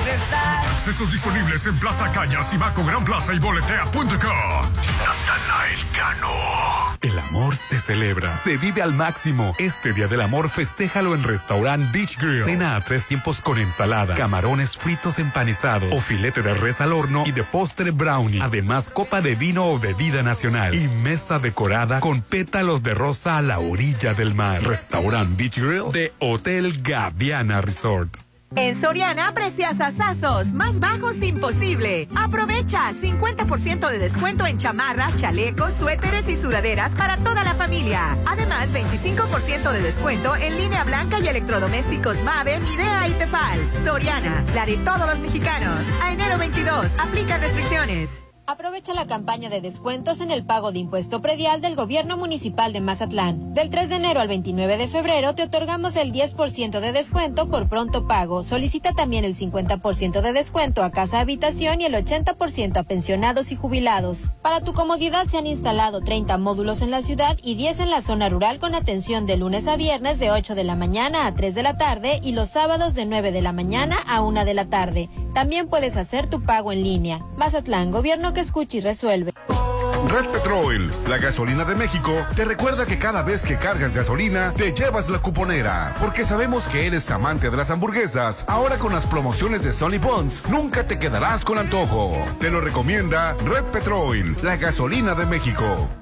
Accesos disponibles en Plaza Cañas, Ibaco Gran Plaza y boletea.com. Natanael Cano. El amor se celebra, se vive al máximo. Este Día del Amor festéjalo en Restaurant Beach Grill. Cena a tres tiempos con ensalada, camarones fritos empanizados o filete de res al horno y de postre brownie. Además, copa de vino o bebida nacional y mesa decorada con pétalos de rosa a la orilla del mar. Restaurant Beach Grill de Hotel Gaviana Resort. En Soriana precias asazos más bajos imposible. Aprovecha 50% de descuento en chamarras, chalecos, suéteres y sudaderas para toda la familia. Además, 25% de descuento en línea blanca y electrodomésticos Mave, Midea y Tefal. Soriana, la de todos los mexicanos. A enero 22, aplica restricciones. Aprovecha la campaña de descuentos en el pago de impuesto predial del Gobierno Municipal de Mazatlán. Del 3 de enero al 29 de febrero te otorgamos el 10% de descuento por pronto pago. Solicita también el 50% de descuento a casa habitación y el 80% a pensionados y jubilados. Para tu comodidad se han instalado 30 módulos en la ciudad y 10 en la zona rural con atención de lunes a viernes de 8 de la mañana a 3 de la tarde y los sábados de 9 de la mañana a 1 de la tarde. También puedes hacer tu pago en línea. Mazatlán, gobierno que escucha y resuelve. Red Petrol, la gasolina de México, te recuerda que cada vez que cargas gasolina, te llevas la cuponera. Porque sabemos que eres amante de las hamburguesas. Ahora con las promociones de Sony Bonds, nunca te quedarás con antojo. Te lo recomienda Red Petrol, la gasolina de México.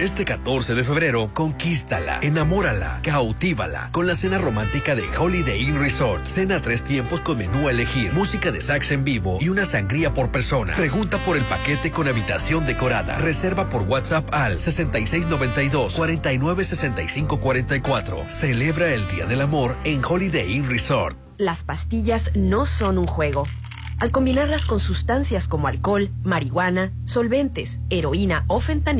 Este 14 de febrero, conquístala, enamórala, cautívala con la cena romántica de Holiday Inn Resort. Cena tres tiempos con menú a elegir, música de sax en vivo y una sangría por persona. Pregunta por el paquete con habitación decorada. Reserva por WhatsApp al 6692-496544. Celebra el Día del Amor en Holiday Inn Resort. Las pastillas no son un juego. Al combinarlas con sustancias como alcohol, marihuana, solventes, heroína o fentanilo,